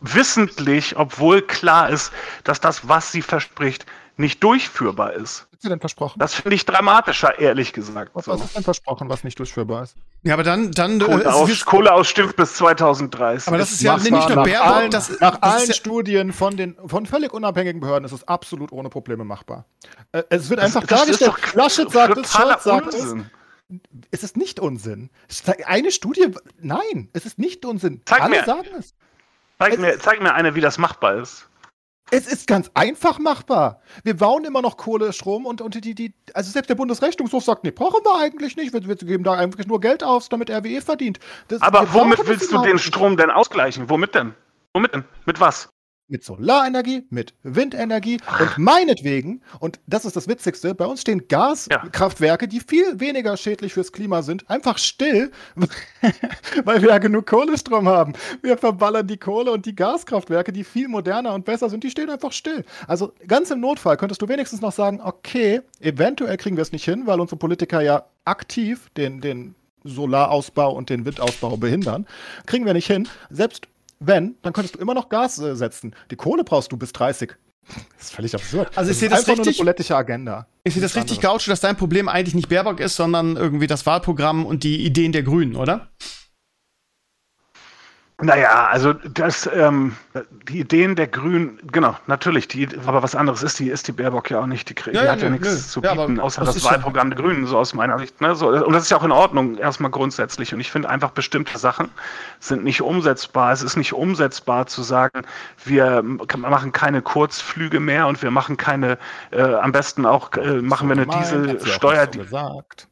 wissentlich, obwohl klar ist, dass das, was sie verspricht, nicht durchführbar ist. Was sie denn versprochen? Das finde ich dramatischer, ehrlich gesagt. Was, so. was ist denn versprochen, was nicht durchführbar ist? Ja, aber dann. dann Kohle, äh, aus, Kohle ausstimmt bis 2030. Aber das ist ja nicht nur. Allen, das, nach das allen ja Studien von, den, von völlig unabhängigen Behörden ist es absolut ohne Probleme machbar. Äh, es wird einfach das, dargestellt. Das Laschet sagt es, Scholz sagt es. Es ist nicht Unsinn. Eine Studie, nein, es ist nicht Unsinn. Zeig Alle mir, sagen es. Zeig mir, zeig mir eine, wie das machbar ist. Es ist ganz einfach machbar. Wir bauen immer noch Kohle, Strom und, und die, die, also selbst der Bundesrechnungshof sagt, nee, brauchen wir eigentlich nicht. Wir, wir geben da eigentlich nur Geld aus, damit RWE verdient. Das, Aber womit willst du den Strom denn ausgleichen? Womit denn? Womit denn? Mit was? Mit Solarenergie, mit Windenergie und meinetwegen, und das ist das Witzigste, bei uns stehen Gaskraftwerke, die viel weniger schädlich fürs Klima sind, einfach still, (laughs) weil wir ja genug Kohlestrom haben. Wir verballern die Kohle und die Gaskraftwerke, die viel moderner und besser sind, die stehen einfach still. Also ganz im Notfall könntest du wenigstens noch sagen, okay, eventuell kriegen wir es nicht hin, weil unsere Politiker ja aktiv den, den Solarausbau und den Windausbau behindern. Kriegen wir nicht hin. Selbst wenn, dann könntest du immer noch Gas äh, setzen. Die Kohle brauchst du bis 30. Das ist völlig absurd. Also ich sehe das, das einfach richtig, nur eine politische Agenda. Ich sehe das richtig gaucho, dass dein Problem eigentlich nicht Baerbock ist, sondern irgendwie das Wahlprogramm und die Ideen der Grünen, oder? Naja, also das, ähm, die Ideen der Grünen, genau, natürlich, die, aber was anderes ist die, ist die Baerbock ja auch nicht. Die, die ja, hat ja, ja nichts zu bieten, ja, außer das Wahlprogramm der Grünen, so aus meiner Sicht. Ne? So, und das ist ja auch in Ordnung, erstmal grundsätzlich. Und ich finde einfach, bestimmte Sachen sind nicht umsetzbar. Es ist nicht umsetzbar zu sagen, wir machen keine Kurzflüge mehr und wir machen keine, äh, am besten auch, äh, machen wir eine Dieselsteuer. Die, gesagt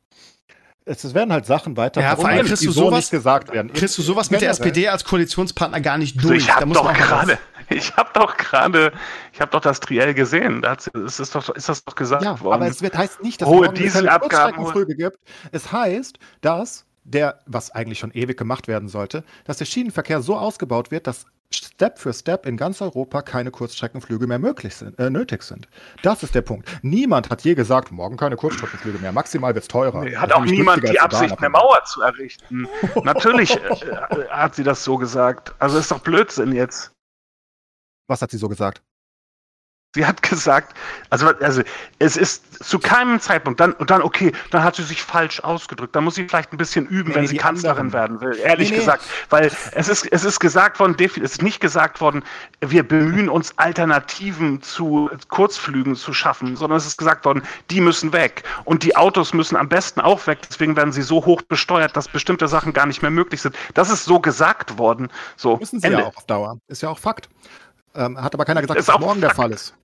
es werden halt Sachen weiter ja, vor allem kriegst du so sowas, gesagt werden. Kriegst du sowas mit der SPD als Koalitionspartner gar nicht durch. ich habe (laughs) doch gerade, Ich habe doch gerade, ich habe doch das Triell gesehen. Da ist, ist, doch, ist das doch gesagt ja, worden. Aber es wird, heißt nicht, dass hohe Dieselabgaben gibt. Es heißt, dass der, was eigentlich schon ewig gemacht werden sollte, dass der Schienenverkehr so ausgebaut wird, dass Step für Step in ganz Europa keine Kurzstreckenflüge mehr möglich sind, äh, nötig sind. Das ist der Punkt. Niemand hat je gesagt, morgen keine Kurzstreckenflüge mehr. Maximal wird es teurer. Nee, hat auch niemand die Absicht, eine Mauer zu errichten. Natürlich (laughs) äh, hat sie das so gesagt. Also ist doch Blödsinn jetzt. Was hat sie so gesagt? Sie hat gesagt, also, also es ist zu keinem Zeitpunkt, dann, und dann, okay, dann hat sie sich falsch ausgedrückt. Da muss sie vielleicht ein bisschen üben, nee, wenn sie Kanzlerin anderen. werden will, ehrlich nee, gesagt. Weil es ist, es ist gesagt worden, es ist nicht gesagt worden, wir bemühen uns, Alternativen zu Kurzflügen zu schaffen, sondern es ist gesagt worden, die müssen weg. Und die Autos müssen am besten auch weg, deswegen werden sie so hoch besteuert, dass bestimmte Sachen gar nicht mehr möglich sind. Das ist so gesagt worden. So, müssen sie Ende. ja auch auf Dauer. Ist ja auch Fakt. Ähm, hat aber keiner gesagt, dass das morgen Fakt. der Fall ist.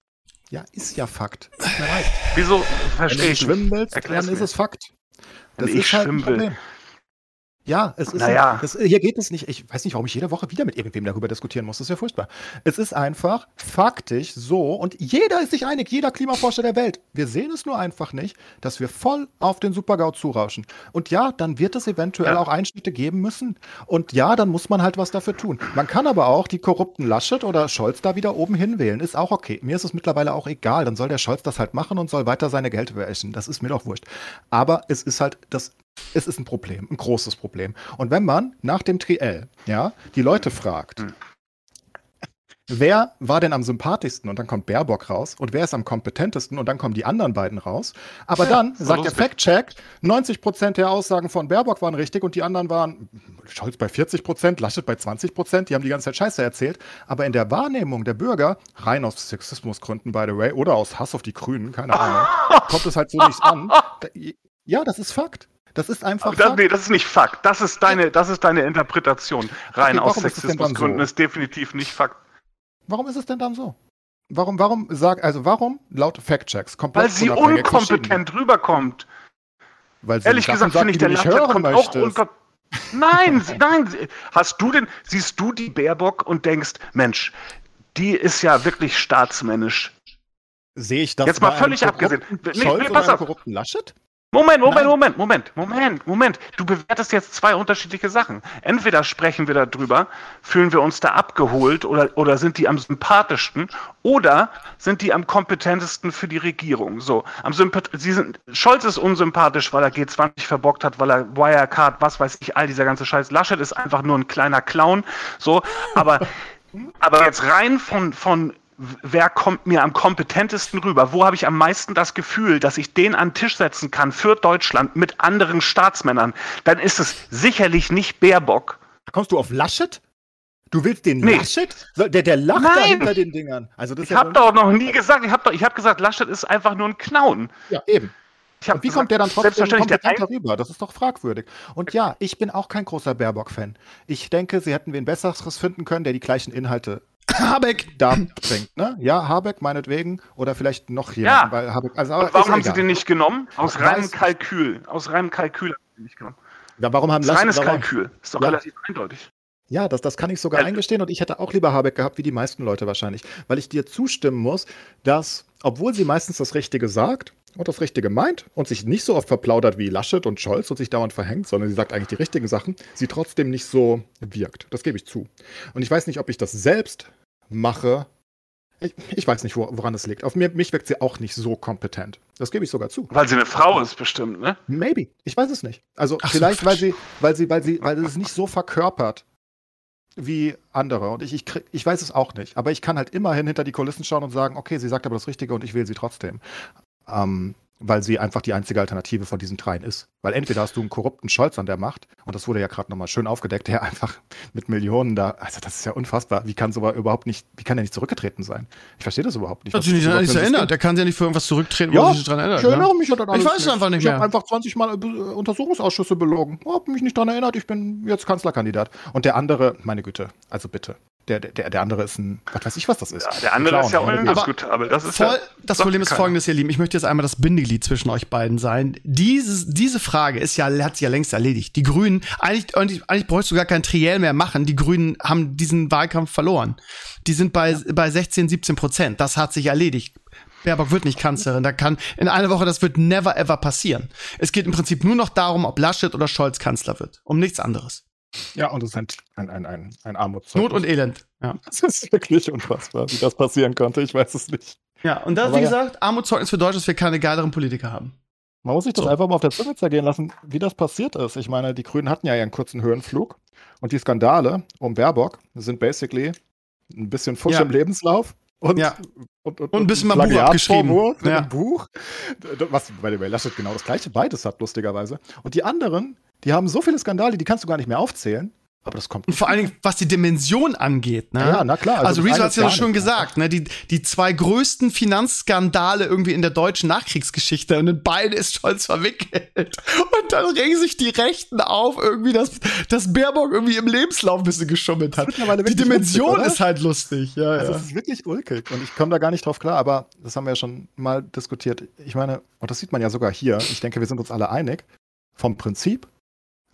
Ja, ist ja Fakt. Leid. Wieso verstehe ich? Wenn du schwimmen willst, dann ist es Fakt. Das Wenn ist halt ein Problem. Will. Ja, es ist naja. das, hier geht es nicht. Ich weiß nicht, warum ich jede Woche wieder mit irgendwem darüber diskutieren muss. Das ist ja furchtbar. Es ist einfach faktisch so und jeder ist sich einig, jeder Klimaforscher der Welt. Wir sehen es nur einfach nicht, dass wir voll auf den Supergau zurauschen. Und ja, dann wird es eventuell ja. auch Einschnitte geben müssen. Und ja, dann muss man halt was dafür tun. Man kann aber auch die korrupten Laschet oder Scholz da wieder oben hinwählen. Ist auch okay. Mir ist es mittlerweile auch egal. Dann soll der Scholz das halt machen und soll weiter seine Geld essen. Das ist mir doch wurscht. Aber es ist halt das es ist ein Problem, ein großes Problem. Und wenn man nach dem Triell, ja, die Leute fragt, hm. wer war denn am sympathischsten und dann kommt Baerbock raus und wer ist am kompetentesten und dann kommen die anderen beiden raus. Aber ja, dann sagt der Fact-Check, 90 Prozent der Aussagen von Baerbock waren richtig und die anderen waren Scholz bei 40 Prozent, Laschet bei 20 Prozent, die haben die ganze Zeit Scheiße erzählt. Aber in der Wahrnehmung der Bürger, rein aus Sexismusgründen, by the way, oder aus Hass auf die Grünen, keine Ahnung, kommt es halt so nicht an. (laughs) Ja, das ist Fakt. Das ist einfach. Das, Fakt. Nee, das ist nicht Fakt. Das ist deine, das ist deine Interpretation. Rein okay, aus Sexismusgründen so? ist definitiv nicht Fakt. Warum ist es denn dann so? Warum, warum sag, also warum laut Factchecks komplett Weil sie unkompetent rüberkommt. Weil sie Ehrlich gesagt finde ich, der Laschet kommt möchtest. auch unter. Nein, (laughs) nein. Hast du denn, siehst du die Baerbock und denkst, Mensch, die ist ja wirklich staatsmännisch. Sehe ich das Jetzt mal völlig abgesehen. Scholz nee, pass auf. korrupten Laschet? Moment, Moment. Moment, Moment, Moment, Moment. Du bewertest jetzt zwei unterschiedliche Sachen. Entweder sprechen wir darüber, fühlen wir uns da abgeholt oder, oder sind die am sympathischsten oder sind die am kompetentesten für die Regierung. So, am Sympath Sie sind, Scholz ist unsympathisch, weil er G20 verbockt hat, weil er Wirecard, was weiß ich, all dieser ganze Scheiß. Laschet ist einfach nur ein kleiner Clown. So, aber, (laughs) aber jetzt rein von, von wer kommt mir am kompetentesten rüber? Wo habe ich am meisten das Gefühl, dass ich den an den Tisch setzen kann für Deutschland mit anderen Staatsmännern? Dann ist es sicherlich nicht Baerbock. Kommst du auf Laschet? Du willst den nee. Laschet? Der, der lacht Nein. da hinter den Dingern. Also das ich ja habe doch noch nie gesagt, ich habe hab gesagt, Laschet ist einfach nur ein Clown. Ja, eben. Und wie kommt der dann trotzdem kompetenter rüber? Das ist doch fragwürdig. Und ja, ich bin auch kein großer Baerbock-Fan. Ich denke, sie hätten wen Besseres finden können, der die gleichen Inhalte (laughs) Habeck da bringt, ne? Ja, Habeck meinetwegen oder vielleicht noch jemand. Ja. Weil Habeck, also, warum haben egal. sie den nicht genommen? Aus reinem Kalkül. Aus reinem Kalkül haben sie den nicht genommen. Ja, warum haben das reines warum, Kalkül. Ist doch ja. relativ eindeutig. Ja, das, das kann ich sogar eingestehen und ich hätte auch lieber Habeck gehabt, wie die meisten Leute wahrscheinlich. Weil ich dir zustimmen muss, dass, obwohl sie meistens das Richtige sagt und das Richtige meint und sich nicht so oft verplaudert wie Laschet und Scholz und sich dauernd verhängt, sondern sie sagt eigentlich die richtigen Sachen, sie trotzdem nicht so wirkt. Das gebe ich zu. Und ich weiß nicht, ob ich das selbst mache. Ich, ich weiß nicht, woran das liegt. Auf mir, mich wirkt sie auch nicht so kompetent. Das gebe ich sogar zu. Weil sie eine Frau ist, bestimmt, ne? Maybe. Ich weiß es nicht. Also Ach vielleicht, so, weil sie, weil sie, weil sie, weil sie es nicht so verkörpert wie andere. Und ich, ich, krieg, ich weiß es auch nicht. Aber ich kann halt immerhin hinter die Kulissen schauen und sagen, okay, sie sagt aber das Richtige und ich wähle sie trotzdem. Ähm, weil sie einfach die einzige Alternative von diesen dreien ist. Weil entweder hast du einen korrupten Scholz an der Macht, und das wurde ja gerade nochmal schön aufgedeckt, der (laughs) einfach mit Millionen da, also das ist ja unfassbar. Wie kann sogar überhaupt nicht, wie kann er nicht zurückgetreten sein? Ich verstehe das überhaupt nicht. Hat sich nicht, nicht erinnert. Der kann sich ja nicht für irgendwas zurücktreten, ja, wo sich dran erinnert. Ich erinnere ne? mich ja dann Ich weiß es einfach nicht mehr. Ich habe einfach 20 Mal äh, Untersuchungsausschüsse belogen. Habe mich nicht dran erinnert, ich bin jetzt Kanzlerkandidat. Und der andere, meine Güte, also bitte. Der, der, der andere ist ein, was weiß ich, was das ist. Ja, der andere ist ja undiskutabel. Das, ist voll, ja, das Problem ist folgendes, ihr Lieben. Ich möchte jetzt einmal das Bindeglied zwischen euch beiden sein. Dieses, diese Frage ist ja, hat sich ja längst erledigt. Die Grünen, eigentlich, eigentlich, bräuchst du gar kein Triell mehr machen. Die Grünen haben diesen Wahlkampf verloren. Die sind bei, ja. bei 16, 17 Prozent. Das hat sich erledigt. Baerbock wird nicht Kanzlerin. Da kann in einer Woche, das wird never ever passieren. Es geht im Prinzip nur noch darum, ob Laschet oder Scholz Kanzler wird. Um nichts anderes. Ja, und es ist ein, ein, ein, ein, ein Armutszeugnis. Not und Elend. Ja. (laughs) Das ist wirklich unfassbar, wie das passieren konnte. Ich weiß es nicht. Ja, und das, Aber wie gesagt, Armutszeugnis für Deutsch, dass wir keine geileren Politiker haben. Man muss sich das so. einfach mal auf der Zunge zergehen lassen, wie das passiert ist. Ich meine, die Grünen hatten ja einen kurzen Höhenflug und die Skandale um Baerbock sind basically ein bisschen Fusch ja. im Lebenslauf und, ja. und, und, und ein bisschen mal Buch abgeschrieben. Ja. Buch, was bei dem Laschet genau das gleiche beides hat, lustigerweise. Und die anderen, die haben so viele Skandale, die kannst du gar nicht mehr aufzählen. Aber das kommt. Und vor allen Dingen, was die Dimension angeht, ne? Ja, na klar. Also, also Rezo hat es ja schon gesagt, ne? Die, die zwei größten Finanzskandale irgendwie in der deutschen Nachkriegsgeschichte und in beide ist Scholz verwickelt. Und dann regen sich die Rechten auf, irgendwie, dass, dass Baerbock irgendwie im Lebenslauf ein bisschen geschummelt hat. Die Dimension lustig, ist halt lustig, ja. Also, es ist wirklich ulkig und ich komme da gar nicht drauf klar, aber das haben wir ja schon mal diskutiert. Ich meine, und das sieht man ja sogar hier, ich denke, wir sind uns alle einig, vom Prinzip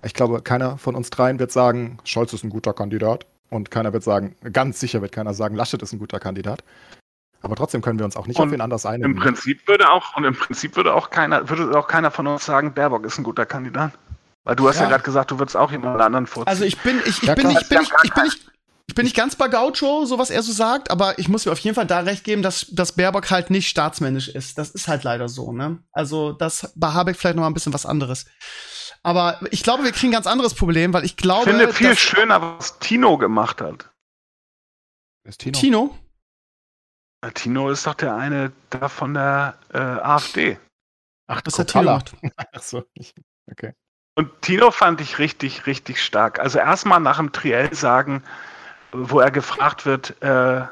ich glaube, keiner von uns dreien wird sagen, Scholz ist ein guter Kandidat. Und keiner wird sagen, ganz sicher wird keiner sagen, Laschet ist ein guter Kandidat. Aber trotzdem können wir uns auch nicht und auf wen anders einigen. Im Prinzip würde auch, und im Prinzip würde auch keiner, würde auch keiner von uns sagen, Baerbock ist ein guter Kandidat. Weil du hast ja, ja gerade gesagt, du würdest auch jemand anderen vorziehen. Also ich bin, ich, ich ja, bin, nicht, ich bin, nicht, ich bin nicht, ich bin nicht ganz bei Gaucho, so was er so sagt, aber ich muss mir auf jeden Fall da recht geben, dass, dass Baerbock halt nicht staatsmännisch ist. Das ist halt leider so, ne? Also das bei Habeck vielleicht noch mal ein bisschen was anderes. Aber ich glaube, wir kriegen ein ganz anderes Problem, weil ich glaube. Ich finde viel schöner, was Tino gemacht hat. Wer ist Tino? Tino? Tino ist doch der eine da von der äh, AfD. Ach, das hat Tino gemacht. (laughs) Ach so, okay. Und Tino fand ich richtig, richtig stark. Also erstmal nach dem Triell sagen, wo er gefragt wird, äh,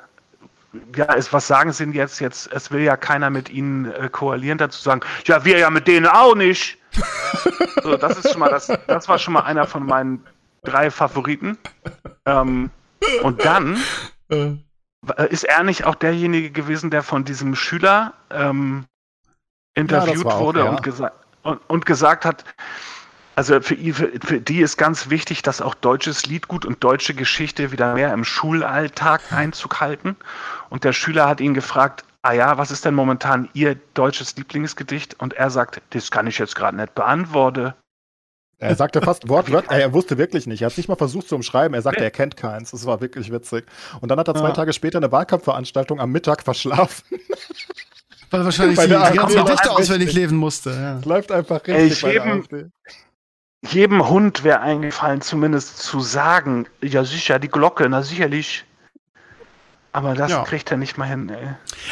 ja, es, was sagen Sie denn jetzt? Jetzt, es will ja keiner mit Ihnen äh, koalieren, dazu sagen, ja, wir ja mit denen auch nicht. (laughs) so, das ist schon mal, das, das war schon mal einer von meinen drei Favoriten. Ähm, und dann äh. ist er nicht auch derjenige gewesen, der von diesem Schüler ähm, interviewt ja, wurde auch, ja. und, gesa und, und gesagt hat, also für, für, die ist ganz wichtig, dass auch deutsches Liedgut und deutsche Geschichte wieder mehr im Schulalltag Einzug halten. Und der Schüler hat ihn gefragt, ah ja, was ist denn momentan Ihr deutsches Lieblingsgedicht? Und er sagt, das kann ich jetzt gerade nicht beantworten. Er sagte fast (laughs) wortwörtlich, er wusste wirklich nicht. Er hat es nicht mal versucht zu umschreiben. Er sagte, er kennt keins. Das war wirklich witzig. Und dann hat er zwei ja. Tage später eine Wahlkampfveranstaltung am Mittag verschlafen. Weil wahrscheinlich die, ganzen Gedichte auswendig leben musste. Ja. Läuft einfach richtig Ey, jedem, jedem Hund wäre eingefallen, zumindest zu sagen, ja sicher, die Glocke, na sicherlich. Aber das ja. kriegt er nicht mal hin, ey.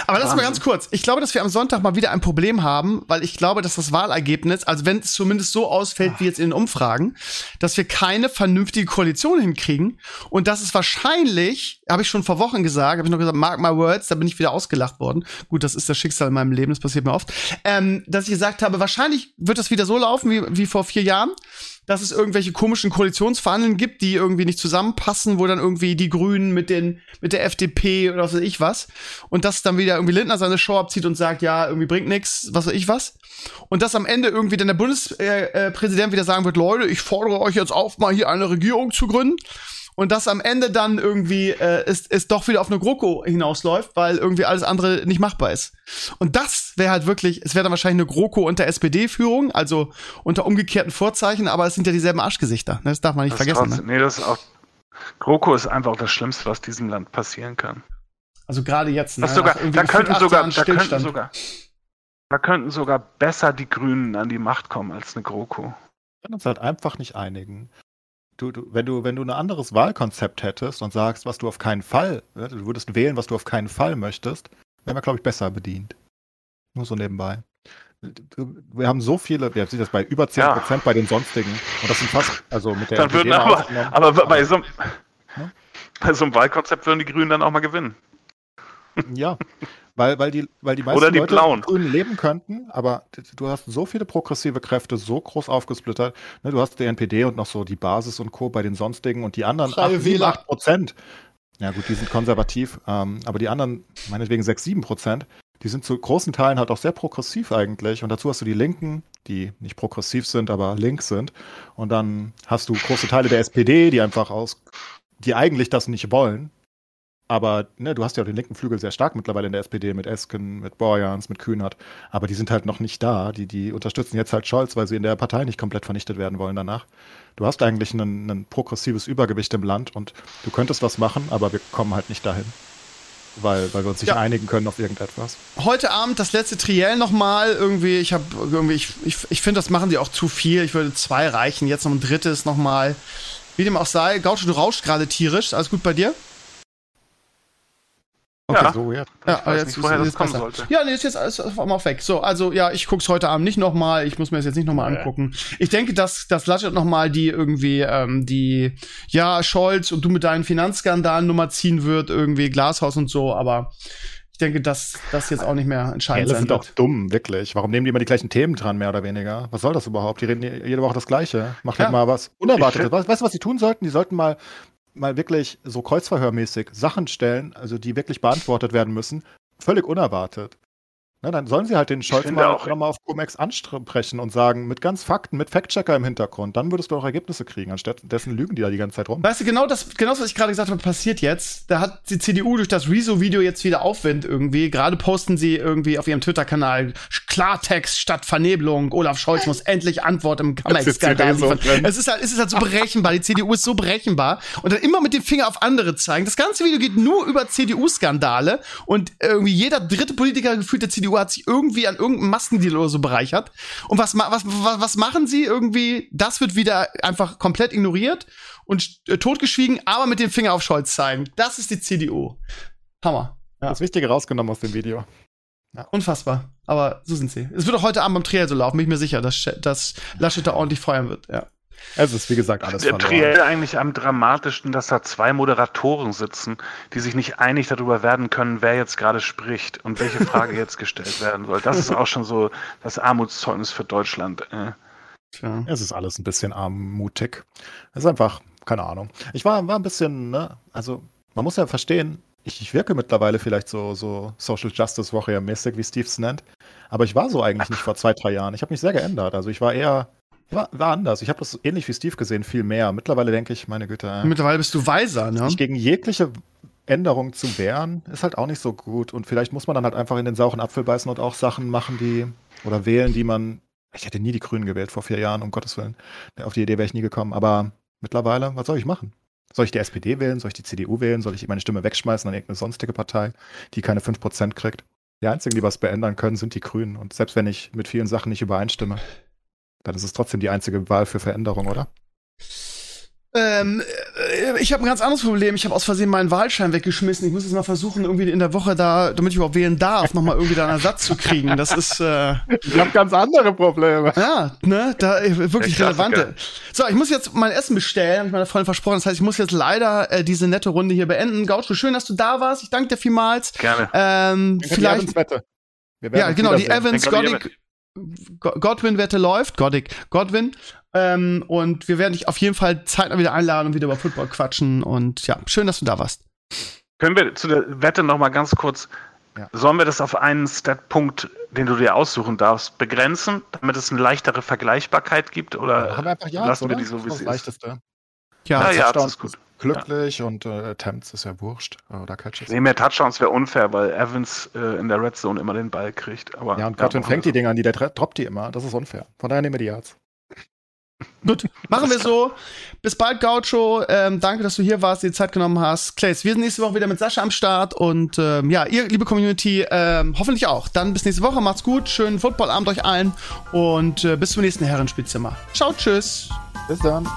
Aber lass mal ganz kurz. Ich glaube, dass wir am Sonntag mal wieder ein Problem haben, weil ich glaube, dass das Wahlergebnis, also wenn es zumindest so ausfällt wie jetzt in den Umfragen, dass wir keine vernünftige Koalition hinkriegen und dass es wahrscheinlich, habe ich schon vor Wochen gesagt, habe ich noch gesagt, mark my words, da bin ich wieder ausgelacht worden. Gut, das ist das Schicksal in meinem Leben, das passiert mir oft. Ähm, dass ich gesagt habe, wahrscheinlich wird das wieder so laufen wie, wie vor vier Jahren dass es irgendwelche komischen Koalitionsverhandeln gibt, die irgendwie nicht zusammenpassen, wo dann irgendwie die Grünen mit den mit der FDP oder was weiß ich was und dass dann wieder irgendwie Lindner seine Show abzieht und sagt, ja, irgendwie bringt nix, was weiß ich was. Und dass am Ende irgendwie dann der Bundespräsident äh, äh, wieder sagen wird, Leute, ich fordere euch jetzt auf, mal hier eine Regierung zu gründen und dass am Ende dann irgendwie äh, es, es doch wieder auf eine GroKo hinausläuft, weil irgendwie alles andere nicht machbar ist. Und das wäre halt wirklich, es wäre dann wahrscheinlich eine GroKo unter SPD-Führung, also unter umgekehrten Vorzeichen, aber es sind ja dieselben Arschgesichter. Ne? Das darf man nicht das vergessen. Trotzdem, ne? Nee, das ist auch. GroKo ist einfach das Schlimmste, was diesem Land passieren kann. Also gerade jetzt. Ne? Sogar, da könnten sogar, da könnten sogar, da könnten sogar besser die Grünen an die Macht kommen als eine GroKo. Wir können uns halt einfach nicht einigen du, du, wenn du, wenn du ein anderes Wahlkonzept hättest und sagst, was du auf keinen Fall, ne, du würdest wählen, was du auf keinen Fall möchtest, wären wir, glaube ich, besser bedient. Nur so nebenbei. Wir haben so viele, wir sehen das bei über 10% ja. bei den sonstigen. Und das sind fast, also mit der. Dann würden aber, aber bei so, ne? bei so einem Wahlkonzept würden die Grünen dann auch mal gewinnen. Ja, (laughs) weil, weil, die, weil die meisten Oder die Leute Blauen. Grünen leben könnten, aber du hast so viele progressive Kräfte so groß aufgesplittert. Ne, du hast die NPD und noch so die Basis und Co. bei den sonstigen und die anderen 8, 8 Prozent. Ja, gut, die sind konservativ, ähm, aber die anderen, meinetwegen 6, 7 Prozent, die sind zu großen Teilen halt auch sehr progressiv eigentlich. Und dazu hast du die Linken, die nicht progressiv sind, aber links sind. Und dann hast du große Teile der SPD, die einfach aus, die eigentlich das nicht wollen. Aber ne, du hast ja auch den linken Flügel sehr stark mittlerweile in der SPD mit Esken, mit Borjans, mit Kühnert. Aber die sind halt noch nicht da. Die, die unterstützen jetzt halt Scholz, weil sie in der Partei nicht komplett vernichtet werden wollen danach. Du hast eigentlich ein, progressives Übergewicht im Land und du könntest was machen, aber wir kommen halt nicht dahin weil, weil wir uns nicht ja. einigen können auf irgendetwas. Heute Abend das letzte Triell nochmal. Irgendwie, ich habe irgendwie, ich, ich, ich finde, das machen die auch zu viel. Ich würde zwei reichen. Jetzt noch ein drittes nochmal. Wie dem auch sei. Gaucho, du rauschst gerade tierisch. Alles gut bei dir? Okay, ja. so, ja. ja weiß jetzt, nicht, woher das kommen sollte. Ja, nee, ist jetzt alles auf einmal weg. So, also ja, ich guck's heute Abend nicht nochmal. Ich muss mir das jetzt nicht nochmal okay. angucken. Ich denke, dass, dass Laschet nochmal die irgendwie, ähm, die, ja, Scholz und du mit deinen Finanzskandalen Nummer ziehen wird, irgendwie Glashaus und so, aber ich denke, dass das jetzt auch nicht mehr entscheidend ja, das sind auch dumm, wirklich. Warum nehmen die immer die gleichen Themen dran, mehr oder weniger? Was soll das überhaupt? Die reden jede Woche das Gleiche. Macht ja. halt mal was Unerwartetes. Weißt du, was sie tun sollten? Die sollten mal mal wirklich so kreuzverhörmäßig Sachen stellen, also die wirklich beantwortet werden müssen, völlig unerwartet. Na, dann sollen sie halt den Scholz mal, auch, mal auf Comex ansprechen und sagen, mit ganz Fakten, mit Fact-Checker im Hintergrund, dann würdest du auch Ergebnisse kriegen, anstatt dessen lügen die da die ganze Zeit rum. Weißt du, genau das, genau das, was ich gerade gesagt habe, passiert jetzt. Da hat die CDU durch das Rezo-Video jetzt wieder Aufwind irgendwie. Gerade posten sie irgendwie auf ihrem Twitter-Kanal Klartext statt Vernebelung. Olaf Scholz muss endlich Antwort im Comex-Skandal liefern. Es ist halt, es ist halt so berechenbar. Die CDU ist so berechenbar. Und dann immer mit dem Finger auf andere zeigen. Das ganze Video geht nur über CDU-Skandale und irgendwie jeder dritte Politiker gefühlt der CDU hat sich irgendwie an irgendeinem Maskendeal oder so bereichert. Und was, was, was, was machen sie irgendwie? Das wird wieder einfach komplett ignoriert und äh, totgeschwiegen, aber mit dem Finger auf Scholz zeigen. Das ist die CDU. Hammer. Ja. Das Wichtige rausgenommen aus dem Video. Ja. Unfassbar. Aber so sind sie. Es wird auch heute Abend beim Triell so laufen, bin ich mir sicher, dass, dass Laschet da ordentlich feuern wird. Ja. Es ist, wie gesagt, alles Der Triell eigentlich am dramatischsten, dass da zwei Moderatoren sitzen, die sich nicht einig darüber werden können, wer jetzt gerade spricht und welche Frage jetzt gestellt werden soll. Das ist auch schon so das Armutszeugnis für Deutschland. Äh. Tja. Es ist alles ein bisschen armutig. Es ist einfach, keine Ahnung. Ich war, war ein bisschen, ne, also man muss ja verstehen, ich, ich wirke mittlerweile vielleicht so, so Social Justice Warrior mäßig, wie Steve es nennt. Aber ich war so eigentlich nicht vor zwei, drei Jahren. Ich habe mich sehr geändert. Also ich war eher war, war anders. Ich habe das ähnlich wie Steve gesehen, viel mehr. Mittlerweile denke ich, meine Güte. Äh, Mittlerweile bist du weiser, ne? Sich gegen jegliche Änderung zu wehren, ist halt auch nicht so gut. Und vielleicht muss man dann halt einfach in den sauren Apfel beißen und auch Sachen machen, die oder wählen, die man. Ich hätte nie die Grünen gewählt vor vier Jahren, um Gottes Willen. Auf die Idee wäre ich nie gekommen. Aber mittlerweile, was soll ich machen? Soll ich die SPD wählen? Soll ich die CDU wählen? Soll ich meine Stimme wegschmeißen an irgendeine sonstige Partei, die keine 5% kriegt? Die einzigen, die was beändern können, sind die Grünen. Und selbst wenn ich mit vielen Sachen nicht übereinstimme, dann ist es trotzdem die einzige Wahl für Veränderung, oder? Ähm, äh, ich habe ein ganz anderes Problem. Ich habe aus Versehen meinen Wahlschein weggeschmissen. Ich muss jetzt mal versuchen, irgendwie in der Woche da, damit ich überhaupt wählen darf, nochmal irgendwie da einen Ersatz zu kriegen. Das ist. Äh, ich habe ganz andere Probleme. Ja, ne, da äh, wirklich relevante. So, ich muss jetzt mein Essen bestellen, habe ich meiner Freundin versprochen. Das heißt, ich muss jetzt leider äh, diese nette Runde hier beenden. Gaucho, schön, dass du da warst. Ich danke dir vielmals. Gerne. Ähm, vielleicht. Ja, genau, die Evans, Goddick, Godwin-Wette läuft, Goddick, Godwin. Ähm, und wir werden dich auf jeden Fall zeitnah wieder einladen und wieder über Football quatschen. Und ja, schön, dass du da warst. Können wir zu der Wette noch mal ganz kurz, ja. sollen wir das auf einen Statpunkt, den du dir aussuchen darfst, begrenzen, damit es eine leichtere Vergleichbarkeit gibt? Oder ja, einfach ja, lassen oder? wir die so, wie sie ist? Ja, ja, ja das ist gut glücklich ja. und äh, Attempts ist ja wurscht. Oder Catches. Nee, mehr Touchdowns wäre unfair, weil Evans äh, in der Red Zone immer den Ball kriegt. Aber, ja, und Godwin fängt die Dinger an, die der droppt die immer. Das ist unfair. Von daher nehmen wir die Yards. Gut, machen wir so. Bis bald, Gaucho. Ähm, danke, dass du hier warst, dir Zeit genommen hast. Clays, wir sind nächste Woche wieder mit Sascha am Start und ähm, ja, ihr, liebe Community, ähm, hoffentlich auch. Dann bis nächste Woche. Macht's gut. Schönen Footballabend euch allen und äh, bis zum nächsten Herrenspielzimmer. Ciao, tschüss. Bis dann.